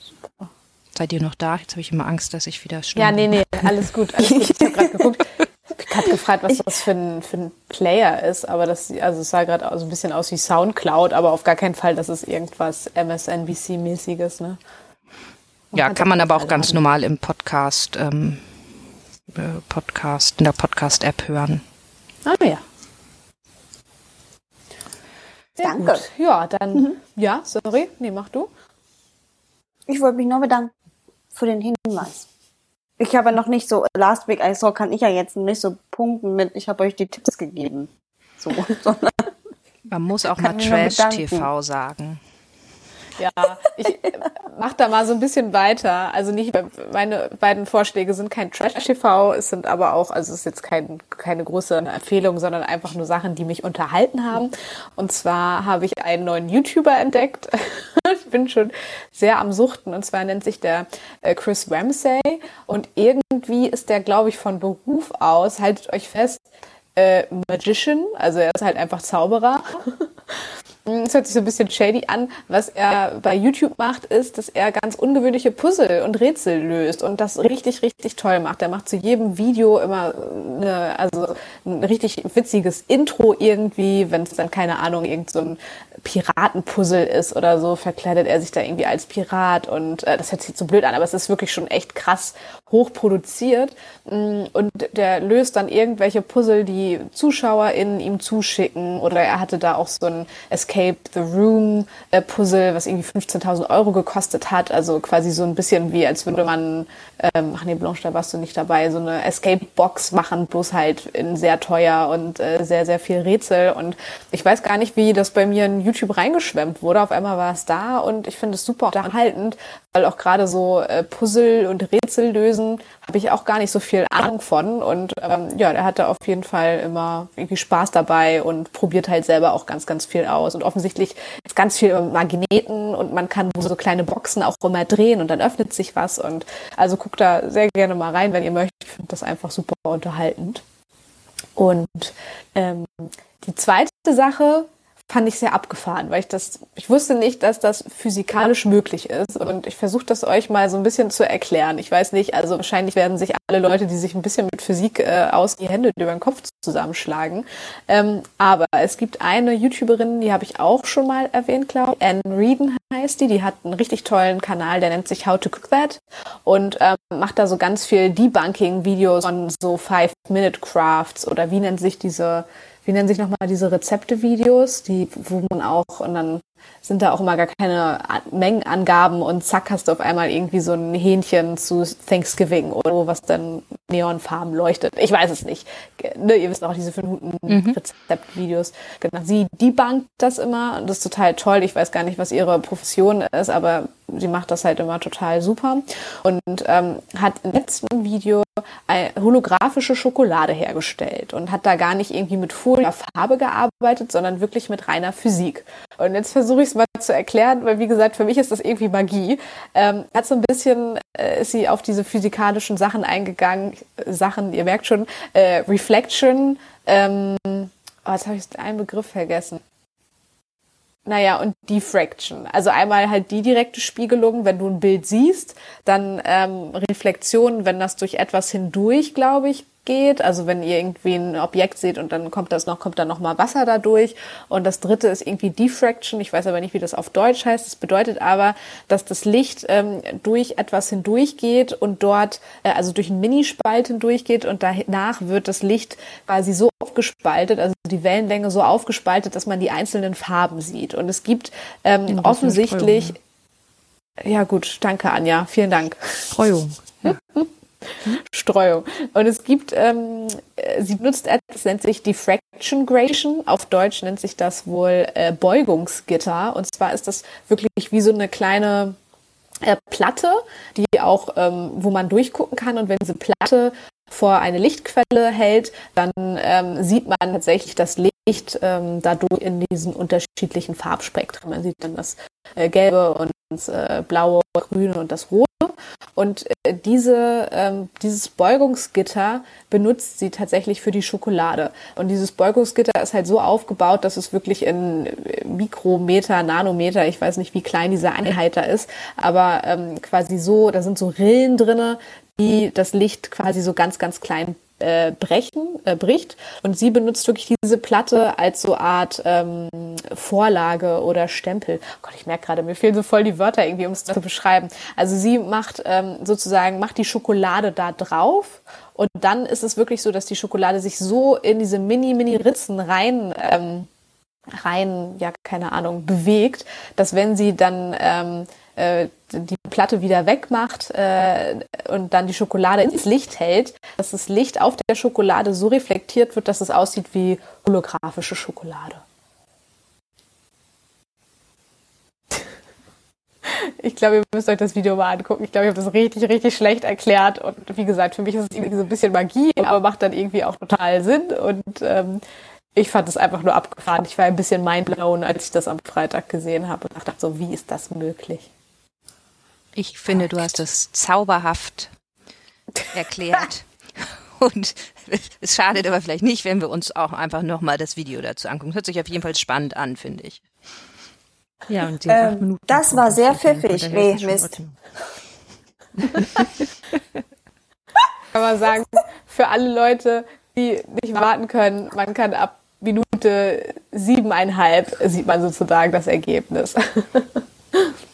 Super. Seid ihr noch da? Jetzt habe ich immer Angst, dass ich wieder Stunden Ja, nee, nee, alles gut. Alles gut. Ich habe gerade geguckt. Ich habe gefragt, was das für ein, für ein Player ist, aber das, also es sah gerade so ein bisschen aus wie Soundcloud, aber auf gar keinen Fall, dass es irgendwas MSNBC-mäßiges, ne? ja, kann man aber auch ganz normal im Podcast ähm, äh, Podcast, in der Podcast-App hören. Ah ja. Sehr Danke. Gut. Ja, dann, mhm. ja, sorry, nee, mach du. Ich wollte mich nur bedanken für den Hinweis. Ich habe noch nicht so, Last Week I Saw kann ich ja jetzt nicht so punkten mit, ich habe euch die Tipps gegeben. So, sondern Man muss auch mal Trash-TV sagen. Ja, ich mach da mal so ein bisschen weiter. Also nicht, meine beiden Vorschläge sind kein Trash-TV, es sind aber auch, also es ist jetzt kein, keine große Empfehlung, sondern einfach nur Sachen, die mich unterhalten haben. Und zwar habe ich einen neuen YouTuber entdeckt. ich bin schon sehr am Suchten. Und zwar nennt sich der äh, Chris Ramsay. Und irgendwie ist der, glaube ich, von Beruf aus, haltet euch fest, äh, Magician, also er ist halt einfach Zauberer. Es hört sich so ein bisschen shady an. Was er bei YouTube macht, ist, dass er ganz ungewöhnliche Puzzle und Rätsel löst und das richtig, richtig toll macht. Er macht zu jedem Video immer eine, also ein richtig witziges Intro irgendwie, wenn es dann, keine Ahnung, irgend so ein Piratenpuzzle ist oder so, verkleidet er sich da irgendwie als Pirat und äh, das hört sich so blöd an, aber es ist wirklich schon echt krass hochproduziert mm, und der löst dann irgendwelche Puzzle, die ZuschauerInnen ihm zuschicken. Oder er hatte da auch so ein Escape the Room äh, Puzzle, was irgendwie 15.000 Euro gekostet hat, also quasi so ein bisschen wie, als würde man, ähm, ach nee, Blanche, da warst du nicht dabei, so eine Escape Box machen, bloß halt in sehr teuer und äh, sehr, sehr viel Rätsel. Und ich weiß gar nicht, wie das bei mir in YouTube reingeschwemmt wurde. Auf einmal war es da und ich finde es super unterhaltend, weil auch gerade so äh, Puzzle und Rätsel lösen habe ich auch gar nicht so viel Ahnung von. Und ähm, ja, der hatte auf jeden Fall immer irgendwie Spaß dabei und probiert halt selber auch ganz, ganz viel aus. Und offensichtlich ist ganz viel Magneten und man kann so kleine Boxen auch immer drehen und dann öffnet sich was. Und also guckt da sehr gerne mal rein, wenn ihr möchtet. Ich finde das einfach super unterhaltend. Und ähm, die zweite Sache, fand ich sehr abgefahren, weil ich das, ich wusste nicht, dass das physikalisch möglich ist. Und ich versuche das euch mal so ein bisschen zu erklären. Ich weiß nicht, also wahrscheinlich werden sich alle Leute, die sich ein bisschen mit Physik äh, aus, die Hände über den Kopf zusammenschlagen. Ähm, aber es gibt eine YouTuberin, die habe ich auch schon mal erwähnt, glaube ich. Anne Reeden heißt die. Die hat einen richtig tollen Kanal, der nennt sich How to Cook That und ähm, macht da so ganz viel Debunking-Videos von so Five-Minute-Crafts oder wie nennt sich diese wie nennen sich nochmal diese Rezepte-Videos, die, wo man auch, und dann sind da auch immer gar keine Mengenangaben und zack hast du auf einmal irgendwie so ein Hähnchen zu Thanksgiving oder so, was dann neonfarben leuchtet. Ich weiß es nicht. Ne, ihr wisst auch diese 5 Minuten mhm. Rezeptvideos. Genau. Sie debunked das immer und das ist total toll. Ich weiß gar nicht, was ihre Profession ist, aber sie macht das halt immer total super und ähm, hat im letzten Video holographische Schokolade hergestellt und hat da gar nicht irgendwie mit Folie oder Farbe gearbeitet, sondern wirklich mit reiner Physik. Und jetzt versuche ich es mal zu erklären, weil wie gesagt, für mich ist das irgendwie Magie. Ähm, hat so ein bisschen, äh, ist sie auf diese physikalischen Sachen eingegangen, Sachen, ihr merkt schon, äh, Reflection, ähm, oh, jetzt habe ich einen Begriff vergessen. Naja, und Diffraction. Also einmal halt die direkte Spiegelung, wenn du ein Bild siehst, dann ähm, Reflexion, wenn das durch etwas hindurch, glaube ich, geht. Also wenn ihr irgendwie ein Objekt seht und dann kommt das noch, kommt dann noch mal Wasser dadurch. Und das dritte ist irgendwie Diffraction. Ich weiß aber nicht, wie das auf Deutsch heißt. Das bedeutet aber, dass das Licht ähm, durch etwas hindurchgeht und dort, äh, also durch einen Minispalt hindurchgeht und danach wird das Licht quasi so aufgespaltet, also die Wellenlänge so aufgespaltet, dass man die einzelnen Farben sieht. Und es gibt ähm, offensichtlich, ja gut, danke Anja, vielen Dank. Streuung. Ja. Streuung. Und es gibt, ähm, sie benutzt etwas, nennt sich Diffraction Gradation. Auf Deutsch nennt sich das wohl äh, Beugungsgitter. Und zwar ist das wirklich wie so eine kleine äh, Platte, die auch, ähm, wo man durchgucken kann. Und wenn diese Platte vor eine Lichtquelle hält, dann ähm, sieht man tatsächlich das Licht ähm, dadurch in diesen unterschiedlichen Farbspektren. Man sieht dann das äh, Gelbe und das äh, Blaue, Grüne und das Rote. Und äh, diese, ähm, dieses Beugungsgitter benutzt sie tatsächlich für die Schokolade. Und dieses Beugungsgitter ist halt so aufgebaut, dass es wirklich in äh, Mikrometer, Nanometer, ich weiß nicht, wie klein diese Einheit da ist, aber ähm, quasi so, da sind so Rillen drinne, die das Licht quasi so ganz, ganz klein äh, brechen, äh, bricht. Und sie benutzt wirklich diese Platte als so Art ähm, Vorlage oder Stempel. Oh Gott, ich merke gerade, mir fehlen so voll die Wörter irgendwie, um es zu beschreiben. Also sie macht ähm, sozusagen, macht die Schokolade da drauf und dann ist es wirklich so, dass die Schokolade sich so in diese Mini-Mini-Ritzen rein ähm, rein, ja, keine Ahnung, bewegt, dass wenn sie dann ähm, äh, die Platte wieder wegmacht äh, und dann die Schokolade ins Licht hält, dass das Licht auf der Schokolade so reflektiert wird, dass es aussieht wie holographische Schokolade. Ich glaube, ihr müsst euch das Video mal angucken. Ich glaube, ich habe das richtig, richtig schlecht erklärt. Und wie gesagt, für mich ist es irgendwie so ein bisschen Magie, aber macht dann irgendwie auch total Sinn. Und ähm, ich fand es einfach nur abgefahren. Ich war ein bisschen mindblown, als ich das am Freitag gesehen habe und dachte so, wie ist das möglich? Ich finde, du hast es zauberhaft erklärt. Und es schadet aber vielleicht nicht, wenn wir uns auch einfach nochmal das Video dazu angucken. Hört sich auf jeden Fall spannend an, finde ich. Ja, und die ähm, Minuten. Das war sehr pfiffig. Nee, Mist. Kann man sagen, für alle Leute, die nicht warten können, man kann ab Minute siebeneinhalb sieht man sozusagen das Ergebnis.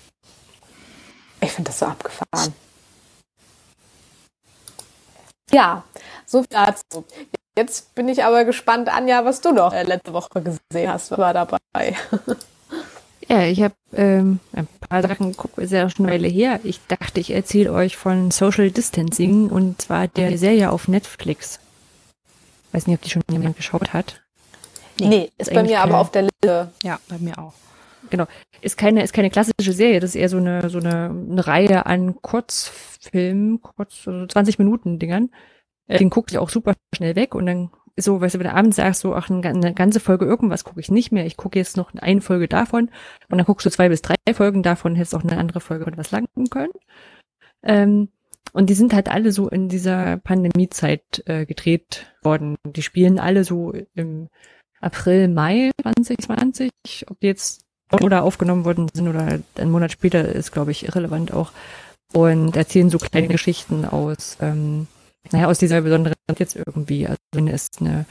Ich finde das so abgefahren. Ja, so viel dazu. Jetzt bin ich aber gespannt, Anja, was du noch äh, letzte Woche gesehen hast. War dabei? Ja, ich habe ähm, ein paar Sachen, schon eine Weile her. Ich dachte, ich erzähle euch von Social Distancing und zwar der Serie auf Netflix. Weiß nicht, ob die schon jemand geschaut hat. Nee, nee ist, ist bei mir aber auf der Liste. Ja, bei mir auch genau. Ist keine, ist keine klassische Serie, das ist eher so eine, so eine, eine Reihe an Kurzfilmen, kurz, so 20 Minuten Dingern. Äh, den gucke ich auch super schnell weg und dann so, weißt du, wenn du abends sagst, so, ach, eine ganze Folge irgendwas gucke ich nicht mehr, ich gucke jetzt noch eine Folge davon und dann guckst du zwei bis drei Folgen davon, hättest auch eine andere Folge mit was langen können. Ähm, und die sind halt alle so in dieser Pandemiezeit äh, gedreht worden. Die spielen alle so im April, Mai 2020. Ob die jetzt oder aufgenommen worden sind oder einen Monat später ist, glaube ich, irrelevant auch. Und erzählen so kleine Geschichten aus, ähm, naja, aus dieser besonderen Zeit jetzt irgendwie. Also wenn es eine,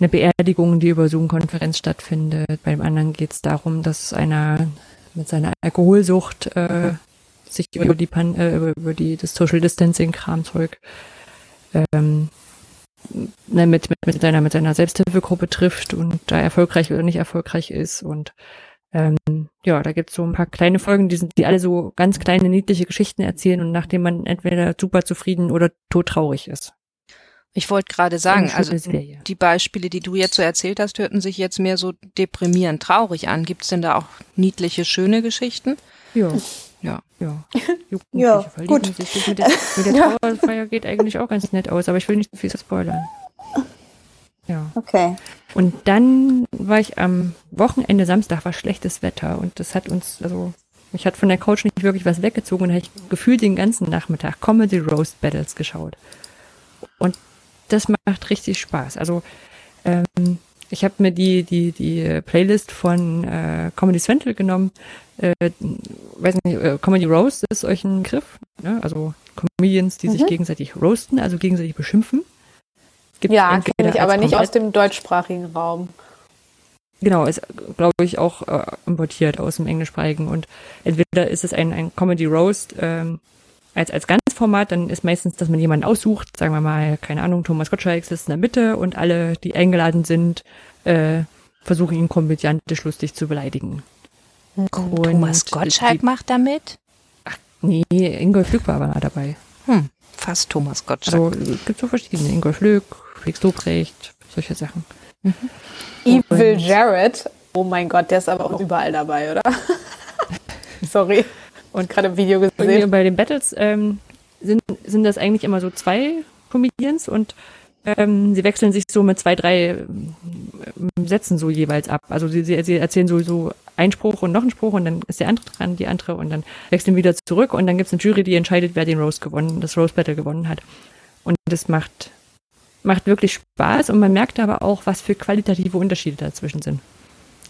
eine Beerdigung, die über Zoom-Konferenz stattfindet. Beim anderen geht es darum, dass einer mit seiner Alkoholsucht äh, sich über die Pan äh, über die das Social Distancing Kramzeug ähm, ne, mit, mit, mit seiner mit seiner Selbsthilfegruppe trifft und da erfolgreich oder nicht erfolgreich ist und ähm, ja, da gibt's so ein paar kleine Folgen, die sind, die alle so ganz kleine, niedliche Geschichten erzählen und nachdem man entweder super zufrieden oder todtraurig ist. Ich wollte gerade sagen, also Serie. die Beispiele, die du jetzt so erzählt hast, hörten sich jetzt mehr so deprimierend traurig an. Gibt's denn da auch niedliche, schöne Geschichten? Ja. Ja. Ja. ja gut. Sich. Mit der, mit der Trauerfeier geht eigentlich auch ganz nett aus, aber ich will nicht zu viel spoilern. Ja. Okay. Und dann war ich am Wochenende, Samstag war schlechtes Wetter und das hat uns, also ich hatte von der Couch nicht wirklich was weggezogen und habe ich gefühlt den ganzen Nachmittag Comedy Roast Battles geschaut. Und das macht richtig Spaß. Also ähm, ich habe mir die, die, die Playlist von äh, Comedy Central genommen. Äh, weiß nicht, äh, Comedy Roast ist euch ein Begriff. Ne? Also Comedians, die mhm. sich gegenseitig roasten, also gegenseitig beschimpfen. Gibt ja, kenne ich, aber nicht aus dem deutschsprachigen Raum. Genau, ist, glaube ich, auch äh, importiert aus dem englischsprachigen. Und entweder ist es ein, ein Comedy Roast ähm, als, als Ganzformat, dann ist meistens, dass man jemanden aussucht, sagen wir mal, keine Ahnung, Thomas Gottschalk sitzt in der Mitte und alle, die eingeladen sind, äh, versuchen ihn komödiantisch lustig zu beleidigen. Und Thomas Gottschalk die, macht damit? Ach, nee, Ingolf Lück war aber dabei. Hm, fast Thomas Gottschalk. Also, gibt so verschiedene. Ingolf Lück, Felix Lobrecht, solche Sachen. Mhm. Evil Jared, oh mein Gott, der ist aber auch überall dabei, oder? Sorry. Und gerade im Video gesehen. Bei den Battles ähm, sind, sind das eigentlich immer so zwei Comedians und ähm, sie wechseln sich so mit zwei, drei ähm, Sätzen so jeweils ab. Also sie, sie, sie erzählen sowieso einen Spruch und noch einen Spruch und dann ist der andere dran, die andere und dann wechseln wieder zurück und dann gibt es eine Jury, die entscheidet, wer den Rose gewonnen, das Rose Battle gewonnen hat. Und das macht, macht wirklich Spaß und man merkt aber auch, was für qualitative Unterschiede dazwischen sind.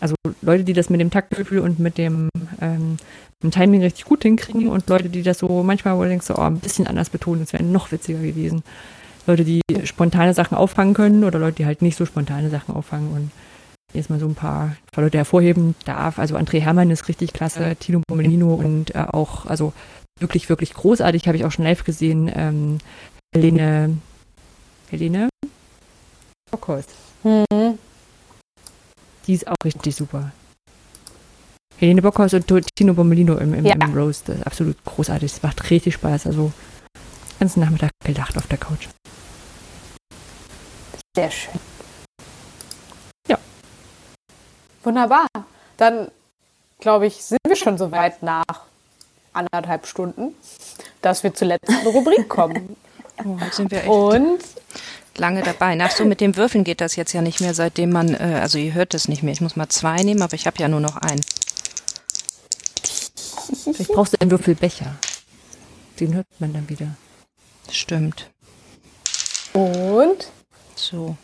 Also Leute, die das mit dem Taktgefühl und mit dem, ähm, dem Timing richtig gut hinkriegen und Leute, die das so manchmal, wo du denkst, so, oh, ein bisschen anders betonen, das wäre noch witziger gewesen. Leute, die spontane Sachen auffangen können oder Leute, die halt nicht so spontane Sachen auffangen und jetzt mal so ein paar, paar Leute hervorheben darf. Also André Hermann ist richtig klasse, Tino Pomelino und äh, auch, also wirklich, wirklich großartig, habe ich auch schon live gesehen, ähm, Helene, Helene Bockhorst. Mhm. Die ist auch richtig super. Helene Bockhorst und Tino Bommelino im, im, ja. im Roast, das ist absolut großartig. Es macht richtig Spaß. Also ganzen Nachmittag gelacht auf der Couch. Sehr schön. Ja. Wunderbar. Dann, glaube ich, sind wir schon so weit nach anderthalb Stunden, dass wir zur letzten Rubrik kommen. Oh, sind wir echt Und lange dabei. Nach so mit dem Würfeln geht das jetzt ja nicht mehr, seitdem man, äh, also ihr hört es nicht mehr. Ich muss mal zwei nehmen, aber ich habe ja nur noch einen. Vielleicht brauchst du einen Würfelbecher. Den hört man dann wieder. Stimmt. Und? So,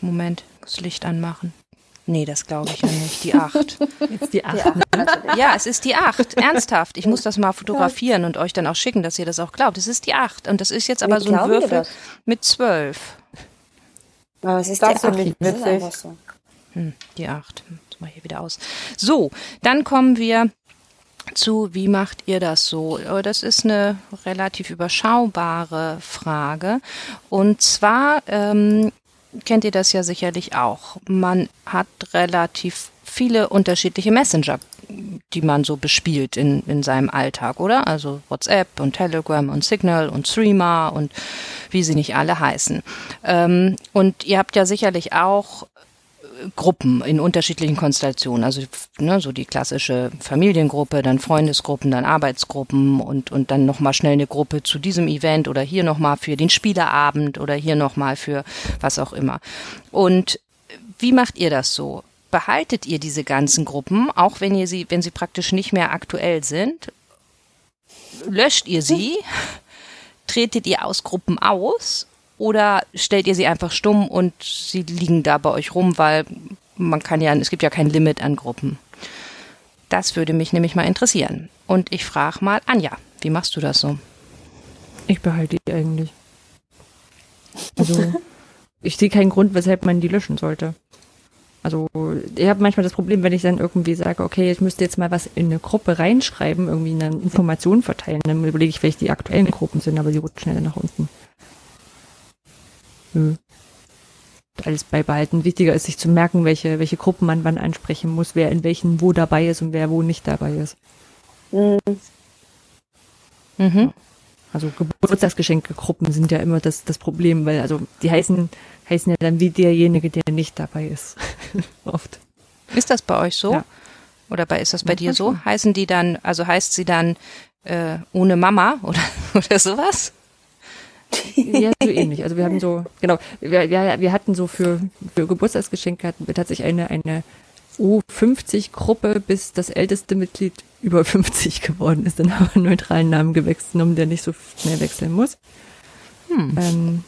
Moment, das Licht anmachen. Nee, das glaube ich ja nicht. Die 8. Jetzt die 8. Ja, es ist die 8. Ernsthaft. Ich muss das mal fotografieren und euch dann auch schicken, dass ihr das auch glaubt. Es ist die 8. Und das ist jetzt aber Wie so ein Würfel mit 12. Aber es ist das die 8. nicht witzig. So. Hm, die 8. Mal hier wieder aus. So, dann kommen wir zu, wie macht ihr das so? Oh, das ist eine relativ überschaubare Frage. Und zwar ähm, kennt ihr das ja sicherlich auch. Man hat relativ viele unterschiedliche Messenger, die man so bespielt in, in seinem Alltag, oder? Also WhatsApp und Telegram und Signal und Streamer und wie sie nicht alle heißen. Ähm, und ihr habt ja sicherlich auch Gruppen in unterschiedlichen Konstellationen. Also ne, so die klassische Familiengruppe, dann Freundesgruppen, dann Arbeitsgruppen und, und dann nochmal schnell eine Gruppe zu diesem Event oder hier nochmal für den Spielerabend oder hier nochmal für was auch immer. Und wie macht ihr das so? Behaltet ihr diese ganzen Gruppen, auch wenn ihr sie, wenn sie praktisch nicht mehr aktuell sind? Löscht ihr sie? Tretet ihr aus Gruppen aus? Oder stellt ihr sie einfach stumm und sie liegen da bei euch rum, weil man kann ja, es gibt ja kein Limit an Gruppen. Das würde mich nämlich mal interessieren. Und ich frage mal Anja, wie machst du das so? Ich behalte die eigentlich. Also, ich sehe keinen Grund, weshalb man die löschen sollte. Also, ich habe manchmal das Problem, wenn ich dann irgendwie sage, okay, ich müsste jetzt mal was in eine Gruppe reinschreiben, irgendwie eine Information verteilen, dann überlege ich, welche die aktuellen Gruppen sind, aber sie rutschen schneller nach unten. Nö. Alles beibehalten. Wichtiger ist, sich zu merken, welche, welche Gruppen man wann ansprechen muss, wer in welchen wo dabei ist und wer wo nicht dabei ist. Mhm. Mhm. Also Geburtstagsgeschenke-Gruppen sind ja immer das, das Problem, weil also die heißen, heißen ja dann wie derjenige, der nicht dabei ist. Oft. Ist das bei euch so? Ja. Oder bei, ist das bei ja, dir so? Heißen die dann, also heißt sie dann äh, ohne Mama oder, oder sowas? Ja, so ähnlich. Also wir haben so, genau, wir, wir, wir hatten so für, für Geburtstagsgeschenke hatten wir tatsächlich eine, eine U50-Gruppe, bis das älteste Mitglied über 50 geworden ist. Dann haben wir einen neutralen Namen gewechselt, der nicht so schnell wechseln muss. Hm. Ähm,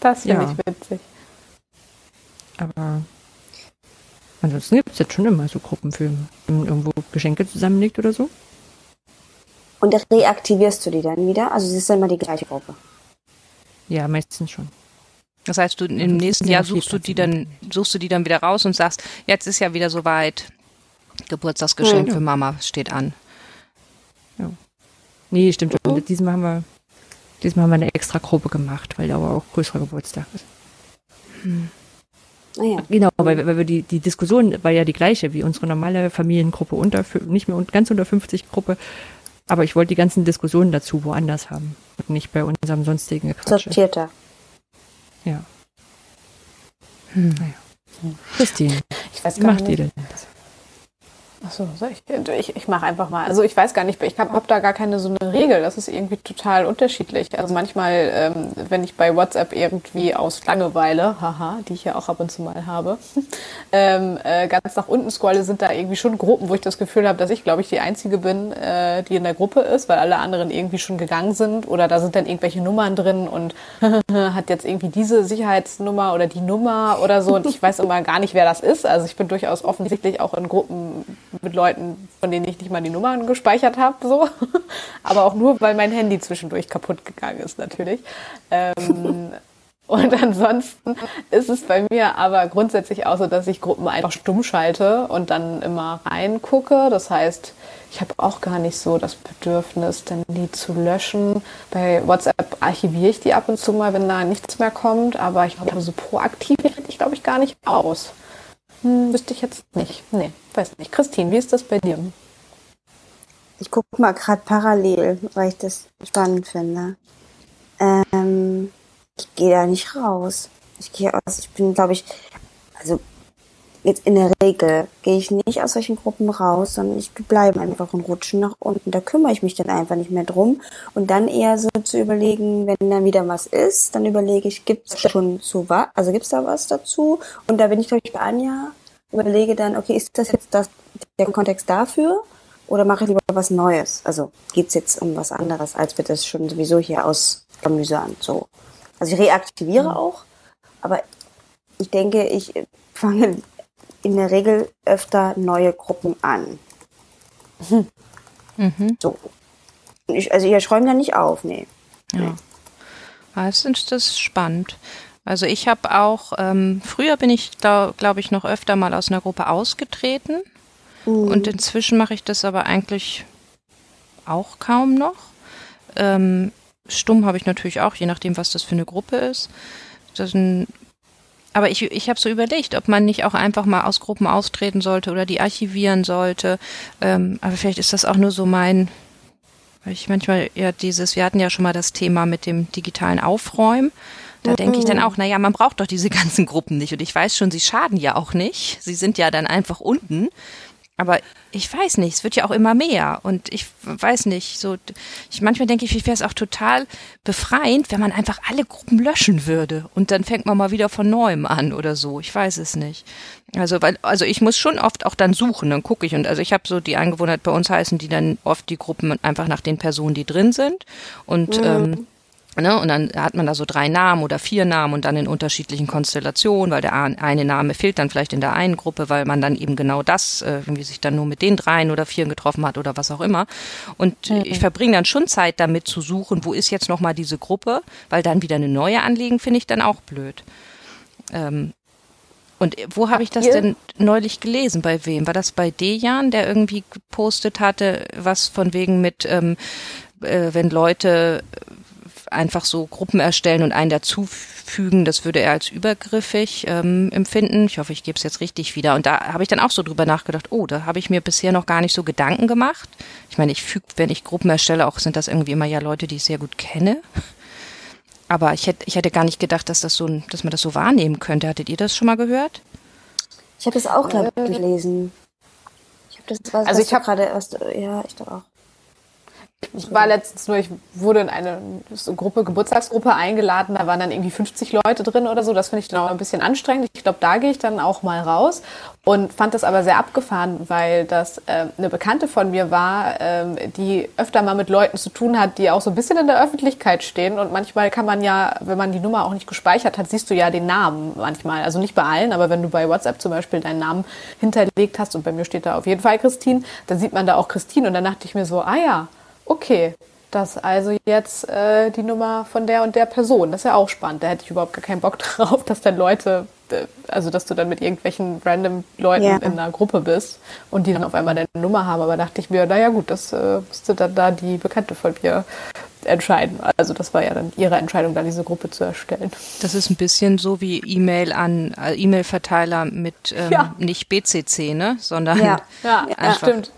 das finde ja. ich witzig. Aber ansonsten gibt es jetzt schon immer so Gruppen für, wenn man irgendwo Geschenke zusammenlegt oder so. Und reaktivierst du die dann wieder? Also es ist dann immer die gleiche Gruppe. Ja, meistens schon. Das heißt, du im nächsten Jahr suchst du die dann, suchst du die dann wieder raus und sagst, jetzt ist ja wieder soweit, Geburtstagsgeschenk ja. für Mama steht an. Ja. Nee, stimmt schon. Oh. Diesmal haben wir, diesmal haben wir eine extra Gruppe gemacht, weil da aber auch größerer Geburtstag ist. Hm. Ah, ja. Genau, weil, weil wir die, die Diskussion war ja die gleiche wie unsere normale Familiengruppe unter, nicht mehr ganz unter 50 Gruppe, aber ich wollte die ganzen Diskussionen dazu woanders haben und nicht bei unserem sonstigen Quatsch. Sortierter. Ja. Hm. Naja. Christine, ich weiß gar wie macht nicht. ihr denn das? Achso, ich, ich, ich mache einfach mal. Also ich weiß gar nicht, ich habe hab da gar keine so eine Regel. Das ist irgendwie total unterschiedlich. Also manchmal, ähm, wenn ich bei WhatsApp irgendwie aus Langeweile, haha, die ich ja auch ab und zu mal habe, ähm, äh, ganz nach unten scrolle, sind da irgendwie schon Gruppen, wo ich das Gefühl habe, dass ich, glaube ich, die Einzige bin, äh, die in der Gruppe ist, weil alle anderen irgendwie schon gegangen sind. Oder da sind dann irgendwelche Nummern drin und hat jetzt irgendwie diese Sicherheitsnummer oder die Nummer oder so. Und ich weiß immer gar nicht, wer das ist. Also ich bin durchaus offensichtlich auch in Gruppen mit Leuten, von denen ich nicht mal die Nummern gespeichert habe, so. Aber auch nur, weil mein Handy zwischendurch kaputt gegangen ist, natürlich. Ähm, und ansonsten ist es bei mir aber grundsätzlich auch so, dass ich Gruppen einfach stumm schalte und dann immer reingucke. Das heißt, ich habe auch gar nicht so das Bedürfnis, dann die zu löschen. Bei WhatsApp archiviere ich die ab und zu mal, wenn da nichts mehr kommt. Aber ich glaube, so proaktiv ich, glaube ich, gar nicht aus. Hm, wüsste ich jetzt nicht. Nee, weiß nicht. Christine, wie ist das bei dir? Ich gucke mal gerade parallel, weil ich das spannend finde. Ähm, ich gehe da nicht raus. Ich gehe aus, ich bin, glaube ich, also jetzt in der Regel gehe ich nicht aus solchen Gruppen raus, sondern ich bleibe einfach und rutschen nach unten. Da kümmere ich mich dann einfach nicht mehr drum. Und dann eher so zu überlegen, wenn dann wieder was ist, dann überlege ich, gibt es schon zu was, also gibt es da was dazu? Und da bin ich, glaube ich, bei Anja, überlege dann, okay, ist das jetzt das, der Kontext dafür? Oder mache ich lieber was Neues? Also geht es jetzt um was anderes, als wir das schon sowieso hier aus Gemüse an. So. Also ich reaktiviere mhm. auch, aber ich denke, ich fange in der Regel öfter neue Gruppen an. Mhm. So. Ich, also ich räume da nicht auf, nee. Ja. Das ist, das ist spannend. Also ich habe auch, ähm, früher bin ich, glaube glaub ich, noch öfter mal aus einer Gruppe ausgetreten. Mhm. Und inzwischen mache ich das aber eigentlich auch kaum noch. Ähm, stumm habe ich natürlich auch, je nachdem, was das für eine Gruppe ist. Das aber ich, ich habe so überlegt, ob man nicht auch einfach mal aus Gruppen austreten sollte oder die archivieren sollte. Ähm, aber vielleicht ist das auch nur so mein, weil ich manchmal ja dieses, wir hatten ja schon mal das Thema mit dem digitalen Aufräumen. Da mhm. denke ich dann auch, naja, man braucht doch diese ganzen Gruppen nicht. Und ich weiß schon, sie schaden ja auch nicht. Sie sind ja dann einfach unten. Aber ich weiß nicht, es wird ja auch immer mehr. Und ich weiß nicht, so, ich, manchmal denke ich, wie wäre es auch total befreiend, wenn man einfach alle Gruppen löschen würde. Und dann fängt man mal wieder von neuem an oder so. Ich weiß es nicht. Also, weil, also ich muss schon oft auch dann suchen, dann gucke ich. Und also ich habe so die Angewohnheit, bei uns heißen die dann oft die Gruppen einfach nach den Personen, die drin sind. Und mhm. ähm, Ne? Und dann hat man da so drei Namen oder vier Namen und dann in unterschiedlichen Konstellationen, weil der eine Name fehlt dann vielleicht in der einen Gruppe, weil man dann eben genau das, äh, irgendwie sich dann nur mit den dreien oder vieren getroffen hat oder was auch immer. Und mhm. ich verbringe dann schon Zeit damit zu suchen, wo ist jetzt nochmal diese Gruppe, weil dann wieder eine neue anlegen, finde ich dann auch blöd. Ähm, und wo habe ich das denn neulich gelesen? Bei wem? War das bei Dejan, der irgendwie gepostet hatte, was von wegen mit, ähm, äh, wenn Leute einfach so Gruppen erstellen und einen dazufügen, das würde er als übergriffig ähm, empfinden. Ich hoffe, ich gebe es jetzt richtig wieder. Und da habe ich dann auch so drüber nachgedacht, oh, da habe ich mir bisher noch gar nicht so Gedanken gemacht. Ich meine, ich füge, wenn ich Gruppen erstelle, auch sind das irgendwie immer ja Leute, die ich sehr gut kenne. Aber ich hätte, ich hätte gar nicht gedacht, dass das so, dass man das so wahrnehmen könnte. Hattet ihr das schon mal gehört? Ich habe das auch gerade gelesen. Ich habe das, was, also ich habe gerade, ja, ich glaube auch. Ich war letztens nur, ich wurde in eine Gruppe, Geburtstagsgruppe eingeladen, da waren dann irgendwie 50 Leute drin oder so. Das finde ich dann auch ein bisschen anstrengend. Ich glaube, da gehe ich dann auch mal raus und fand das aber sehr abgefahren, weil das äh, eine Bekannte von mir war, äh, die öfter mal mit Leuten zu tun hat, die auch so ein bisschen in der Öffentlichkeit stehen. Und manchmal kann man ja, wenn man die Nummer auch nicht gespeichert hat, siehst du ja den Namen manchmal. Also nicht bei allen, aber wenn du bei WhatsApp zum Beispiel deinen Namen hinterlegt hast und bei mir steht da auf jeden Fall Christine, dann sieht man da auch Christine und dann dachte ich mir so, ah ja, okay, das ist also jetzt äh, die Nummer von der und der Person. Das ist ja auch spannend. Da hätte ich überhaupt gar keinen Bock drauf, dass dann Leute, äh, also dass du dann mit irgendwelchen random Leuten ja. in einer Gruppe bist und die dann auf einmal deine Nummer haben. Aber dachte ich mir, naja gut, das äh, müsste dann da die Bekannte von mir entscheiden. Also das war ja dann ihre Entscheidung, da diese Gruppe zu erstellen. Das ist ein bisschen so wie E-Mail an äh, E-Mail-Verteiler mit ähm, ja. nicht BCC, ne, sondern ja, ja, einfach, stimmt.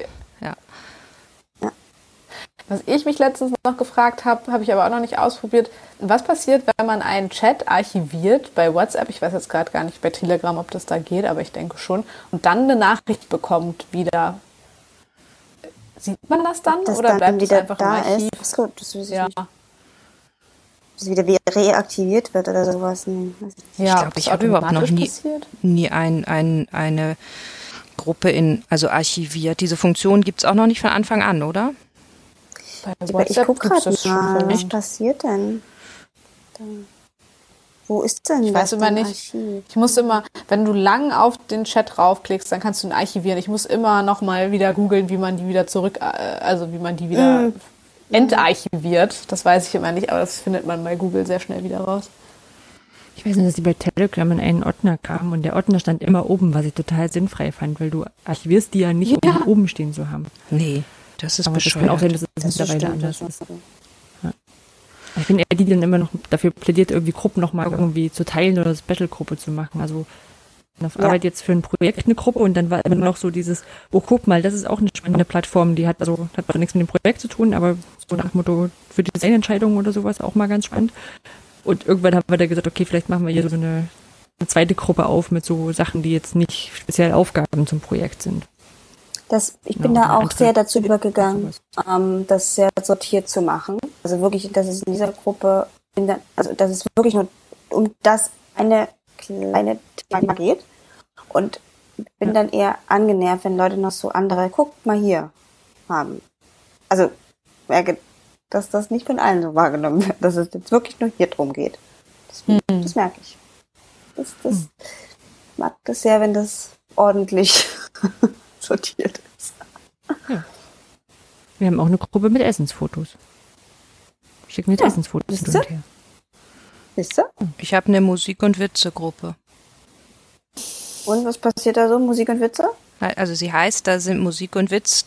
Was ich mich letztens noch gefragt habe, habe ich aber auch noch nicht ausprobiert. Was passiert, wenn man einen Chat archiviert bei WhatsApp? Ich weiß jetzt gerade gar nicht bei Telegram, ob das da geht, aber ich denke schon. Und dann eine Nachricht bekommt wieder Sieht man das dann das oder dann bleibt es wieder einfach da im Archiv? ist. Achso, das weiß ich Ja, nicht. Dass es wieder wie reaktiviert wird oder sowas. Nee, ich nicht. ja. glaub, ob ich habe überhaupt noch nie- passiert? Nie ein, ein, eine Gruppe in, also archiviert. Diese Funktion gibt's auch noch nicht von Anfang an, oder? Bei Aber ich gucke gerade mal, was passiert denn? Da. Wo ist denn Ich das weiß immer im nicht. Archiv? Ich muss immer, wenn du lang auf den Chat raufklickst, dann kannst du ihn archivieren. Ich muss immer noch mal wieder googeln, wie man die wieder zurück, äh, also wie man die wieder entarchiviert. Das weiß ich immer nicht, aber das findet man bei Google sehr schnell wieder raus. Ich weiß nicht, dass die bei Telegram in einen Ordner kamen und der Ordner stand immer oben, was ich total sinnfrei fand, weil du archivierst die ja nicht, um die oben stehen zu haben. Nee, das ist Aber das kann auch sein, bescheuert. dass es Das mittlerweile stimmt, anders ist. Ich bin eher die, die dann immer noch dafür plädiert, irgendwie Gruppen nochmal irgendwie zu teilen oder Special-Gruppe zu machen. Also auf Ja. Arbeit jetzt für ein Projekt eine Gruppe und dann war immer noch so dieses, oh guck mal, das ist auch eine spannende Plattform, die hat also hat zwar nichts mit dem Projekt zu tun, aber so nach dem Motto für Designentscheidungen oder sowas auch mal ganz spannend. Und irgendwann haben wir da gesagt, okay, vielleicht machen wir hier so eine, eine zweite Gruppe auf mit so Sachen, die jetzt nicht speziell Aufgaben zum Projekt sind. Das, ich bin Ja, da auch sehr dazu übergegangen, ähm, das sehr sortiert zu machen. Also wirklich, dass es in dieser Gruppe, in der, also dass es wirklich nur um das eine kleine Thema geht. Und bin dann eher angenervt, wenn Leute noch so andere, guck mal hier, haben. Also merke, dass das nicht von allen so wahrgenommen wird, dass es jetzt wirklich nur hier drum geht. Das, das merke ich. Das, das ich mag das sehr, wenn das ordentlich sortiert ist. Wir haben auch eine Gruppe mit Essensfotos. Schicken jetzt Ja, Essensfotos hin siehste? und her. Wisst ihr? Ich habe eine Musik- und Witze-Gruppe. Und was passiert da so? Musik und Witze? Also sie heißt, da sind Musik und Witz,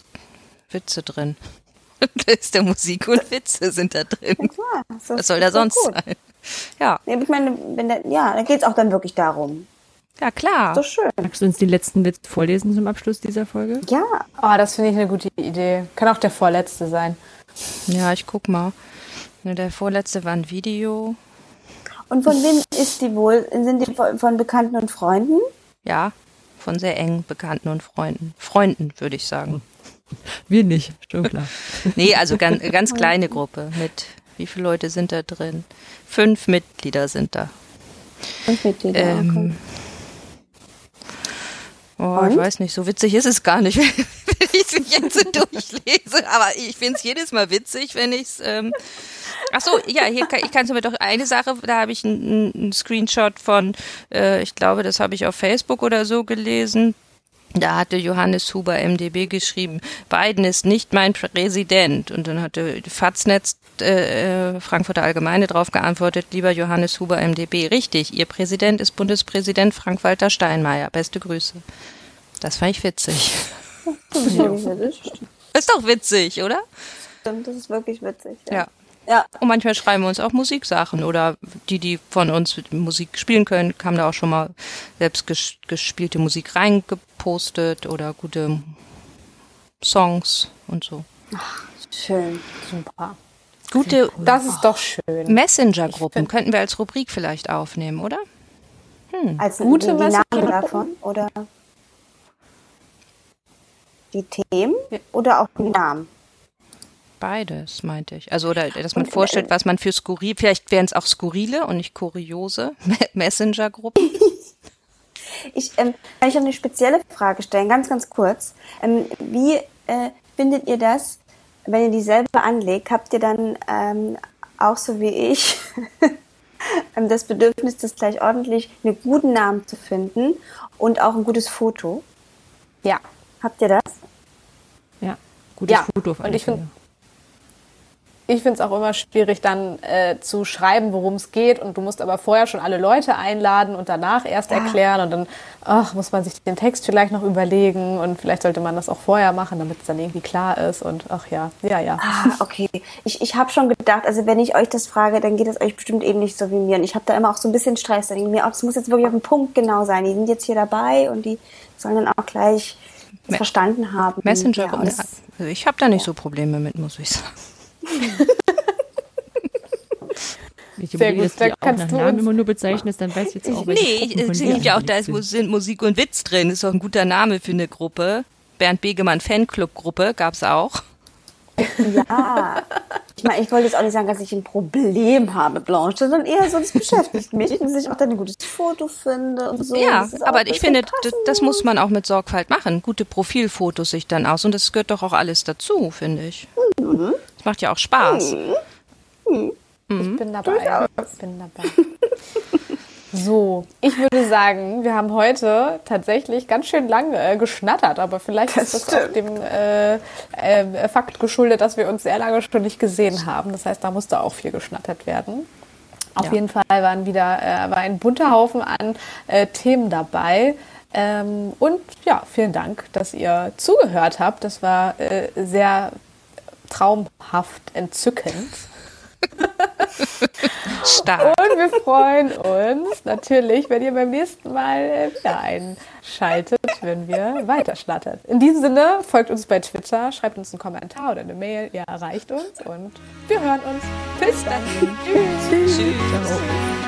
Witze drin. da ist der Musik und Witze sind da drin. Ja, das Was ist- soll da ist sonst gut. sein? Ja, Ja, ich meine, wenn der, ja, da geht's auch dann wirklich darum. Ja klar. So schön. Magst du uns den letzten Witz vorlesen zum Abschluss dieser Folge? Ja, Oh, das finde ich eine gute Idee. Kann auch der vorletzte sein. Ja, ich guck mal. Der vorletzte war ein Video. und von wem ist die wohl? Sind die von, Bekannten und Freunden? Ja, von sehr engen Bekannten und Freunden. Freunden, würde ich sagen. Wir nicht, schon klar. Nee, also ganz, ganz kleine Gruppe mit, wie viele Leute sind da drin? Fünf Mitglieder sind da. Und Mitglieder. Ähm, oh, ich weiß nicht, so witzig ist es gar nicht, wenn ich es jetzt so durchlese. Aber ich finde es jedes Mal witzig, wenn ich es. Ähm Ach so, ja, hier kann, ich kann mir doch eine Sache, da habe ich einen, einen Screenshot von, äh, ich glaube, das habe ich auf Facebook oder so gelesen. Da hatte Johannes Huber MDB geschrieben, Biden ist nicht mein Präsident. Und dann hatte Faznet äh, äh, Frankfurter Allgemeine darauf geantwortet, lieber Johannes Huber MDB, richtig, Ihr Präsident ist Bundespräsident Frank-Walter Steinmeier. Beste Grüße. Das fand ich witzig. Das ist. Ist doch witzig, oder? Stimmt, das ist wirklich witzig. Ja. Ja, Und manchmal schreiben wir uns auch Musiksachen oder die, die von uns Musik spielen können, haben da auch schon mal selbst ges gespielte Musik reingepostet oder gute Songs und so. schön. Super. Gute Das ist doch schön. Messenger-Gruppen könnten wir als Rubrik vielleicht aufnehmen, oder? Als Gute die Namen Messenger- davon oder die Themen oder auch die Namen? Beides, meinte ich. Also, oder dass man Und, vorstellt, äh, was man für skurril, vielleicht wären es auch skurrile und nicht kuriose Messenger-Gruppen. Ich ähm, kann ich noch eine spezielle Frage stellen, ganz, ganz kurz. Ähm, wie äh, findet ihr das, wenn ihr dieselbe anlegt? Habt ihr dann ähm, auch so wie ich ähm, das Bedürfnis, das gleich ordentlich einen guten Namen zu finden und auch ein gutes Foto? Ja. Habt ihr das? Ja, gutes Ja, Foto auf und ich find- Fälle. Ich finde es auch immer schwierig, dann äh, zu schreiben, worum es geht. Und du musst aber vorher schon alle Leute einladen und danach erst erklären. Und dann ach, muss man sich den Text vielleicht noch überlegen. Und vielleicht sollte man das auch vorher machen, damit es dann irgendwie klar ist. Und ach ja, ja, ja. Ah, okay. Ich, ich habe schon gedacht, also wenn ich euch das frage, dann geht es euch bestimmt eben nicht so wie mir. Und ich habe da immer auch so ein bisschen Stress. Da denke mir, oh, es muss jetzt wirklich auf den Punkt genau sein. Die sind jetzt hier dabei und die sollen dann auch gleich verstanden haben. Messenger-Gruppen. Ja, also ich habe da nicht so Probleme mit, muss ich sagen. Ich Sehr gut, da kannst nach du Namen uns- immer nur bezeichnest, dann weiß ich jetzt auch, welche Nee, es dir gibt ja auch, da ist, sind Musik und Witz drin. Ist doch ein guter Name für eine Gruppe. Bernd Begemann Fanclub-Gruppe gab's auch. Ja, ich meine, ich wollte jetzt auch nicht sagen, dass ich ein Problem habe, Blanche, sondern eher so, das beschäftigt mich, dass ich auch dann ein gutes Foto finde und so. Ja, aber ich finde, das muss man auch mit Sorgfalt machen. Gute Profilfotos sich dann aus und das gehört doch auch alles dazu, finde ich. Mhm. Das macht ja auch Spaß. Mhm. Ich bin dabei. Ich bin dabei. So, ich würde sagen, wir haben heute tatsächlich ganz schön lange äh, geschnattert, aber vielleicht das ist das auch dem äh, äh, Fakt geschuldet, dass wir uns sehr lange schon nicht gesehen haben. Das heißt, da musste auch viel geschnattert werden. Auf ja. jeden Fall waren wieder äh, war ein bunter Haufen an äh, Themen dabei. Ähm, und ja, vielen Dank, dass ihr zugehört habt. Das war äh, sehr traumhaft entzückend. Stark. Und wir freuen uns natürlich, wenn ihr beim nächsten Mal äh, wieder einschaltet, wenn wir weiterschnattern. In diesem Sinne, folgt uns bei Twitter, schreibt uns einen Kommentar oder eine Mail, ihr erreicht uns und wir hören uns. Bis dann. Tschüss. Tschüss. Tschüss.